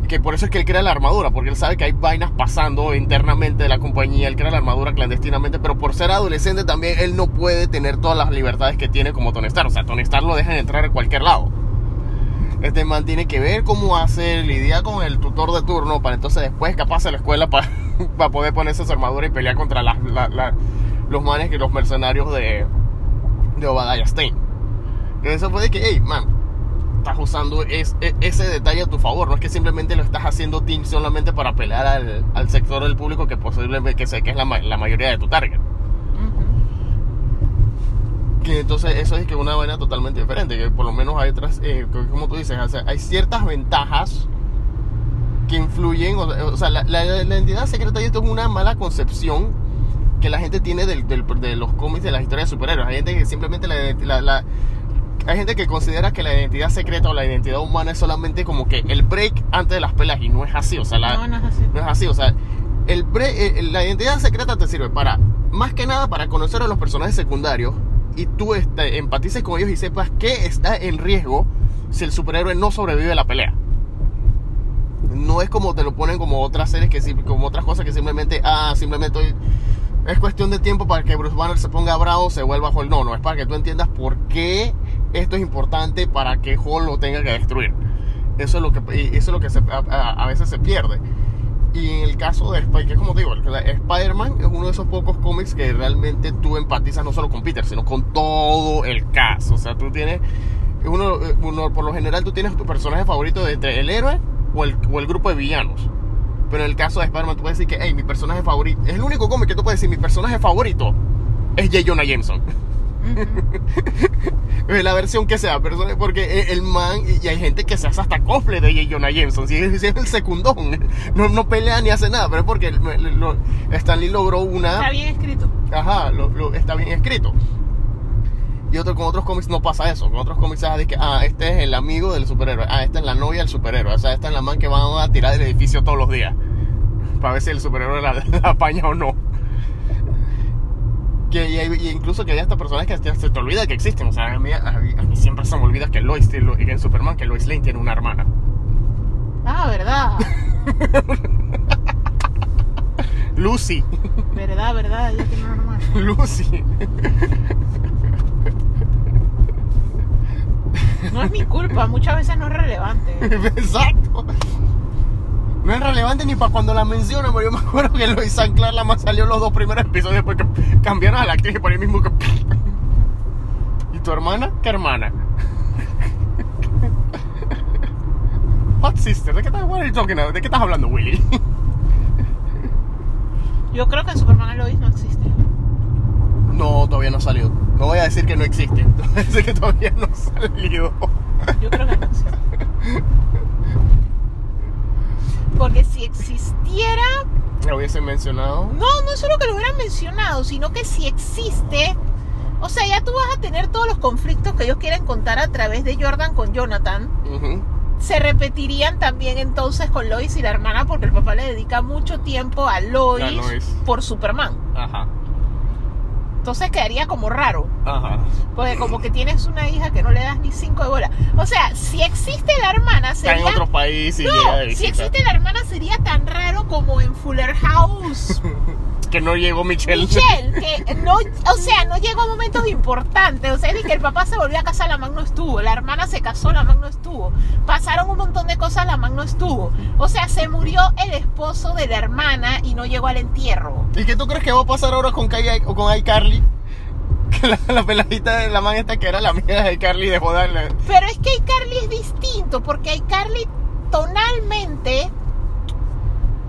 Que por eso es que él crea la armadura, porque él sabe que hay vainas pasando internamente de la compañía, él crea la armadura clandestinamente, pero por ser adolescente también él no puede tener todas las libertades que tiene como Tony Stark. O sea, Tony Stark lo dejan entrar en cualquier lado. Este man tiene que ver cómo hacer, lidiar con el tutor de turno para entonces después capaz a la escuela para, para poder ponerse su armadura y pelear contra los manes que los mercenarios de, de Obadiah Stein. Que eso puede que, hey, man, estás usando es- e- ese detalle a tu favor. No es que simplemente lo estás haciendo team solamente para pelear al, al sector del público que posiblemente que sé que es la, la mayoría de tu target. Que entonces eso es que una vaina totalmente diferente, que por lo menos hay otras, eh, como tú dices, o sea, hay ciertas ventajas que influyen, o, o sea, la, la- la identidad secreta y esto es una mala concepción que la gente tiene del- del- de los cómics de las historias de superhéroes. Hay gente que simplemente la- la- hay gente que considera que la identidad secreta o la identidad humana es solamente como que el break antes de las peleas y no es así, o sea, la, No, no es así. no es así, o sea, el bre- eh, la identidad secreta te sirve para más que nada para conocer a los personajes secundarios y tú este, empatices con ellos y sepas que está en riesgo si el superhéroe no sobrevive a la pelea. No es como te lo ponen como otras series que como otras cosas que simplemente ah simplemente hoy es cuestión de tiempo para que Bruce Banner se ponga bravo, se vuelva Hulk. No, no, es para que tú entiendas por qué esto es importante para que Hulk lo tenga que destruir. Eso es lo que, eso es lo que a, veces se pierde. Y en el caso de Spider, que es como digo, Spider-Man es uno de esos pocos cómics que realmente tú empatizas no solo con Peter, sino con todo el cast. O sea, tú tienes, uno, uno- por lo general tú tienes tu personaje favorito de entre el héroe o el, o el grupo de villanos. Pero en el caso de Spider-Man tú puedes decir que, hey, mi personaje favorito, es el único cómic que tú puedes decir, mi personaje favorito es J. Jonah Jameson. Es la versión que sea, porque el man, y hay gente que se hace hasta cosplay de J. Jonah Jameson, si es, el secundón, no, no pelea ni hace nada, pero es porque el- lo- Stan Lee logró una... Está bien escrito. Ajá, lo, lo- está bien escrito. Y otro, con otros cómics no pasa eso. Con otros cómics es de que, ah, este es el amigo del superhéroe. Ah, esta es la novia del superhéroe. O sea, esta es la man que van a tirar del edificio todos los días. Para ver si el superhéroe la, la apaña o no. Que, y, hay- y incluso que hay hasta personas que se te olvida que existen. O sea, a mí, a mí- a mí siempre se me olvida que Lois, tiene- en Superman, que Lois Lane tiene una hermana. Ah, verdad. Lucy. verdad, verdad. Ella tiene una hermana. Lucy. No es mi culpa, muchas veces no es relevante. Exacto. No es relevante ni para cuando la mencionan, pero yo me acuerdo que Lois San Clark la más salió en los dos primeros episodios porque cambiaron a la actriz y por ahí mismo que... ¿Y tu hermana? ¿Qué hermana? What sister? ¿De qué estás, hablando, Willy? Yo creo que en Superman Lois no existe. No, todavía no ha salido. No voy a decir que no existe. Voy a decir que todavía no ha salido. Yo creo que no existe. Porque si existiera, Lo hubiesen mencionado. no, no es solo que lo hubieran mencionado, sino que si existe, o sea, ya tú vas a tener todos los conflictos que ellos quieren contar a través de Jordan con Jonathan. Se repetirían también entonces con Lois y la hermana porque el papá le dedica mucho tiempo a Lois, A Lois. por Superman. Ajá. Entonces quedaría como raro. Ajá. Porque como que tienes una hija que no le das ni cinco de bola. O sea, si existe la hermana, Está en sería... otro país y No, llega de si existe la hermana sería tan raro como en Fuller House. Que no llegó Michelle. Michelle, que no, o sea, no llegó a momentos importantes. O sea, ni que el papá se volvió a casar, la man no estuvo. La hermana se casó, la man no estuvo. Pasaron un montón de cosas, la man no estuvo. O sea, se murió el esposo de la hermana y no llegó al entierro. ¿Y qué tú crees que va a pasar ahora con, Kai, o con iCarly? Que la, la peladita de la man esta que era la amiga de iCarly dejó de darle. Pero es que iCarly es distinto, porque iCarly tonalmente,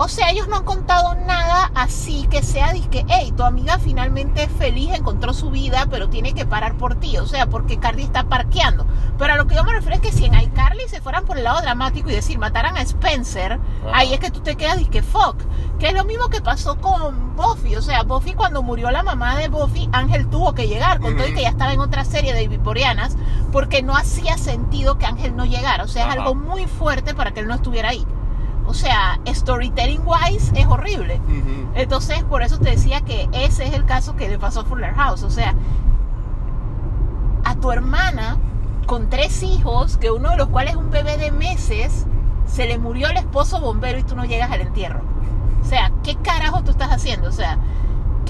o sea, ellos no han contado nada así que sea disque, hey, tu amiga finalmente es feliz, encontró su vida, pero tiene que parar por ti, o sea, porque Carly está parqueando. Pero a lo que yo me refiero es que si en iCarly se fueran por el lado dramático y decir, mataran a Spencer, Ajá. ahí es que tú te quedas disque, fuck. Que es lo mismo que pasó con Buffy, o sea, Buffy cuando murió la mamá de Buffy, Ángel tuvo que llegar, con todo y que ya estaba en otra serie de Viporianas, porque no hacía sentido que Ángel no llegara. O sea, es algo muy fuerte para que él no estuviera ahí. O sea, storytelling wise es horrible. Entonces, por eso te decía que ese es el caso que le pasó a Fuller House. O sea, a tu hermana con tres hijos, que uno de los cuales es un bebé de meses, se le murió el esposo bombero y tú no llegas al entierro. O sea, ¿qué carajo tú estás haciendo? O sea,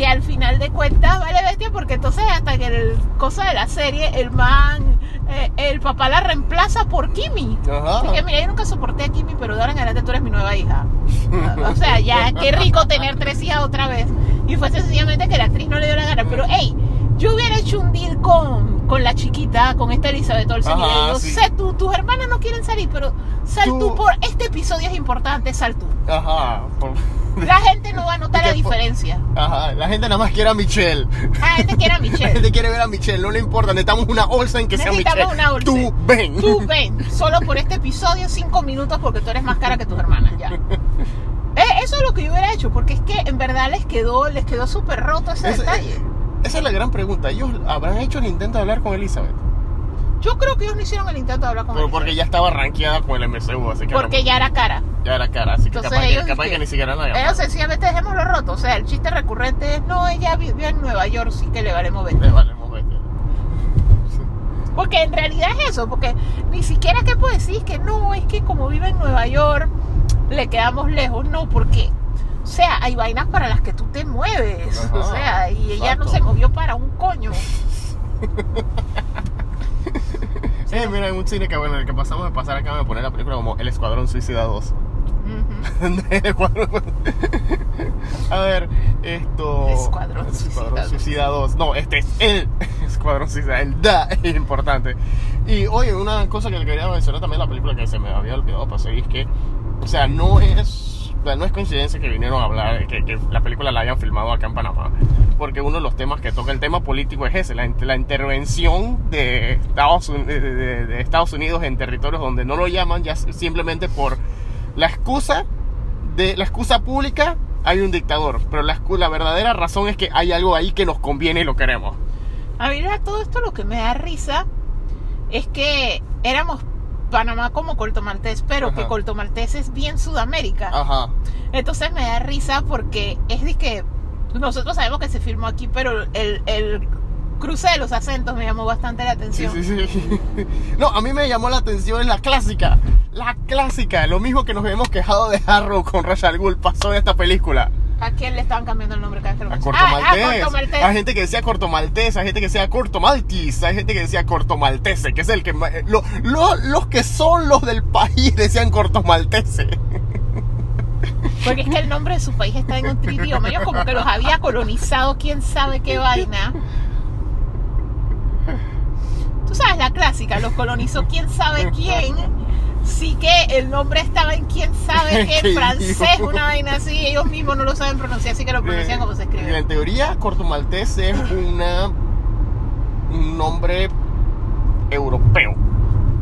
que al final de cuentas vale bestia porque entonces hasta que el cosa de la serie, el man, eh, el papá la reemplaza por Kimi. Ajá. Así que mira, yo nunca soporté a Kimi, pero de ahora en adelante tú eres mi nueva hija. O sea, ya, qué rico tener tres hijas otra vez. Y fue sencillamente que la actriz no le dio la gana. Pero, hey, yo hubiera hecho un deal con, con la chiquita, con esta Elizabeth Olsen. y le Ajá, digo, sí. sé tú, tus hermanas no quieren salir, pero sal tú, Tú- por este episodio es importante, sal tú. Ajá. por- La gente no va a notar la ¿Qué po- diferencia. Ajá. La gente nada más quiere a Michelle. La gente quiere a La Michelle. gente quiere ver a Michelle, no le importa. Necesitamos una Olsen que sea Michelle. Necesitamos una Olsen. Tú ven. Tú ven, solo por este episodio, cinco minutos, porque tú eres más cara que tus hermanas, ya. Eh, eso es lo que yo hubiera hecho, porque es que en verdad les quedó, les quedó súper roto ese Ese- detalle. Esa es la gran pregunta. ¿Ellos habrán hecho el intento de hablar con Elizabeth? Yo creo que ellos no hicieron el intento de hablar con Pero él. porque ya estaba rankeada con el MCU, así que... Porque ya era cara. Ya era cara, así que Entonces capaz, que, ellos capaz que- que ni siquiera la Ellos sencillamente dejémoslo roto. O sea, el chiste recurrente es, no, ella vivió en Nueva York, sí que le valemos ver. Le valemos bestia. Porque en realidad es eso, porque ni siquiera que puedo decir que no, es que como vive en Nueva York, le quedamos lejos. No, porque, o sea, hay vainas para las que tú te mueves. Ajá, o sea, y ella no se movió para un coño. Eh, mira, en un cine que bueno, el que pasamos de pasar acá me poner la película como El Escuadrón Suicida 2. Ujú. El Escuadrón- A ver, esto. Escuadrón Suicida Suicida 2. No, este es el Escuadrón Suicida. El da es importante. Y oye, una cosa que le quería mencionar también la película que se me había olvidado pasar es que, o sea, no es. No es coincidencia que vinieron a hablar, que, que la película la hayan filmado acá en Panamá, porque uno de los temas que toca el tema político es ese, la, la intervención de Estados, de- de- Estados Unidos en territorios donde no lo llaman ya simplemente por la excusa de la excusa pública hay un dictador, pero la, la verdadera razón es que hay algo ahí que nos conviene y lo queremos. A mí todo esto lo que me da risa es que éramos Panamá como Corto Maltés, pero Ajá. que Corto Maltés es bien Sudamérica. Ajá. Entonces me da risa porque es de que nosotros sabemos que se filmó aquí, pero el, el cruce de los acentos me llamó bastante la Sí, atención. sí, sí. No, a mí me llamó la atención la clásica. La clásica. Lo mismo que nos hemos quejado de Harrow con Ra's al Ghul pasó en esta película. ¿A quién le estaban cambiando el nombre cada vez que lo A? Corto Ah, ah. Corto Maltés. Hay gente que decía Corto Maltés, hay gente que decía Corto Maltis, hay gente que decía Corto Maltese, que es el que... ma- lo- lo- los que son los del país decían Corto Maltese. Porque es que el nombre de su país está en otro idioma. Ellos como que los había colonizado, quién sabe qué vaina. Tú sabes la clásica, los colonizó quién sabe quién. Sí que el nombre estaba en quién sabe qué, Qué francés, una vaina así. Ellos mismos no lo saben pronunciar, así que lo pronuncian como se Eh, escribe. En teoría, Corto Maltese es una, un nombre europeo.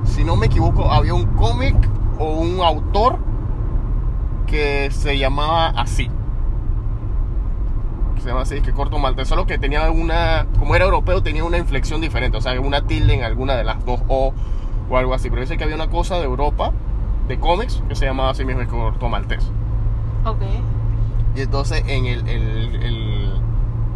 Si no me equivoco, había un cómic o un autor que se llamaba así. Se llama así, que Corto Maltese. Solo que tenía una, como era europeo, tenía una inflexión diferente. O sea, una tilde en alguna de las dos O o algo así. Pero dice que había una cosa de Europa, de cómics, que se llamaba así mismo Corto Maltese. Ok. Y entonces en el, el- el-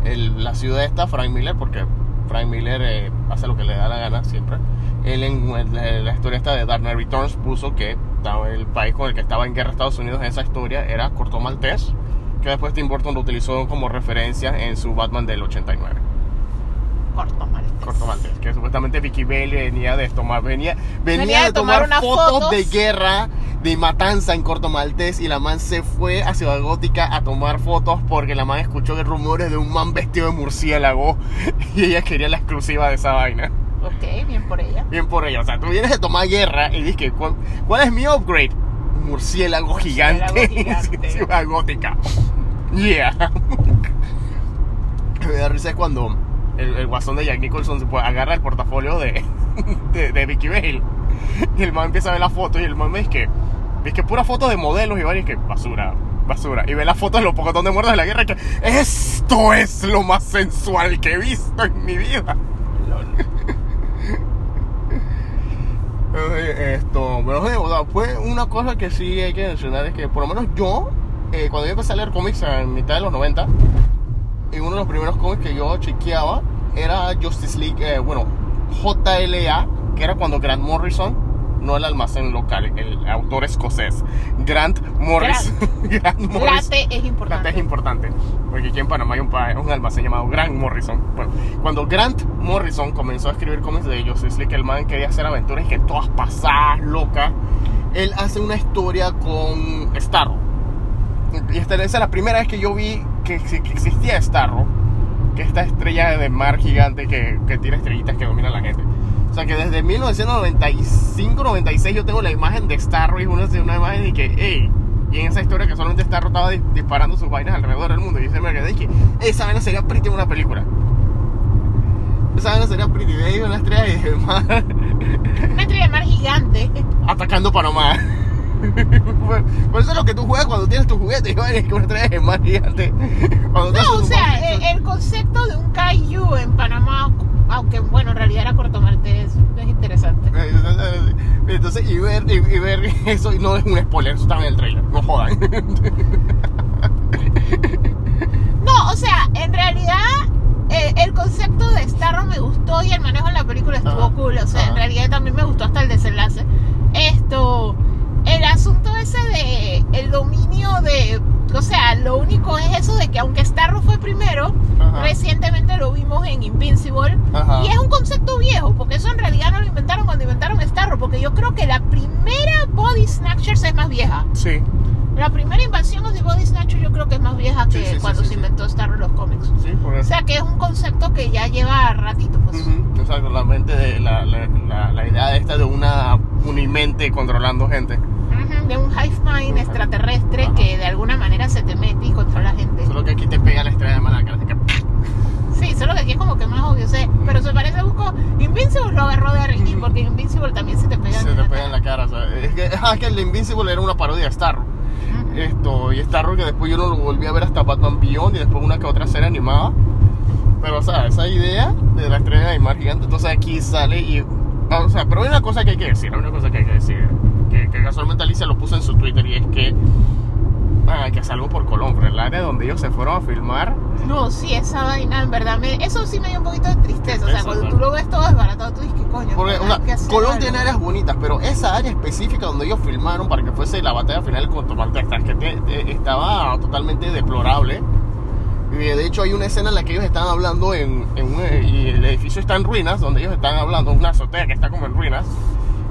el- la ciudad está Frank Miller, porque Frank Miller eh, hace lo que le da la gana siempre. Él en la, la historia esta de Dark Knight Returns puso que el país con el que estaba en guerra Estados Unidos en esa historia era Corto Maltés, que después Tim Burton lo utilizó como referencia en su Batman del 89. Corto Maltés. Corto Maltés, que supuestamente Vicky Bale venía de tomar, venía, venía, Venía de de tomar, tomar fotos, fotos. de guerra, de matanza en Corto Maltés y la man se fue a Ciudad Gótica a tomar fotos porque la man escuchó rumores de un man vestido de murciélago y ella quería la exclusiva de esa vaina. Ok, bien por ella. Bien por ella, o sea, tú vienes de tomar guerra y dices ¿cuál, cuál es mi upgrade? Murciélago gigante, gigante. Ciudad Gótica. Yeah. Me da risa cuando el, el guasón de Jack Nicholson se puede, agarra el portafolio de, de, de Vicky Bale y el man empieza a ver la foto y el man es que es que pura foto de modelos y varios que basura, basura. Y ve las fotos de los pocotón de muertos de la guerra y que esto es lo más sensual que he visto en mi vida. Esto, pero fue una cosa que sí hay que mencionar es que por lo menos yo, eh, cuando yo empecé a leer cómics en mitad de los 90, y uno de los primeros cómics que yo chequeaba era Justice League, eh, bueno, JLA, que era cuando Grant Morrison, no el almacén local, el autor escocés, Grant Morrison. Grant La Morrison. T es importante. es importante, porque aquí en Panamá hay un, un almacén llamado Grant Morrison. Bueno, cuando Grant Morrison comenzó a escribir cómics de es que el man quería hacer aventuras y que todas pasadas, locas. Él hace una historia con Starro. Y esta esa es la primera vez que yo vi que, que existía Starro, que esta estrella de mar gigante que, que tira estrellitas que domina a la gente. O sea que desde 1995-96 yo tengo la imagen de Starro y una, una imagen de que, hey, y en esa historia que solamente Starro estaba dis- disparando sus vainas alrededor del mundo. Y se me quedé y dije, esa vaina sería pretty en una película. Esa vaina sería pretty de una estrella de mar Una estrella de mar gigante. atacando Panamá. Por- Por eso es lo que tú juegas cuando tienes tu juguete y vainas que una estrella de mar gigante. Cuando No, o sea, el, el concepto de un kaiju en Panamá aunque bueno, en realidad era cortomaltés, es interesante. Entonces, y ver, y, y ver eso, no es un spoiler, eso está en el trailer, no jodan. No, o sea, en realidad eh, el concepto de Starro me gustó y el manejo en la película estuvo cool. O sea, en realidad también me gustó hasta el desenlace el asunto ese de el dominio de, o sea, lo único es eso de que aunque Starro fue primero, Ajá. recientemente lo vimos en Invincible Ajá. y es un concepto viejo, porque eso en realidad no lo inventaron cuando inventaron Starro, porque yo creo que la primera Body Snatchers es más vieja. Sí, La primera invasión de Body Snatcher yo creo que es más vieja que Sí, sí, sí, cuando sí, se inventó Starro en los cómics. sí, por O eso. sea que es un concepto que ya lleva ratito, pues. Ujú, Exacto, la mente de la, la, la, la idea esta de una unimente controlando gente. De un hive mind extraterrestre que de alguna manera se te mete y controla gente. Solo que aquí te pega la estrella de mano en la cara, así que Sí, solo que aquí es como que más obvio, sé. Pero se parece a Busco. Invincible lo agarró de Ricky, porque Invincible también se te pega se en te la pega en la cara. sea, es que, ah, que el Invincible era una parodia de Starro. Ujú. Esto, y Starro que después yo no lo volví a ver hasta Batman Beyond y después una que otra serie animada. Pero, o sea, esa idea de la estrella de mar gigante, entonces aquí sale y. ah, O sea, pero hay una cosa que hay que decir, hay una cosa que hay que decir. Que, que casualmente Alicia lo puso en su Twitter y es que. Que es algo por Colón, el área donde ellos se fueron a filmar. No, sí, esa vaina, en verdad, me- eso sí me dio un poquito de tristeza. O sea, cuando claro. tú lo ves todo desbaratado, tú dices, ¿qué coño? Porque, o sea, Colón algo". tiene áreas bonitas, pero esa área específica donde ellos filmaron para que fuese la batalla final contra Maltexas, que te- te- estaba totalmente deplorable. Y de hecho hay una escena en la que ellos están hablando en, en un, y el edificio está en ruinas, donde ellos están hablando, una azotea que está como en ruinas.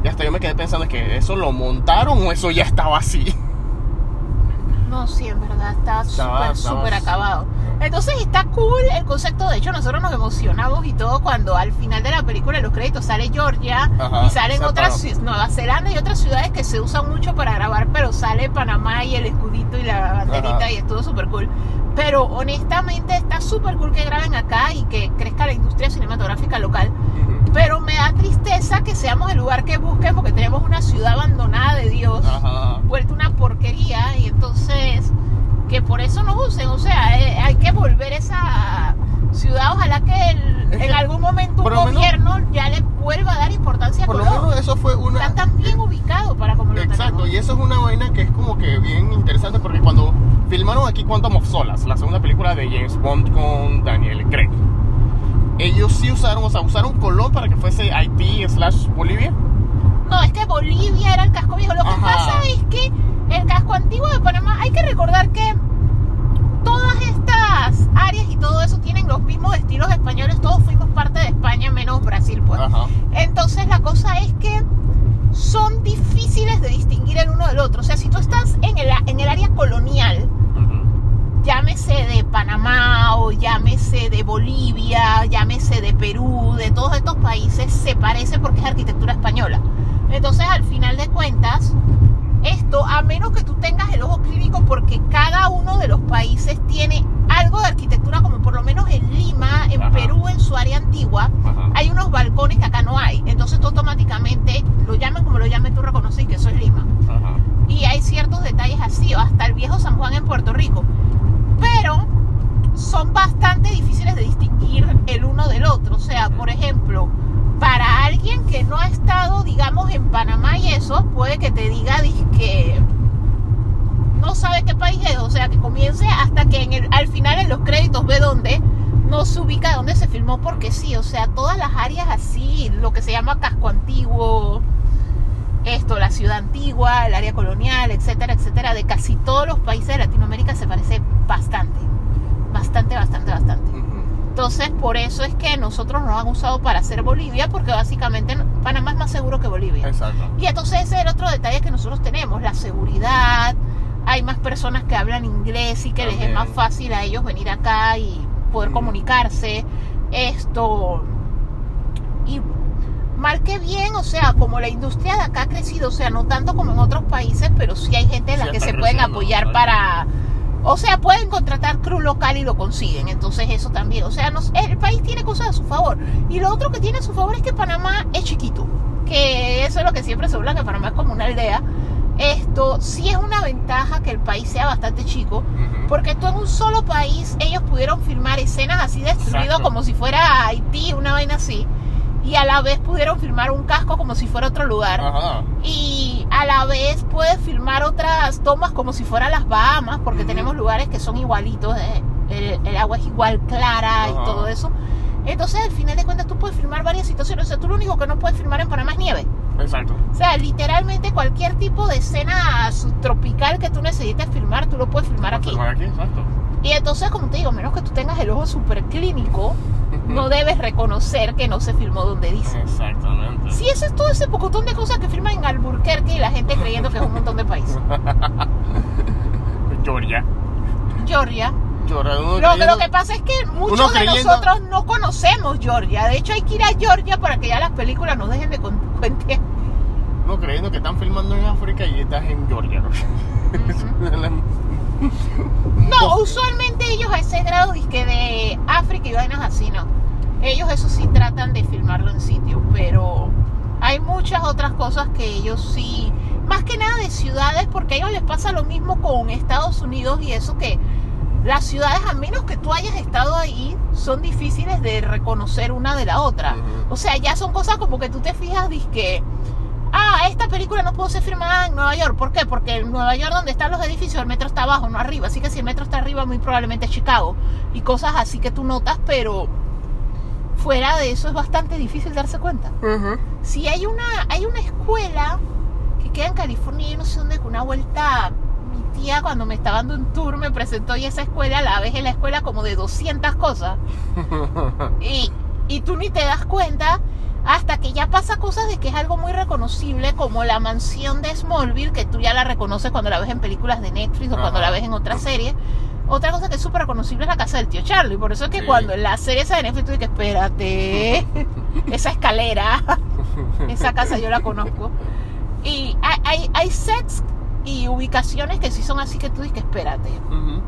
Y hasta yo me quedé pensando, ¿es que eso lo montaron o eso ya estaba así? No, sí, en verdad, está súper, súper acabado. Entonces está cool el concepto. De hecho, nosotros nos emocionamos y todo cuando al final de la película, en los créditos, sale Georgia Ajá, y salen otras, Nueva Zelanda y otras ciudades que se usan mucho para grabar, pero sale Panamá y el escudito y la banderita Ajá. y estuvo súper cool. Pero honestamente está súper cool que graben acá y que crezca la industria cinematográfica local. Pero me da tristeza que seamos el lugar que busquen porque tenemos una ciudad abandonada de Dios Ajá. vuelta una porquería y entonces que por eso nos usen, o sea, eh, hay que volver esa ciudad, ojalá que el- en algún momento un lo menos- gobierno ya le vuelva a dar importancia a Por lo Colón. menos eso fue una... Están tan bien ubicados para como lo Exacto, tenemos. y eso es una vaina que es como que bien interesante porque cuando filmaron aquí Quantum of Solace, la segunda película de James Bond con Daniel Craig, ellos sí usaron, o sea, usaron Colón para que fuese Haití slash Bolivia. No, es que Bolivia era el casco viejo. Lo que pasa es que el casco antiguo de Panamá, hay que recordar que todas estas áreas y todo eso tienen los mismos estilos españoles. Todos fuimos parte de España, menos Brasil, pues. Ajá. Entonces la cosa es que son difíciles de distinguir el uno del otro. O sea, si tú estás en el, en el área colonial, llámese de Panamá o llámese de Bolivia, llámese de Perú, de todos estos países, se parece porque es arquitectura española. Entonces, al final de cuentas, esto, a menos que tú tengas el ojo clínico, porque cada uno de los países tiene algo de arquitectura, como por lo menos en Lima, en Ajá. Perú, en su área antigua, Ajá. hay unos balcones que acá no hay. Entonces tú automáticamente, lo llamen como lo llamen, tú reconoces que eso es Lima. Ajá. Y hay ciertos detalles así, hasta el viejo San Juan en Puerto Rico. Pero son bastante difíciles de distinguir el uno del otro. O sea, por ejemplo, para alguien que no ha estado, digamos, en Panamá y eso, puede que te diga que no sabe qué país es. O sea, que comience hasta que en el- al final en los créditos ve dónde no se ubica dónde se filmó porque sí. O sea, todas las áreas así, lo que se llama casco antiguo, esto, la ciudad antigua, el área colonial, etcétera, etcétera, de casi todos los países de Latinoamérica se parece bastante. Bastante, bastante, bastante. Entonces, por eso es que nosotros nos han usado para hacer Bolivia, porque básicamente Panamá es más seguro que Bolivia. Exacto. Y entonces ese es el otro detalle que nosotros tenemos, la seguridad. Hay más personas que hablan inglés y que les es más fácil a ellos venir acá y poder comunicarse. Esto. Y mal que bien, o sea, como la industria de acá ha crecido, o sea, no tanto como en otros países, pero sí hay gente en la Sí que se pueden apoyar ¿no? para... O sea, pueden contratar crew local y lo consiguen. Entonces eso también. O sea, el país tiene cosas a su favor. Y lo otro que tiene a su favor es que Panamá es chiquito. Que eso es lo que siempre se habla, que Panamá es como una aldea. esto sí es una ventaja que el país sea bastante chico, porque tú en un solo país ellos pudieron filmar escenas así destruido Exacto. como si fuera Haití, una vaina así, y a la vez pudieron filmar un casco como si fuera otro lugar. Ajá. Y a la vez puedes filmar otras tomas como si fueran las Bahamas, porque tenemos lugares que son igualitos, eh, el, el agua es igual clara y Ajá. todo eso. Entonces, al final de cuentas, tú puedes filmar varias situaciones. O sea, tú lo único que no puedes filmar en Panamá es nieve. Exacto. O sea, literalmente cualquier tipo de escena subtropical que tú necesites filmar, tú lo puedes filmar aquí. Filmar aquí, exacto. Y entonces, como te digo, menos que tú tengas el ojo súper clínico, no debes reconocer que no se filmó donde dice. Exactamente. Sí, eso es todo ese pocotón de cosas que firman en Alburquerque y la gente creyendo que es un montón de países. Georgia. Georgia. Georgia. uno Lo, creyendo- lo que pasa es que muchos Uno de creyendo- nosotros no conocemos Georgia. De hecho, hay que ir a Georgia para que ya las películas nos dejen de cuentear. uno creyendo que están filmando en África y estás en Georgia. No, usualmente ellos a ese grado dizque de África y vainas así, no. Ellos eso sí tratan de filmarlo en sitio, pero hay muchas otras cosas que ellos sí, más que nada de ciudades, porque a ellos les pasa lo mismo con Estados Unidos y eso que las ciudades, a menos que tú hayas estado ahí, son difíciles de reconocer una de la otra. O sea, ya son cosas como que tú te fijas, que ah, esta película no pudo ser filmada en Nueva York. ¿Por qué? Porque en Nueva York donde están los edificios, el metro está abajo, no arriba. Así que si el metro está arriba, muy probablemente es Chicago. Y cosas así que tú notas, pero fuera de eso es bastante difícil darse cuenta. Si hay una, hay una escuela que queda en California, yo no sé dónde, con una vuelta, mi tía cuando me estaba dando un tour me presentó y esa escuela, la vez en la escuela como de 200 cosas. Y, y tú ni te das cuenta hasta que ya pasa cosas de que es algo muy reconocible, como la mansión de Smallville, que tú ya la reconoces cuando la ves en películas de Netflix o cuando la ves en otras series. Otra cosa que es súper reconocible es la casa del tío Charlie. Por eso es que Sí. cuando en la serie esa de Netflix tú dices, espérate, esa escalera, esa casa yo la conozco. Y hay, hay, hay sets y ubicaciones que sí son así que tú dices, espérate. Ujú.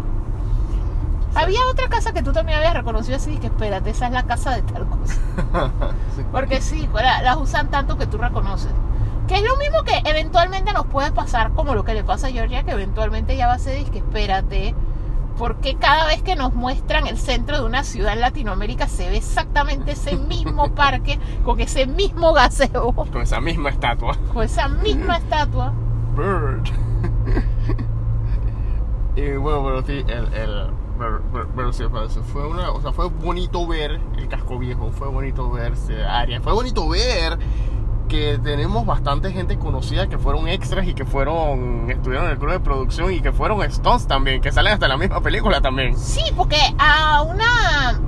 Había otra casa que tú también habías reconocido así, que espérate, esa es la casa de tal cosa. Sí. Porque sí, pues, la- las usan tanto que tú reconoces. Que es lo mismo que eventualmente nos puede pasar, como lo que le pasa a Georgia, que eventualmente ya va a ser, que espérate, porque cada vez que nos muestran el centro de una ciudad en Latinoamérica se ve exactamente ese mismo parque, con ese mismo gaseo, Con esa misma estatua. con esa misma estatua. Bird. y bueno, pero sí, el, el pero, sí, fue una, o sea, fue bonito ver el casco viejo, fue bonito ver ese área, fue bonito ver que tenemos bastante gente conocida que fueron extras y que fueron, estuvieron en el club de producción y que fueron Stones también, que salen hasta la misma película también. Sí, porque a una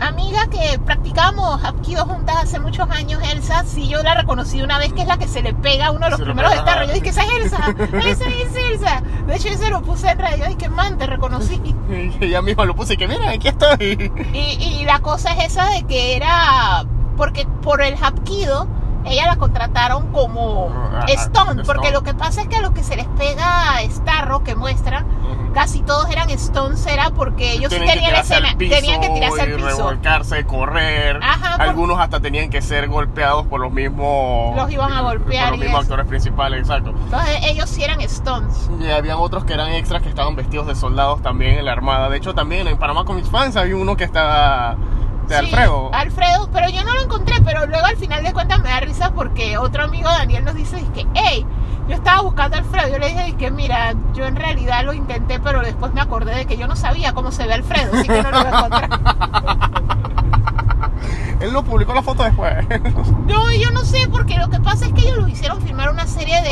amiga que practicamos Hapkido juntas hace muchos años, Elsa, sí yo la reconocí una vez que es la que se le pega a uno de los Se primeros pega, estarros. Yo ajá. dije, esa es Elsa, esa es Elsa. De hecho, yo se lo puse en radio. Dije, man, te reconocí. Y ella misma lo puse y que mira, aquí estoy. Y, y la cosa es esa de que era, porque por el Hapkido, ella la contrataron como Ah, Stone, porque Stone. lo que pasa es que a los que se les pega Starro que muestran, casi todos eran Stones, era porque ellos sí tenían la escena, piso tenían que tirarse al piso. revolcarse, correr. Ajá, por- Algunos hasta tenían que ser golpeados por los mismos. Los iban a golpear Por los mismos actores principales, exacto. Entonces ellos sí eran Stones. Y habían otros que eran extras que estaban vestidos de soldados también en la armada. De hecho, también en Panamá con mis fans había uno que estaba de Sí, Alfredo. Alfredo, pero yo no lo encontré, pero luego al final de cuentas me da risa porque otro amigo Daniel nos dice que, hey, yo estaba buscando a Alfredo. Yo le dije que, mira, yo en realidad lo intenté, pero después me acordé de que yo no sabía cómo se ve Alfredo, así que no lo iba a encontrar. Él no publicó la foto después. No, yo no sé, porque lo que pasa es que ellos los hicieron firmar una serie de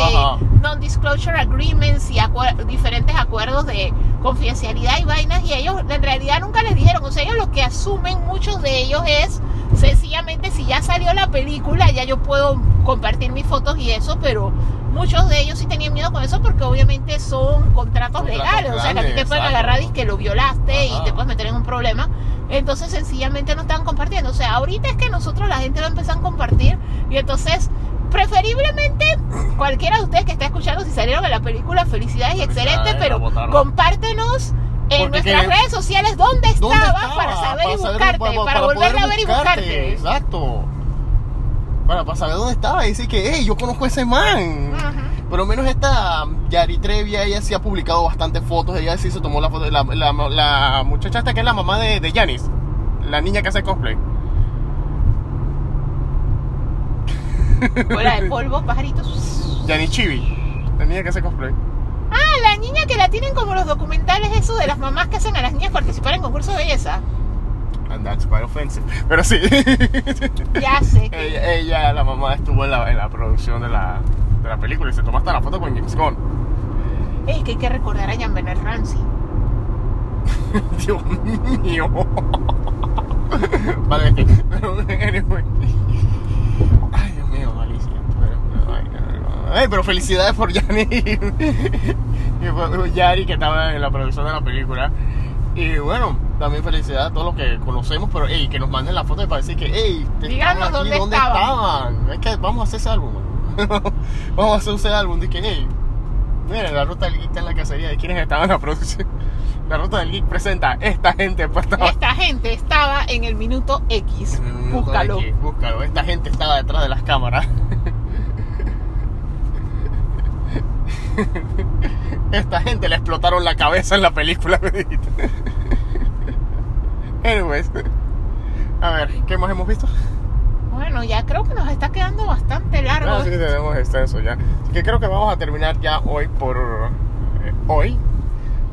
non-disclosure agreements y acuer- diferentes acuerdos de confidencialidad y vainas, y ellos en realidad nunca les dijeron. O sea, ellos lo que asumen muchos de ellos es sencillamente si ya salió la película, ya yo puedo compartir mis fotos y eso, pero muchos de ellos sí tenían miedo con eso porque obviamente son contratos, Contratos legales. O sea, que a ti te pueden exacto. agarrar y que lo violaste y Ajá. te puedes meter en un problema. Entonces sencillamente no estaban compartiendo. O sea, ahorita es que nosotros la gente va a empezar a compartir y entonces preferiblemente cualquiera de ustedes que esté escuchando si salieron de la película, felicidades y excelente, pero compártenos en Porque nuestras que- redes sociales dónde estabas ¿Dónde estaba? para saber y saber- buscarte, para- para, para volverla poder a ver y buscarte. Exacto. Para, para saber dónde estaba y decir que, hey, yo conozco a ese man. Por lo menos esta Yari Trevia, ella sí ha publicado bastantes fotos. Ella sí se tomó la foto. La, la, la muchacha esta que es la mamá de, de Janis. La niña que hace cosplay. Bola de polvo, pajaritos. Janis Chibi. La niña que hace cosplay. Ah, la niña que la tienen como los documentales eso de las mamás que hacen a las niñas participar en concurso de belleza. And that's quite offensive. Pero sí. Ya sé que... ella, ella, la mamá, estuvo en la, en la producción de la, de la película y se tomó hasta la foto con James Gunn. Es que hay que recordar a Jean Benet Ramsey. Dios mío. vale, anyway. Ay, Dios mío, Alicia. Pero, ay, no, no. Ay, pero felicidades por Yanni Yari que estaba en la producción de la película. Y bueno, también felicidades a todos los que conocemos, pero hey, que nos manden la foto para decir que, hey, Díganos aquí, dónde ¿dónde estaban? estaban? Es que vamos a hacer ese álbum. vamos a hacer ese álbum. De que, hey, miren, la ruta del geek está en la cacería de quienes estaban en la producción. La ruta del geek presenta esta gente pues estaba Esta gente estaba en el minuto X. en el minuto Búscalo. que- búscalo. Esta gente estaba detrás de las cámaras. Esta gente le explotaron la cabeza en la película. Anyways. A ver, ¿qué más hemos visto? Bueno, ya creo que nos está quedando bastante largo. Ah, sí, tenemos extenso ya. Así que creo que vamos a terminar ya hoy por eh, hoy.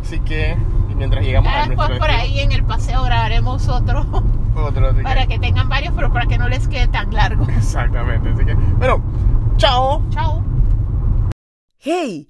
Así que mientras llegamos Ya a después por destino, ahí en el paseo grabaremos otro otro, así que- para que tengan varios, pero para que no les quede tan largo. Exactamente. Así que, bueno, chao. Chao. ¡Hey!